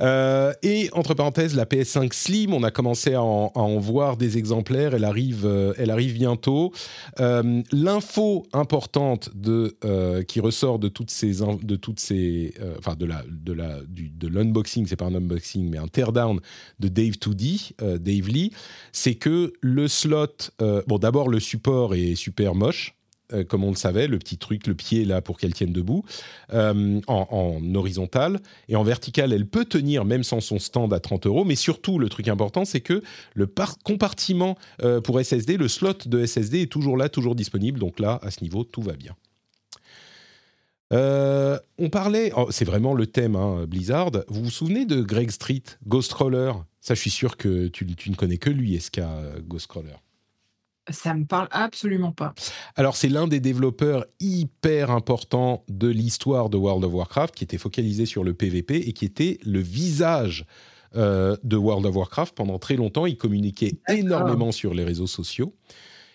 Euh, et entre parenthèses, la PS5 Slim, on a commencé à en, voir des exemplaires. Elle arrive, euh, elle arrive bientôt. Euh, L'info importante qui ressort de toutes ces, de toutes ces, enfin de la, de la, de l'unboxing, c'est pas un unboxing, mais un teardown de Dave 2D, euh, Dave Lee, c'est que le slot, bon d'abord le support est super moche. Euh, comme on le savait, le petit truc, le pied là pour qu'elle tienne debout, euh, en, en horizontal. Et en vertical, elle peut tenir même sans son stand à 30 euros. Mais surtout, le truc important, c'est que le par- compartiment euh, pour SSD, le slot de SSD est toujours là, toujours disponible. Donc là, à ce niveau, tout va bien. On parlait, oh, c'est vraiment le thème hein, Blizzard. Vous vous souvenez de Greg Street, Ghostcrawler Ça, je suis sûr que tu, ne connais que lui, SK euh, Ghostcrawler. Ça me parle absolument pas. Alors, c'est l'un des développeurs hyper importants de l'histoire de World of Warcraft, qui était focalisé sur le PvP et qui était le visage euh, de World of Warcraft pendant très longtemps. Il communiquait énormément sur les réseaux sociaux.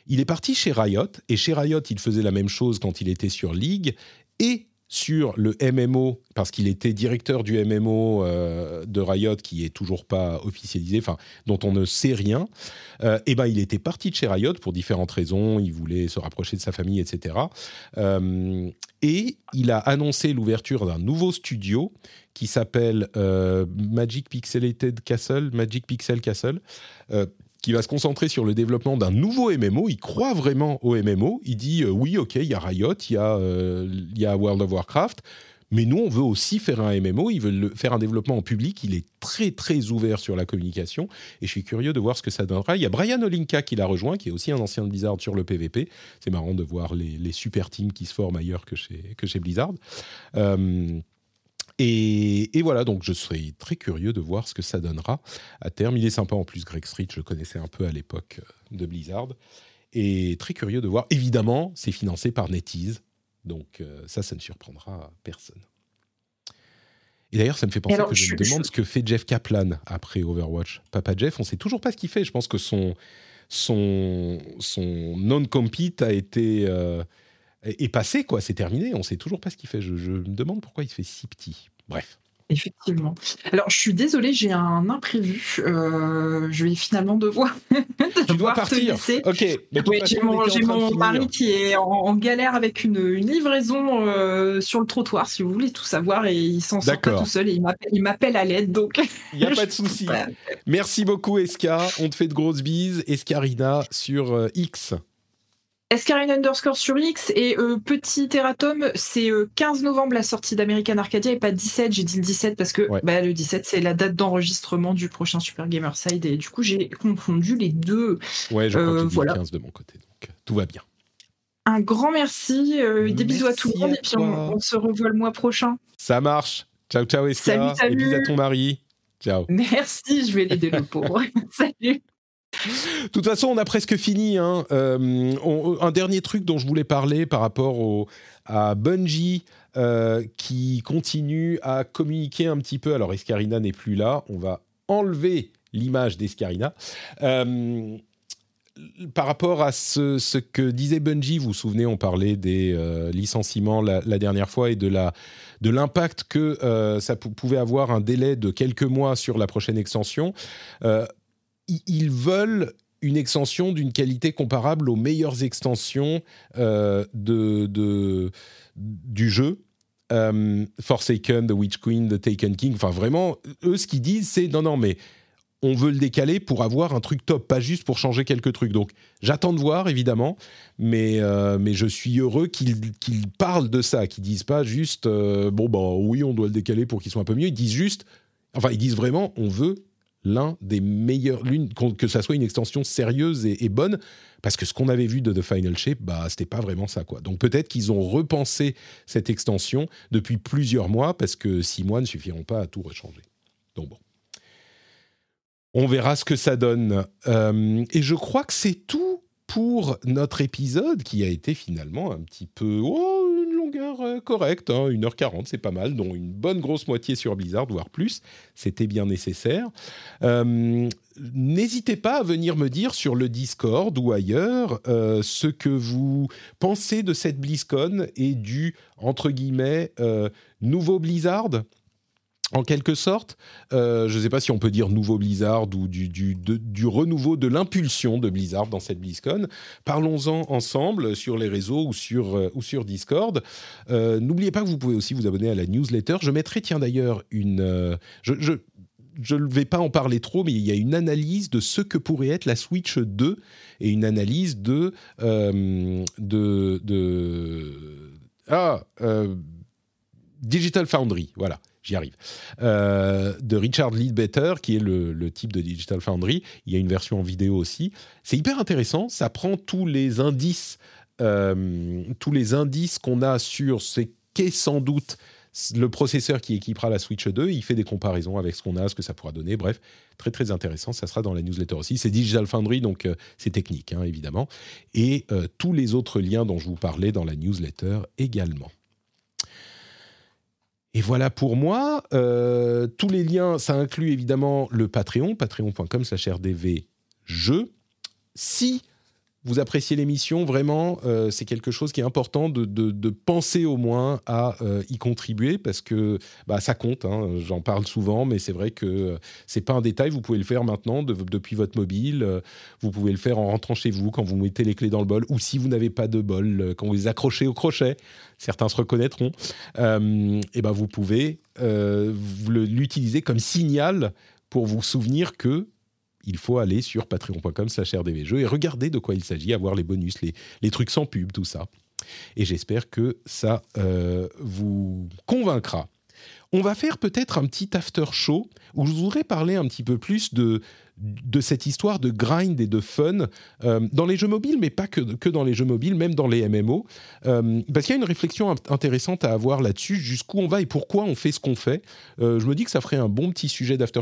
Il est parti chez Riot, et chez Riot, il faisait la même chose quand il était sur League et sur le MMO, parce qu'il était directeur du MMO euh, de Riot, qui est toujours pas officialisé, enfin, dont on ne sait rien. Euh, et ben, il était parti de chez Riot pour différentes raisons. Il voulait se rapprocher de sa famille, etc. Euh, et il a annoncé l'ouverture d'un nouveau studio qui s'appelle Magic Pixelated Castle, Magic Pixel Castle, qui va se concentrer sur le développement d'un nouveau MMO. Il croit vraiment au MMO. Il dit euh, oui, ok, il y a Riot, il y euh, y a World of Warcraft. Mais nous, on veut aussi faire un MMO, ils veulent le- faire un développement en public. Il est très, très ouvert sur la communication. Et je suis curieux de voir ce que ça donnera. Il y a Brian Olinka qui l'a rejoint, qui est aussi un ancien de Blizzard sur le PvP. C'est marrant de voir les, les super teams qui se forment ailleurs que chez, que chez Blizzard. Euh, et, et voilà, donc je serai très curieux de voir ce que ça donnera à terme. Il est sympa en plus, Greg Street, je le connaissais un peu à l'époque euh, de Blizzard. Et très curieux de voir. Évidemment, c'est financé par NetEase. Donc euh, ça, ça ne surprendra personne. Et d'ailleurs, ça me fait penser alors, que je, je- me demande je- ce que fait Jeff Kaplan après Overwatch. Papa Jeff, on sait toujours pas ce qu'il fait. Je pense que son, son, son non-compete a été euh, est passé, quoi. C'est terminé. On sait toujours pas ce qu'il fait. Je, je me demande pourquoi il se fait si petit. Bref. Effectivement. Alors, je suis désolée, j'ai un imprévu. Euh, je vais finalement devoir, Tu dois partir. laisser. Ok. Oui, j'ai on mon, mon mari qui est en, en galère avec une, une livraison euh, sur le trottoir, si vous voulez tout savoir, et il s'en sort pas tout seul et il m'appelle- à l'aide. Donc, Il n'y a pas de souci. Merci beaucoup, Eska. On te fait de grosses bises. Escarina sur euh, X. Escarine underscore sur X et euh, petit erratum, c'est euh, 15 novembre la sortie d'American Arcadia et pas 17. J'ai dit le 17 parce que Ouais. bah, le 17 c'est la date d'enregistrement du prochain Super Gamerside et du coup j'ai confondu les deux. Ouais, je crois Euh, voilà. 15 de mon côté. Donc, euh, tout va bien. Un grand merci, euh, des bisous à tout le monde et puis on, se revoit le mois prochain. Ça marche. Ciao, ciao, Eska. Salut, salut. Et bisous à ton mari. Ciao. Merci, je vais l'aider le pauvre. Salut. De toute façon, on a presque fini. hein. Euh, un dernier truc dont je voulais parler par rapport au, à Bungie euh, qui continue à communiquer un petit peu. Alors, Escarina n'est plus là. On va enlever l'image d'Escarina. Euh, par rapport à ce, que disait Bungie, vous vous souvenez, on parlait des licenciements la, dernière fois et de l'impact que ça pou- pouvait avoir un délai de quelques mois sur la prochaine extension. Ils veulent une extension d'une qualité comparable aux meilleures extensions euh, de, du jeu. Euh, Forsaken, The Witch Queen, The Taken King, enfin vraiment, eux ce qu'ils disent c'est non, non, mais on veut le décaler pour avoir un truc top, pas juste pour changer quelques trucs. Donc j'attends de voir évidemment, mais, euh, mais je suis heureux qu'ils parlent de ça, qu'ils disent pas juste bon, bah oui, on doit le décaler pour qu'il soit un peu mieux. Ils disent juste, enfin, ils disent vraiment on veut l'un des meilleurs, l'une, que ça soit une extension sérieuse et, et bonne, parce que ce qu'on avait vu de The Final Shape, bah, c'était pas vraiment ça, quoi. Donc peut-être qu'ils ont repensé cette extension depuis plusieurs mois, parce que six mois ne suffiront pas à tout rechanger. Donc bon. On verra ce que ça donne. Euh, et je crois que c'est tout pour notre épisode, qui a été finalement un petit peu... Oh, une longueur euh, correcte, hein, 1h40, c'est pas mal, dont une bonne grosse moitié sur Blizzard, voire plus. C'était bien nécessaire. Euh, n'hésitez pas à venir me dire sur le Discord ou ailleurs euh, ce que vous pensez de cette BlizzCon et du, entre guillemets, nouveau Blizzard en quelque sorte, euh, je ne sais pas si on peut dire nouveau Blizzard ou du, renouveau de l'impulsion de Blizzard dans cette BlizzCon. Parlons-en ensemble sur les réseaux ou sur, euh, Discord. Euh, n'oubliez pas que vous pouvez aussi vous abonner à la newsletter. Je mettrai, tiens d'ailleurs, une... je ne vais pas en parler trop, mais il y a une analyse de ce que pourrait être la Switch 2 et une analyse de... de, de ah, Digital Foundry, voilà j'y arrive, euh, de Richard Leadbetter, qui est le, type de Digital Foundry. Il y a une version en vidéo aussi. C'est hyper intéressant. Ça prend tous les indices, euh, tous les indices qu'on a sur ce qu'est sans doute le processeur qui équipera la Switch 2. Il fait des comparaisons avec ce qu'on a, ce que ça pourra donner. Bref, très très intéressant. Ça sera dans la newsletter aussi. C'est Digital Foundry, donc euh, c'est technique, hein, évidemment. Et tous les autres liens dont je vous parlais dans la newsletter également. Et voilà pour moi. Euh, tous les liens, ça inclut évidemment le Patreon, patreon.com slash rdvjeux. Si vous appréciez l'émission, vraiment, euh, c'est quelque chose qui est important de, penser au moins à euh, y contribuer parce que bah, ça compte. Hein, J'en parle souvent, mais c'est vrai que euh, c'est pas un détail. Vous pouvez le faire maintenant depuis votre mobile. vous pouvez le faire en rentrant chez vous quand vous mettez les clés dans le bol ou si vous n'avez pas de bol, quand vous les accrochez au crochet. Certains se reconnaîtront. et ben vous pouvez l'utiliser comme signal pour vous souvenir que il faut aller sur patreon.com slash rdvjeux et regarder de quoi il s'agit, avoir les bonus, les, trucs sans pub, tout ça. Et j'espère que ça euh, vous convaincra. On va faire peut-être un petit after show où je voudrais parler un petit peu plus de, de cette histoire de grind et de fun euh, dans les jeux mobiles, mais pas que, que, dans les jeux mobiles, même dans les MMO. Euh, parce qu'il y a une réflexion intéressante à avoir là-dessus, jusqu'où on va et pourquoi on fait ce qu'on fait. je me dis que ça ferait un bon petit sujet d'after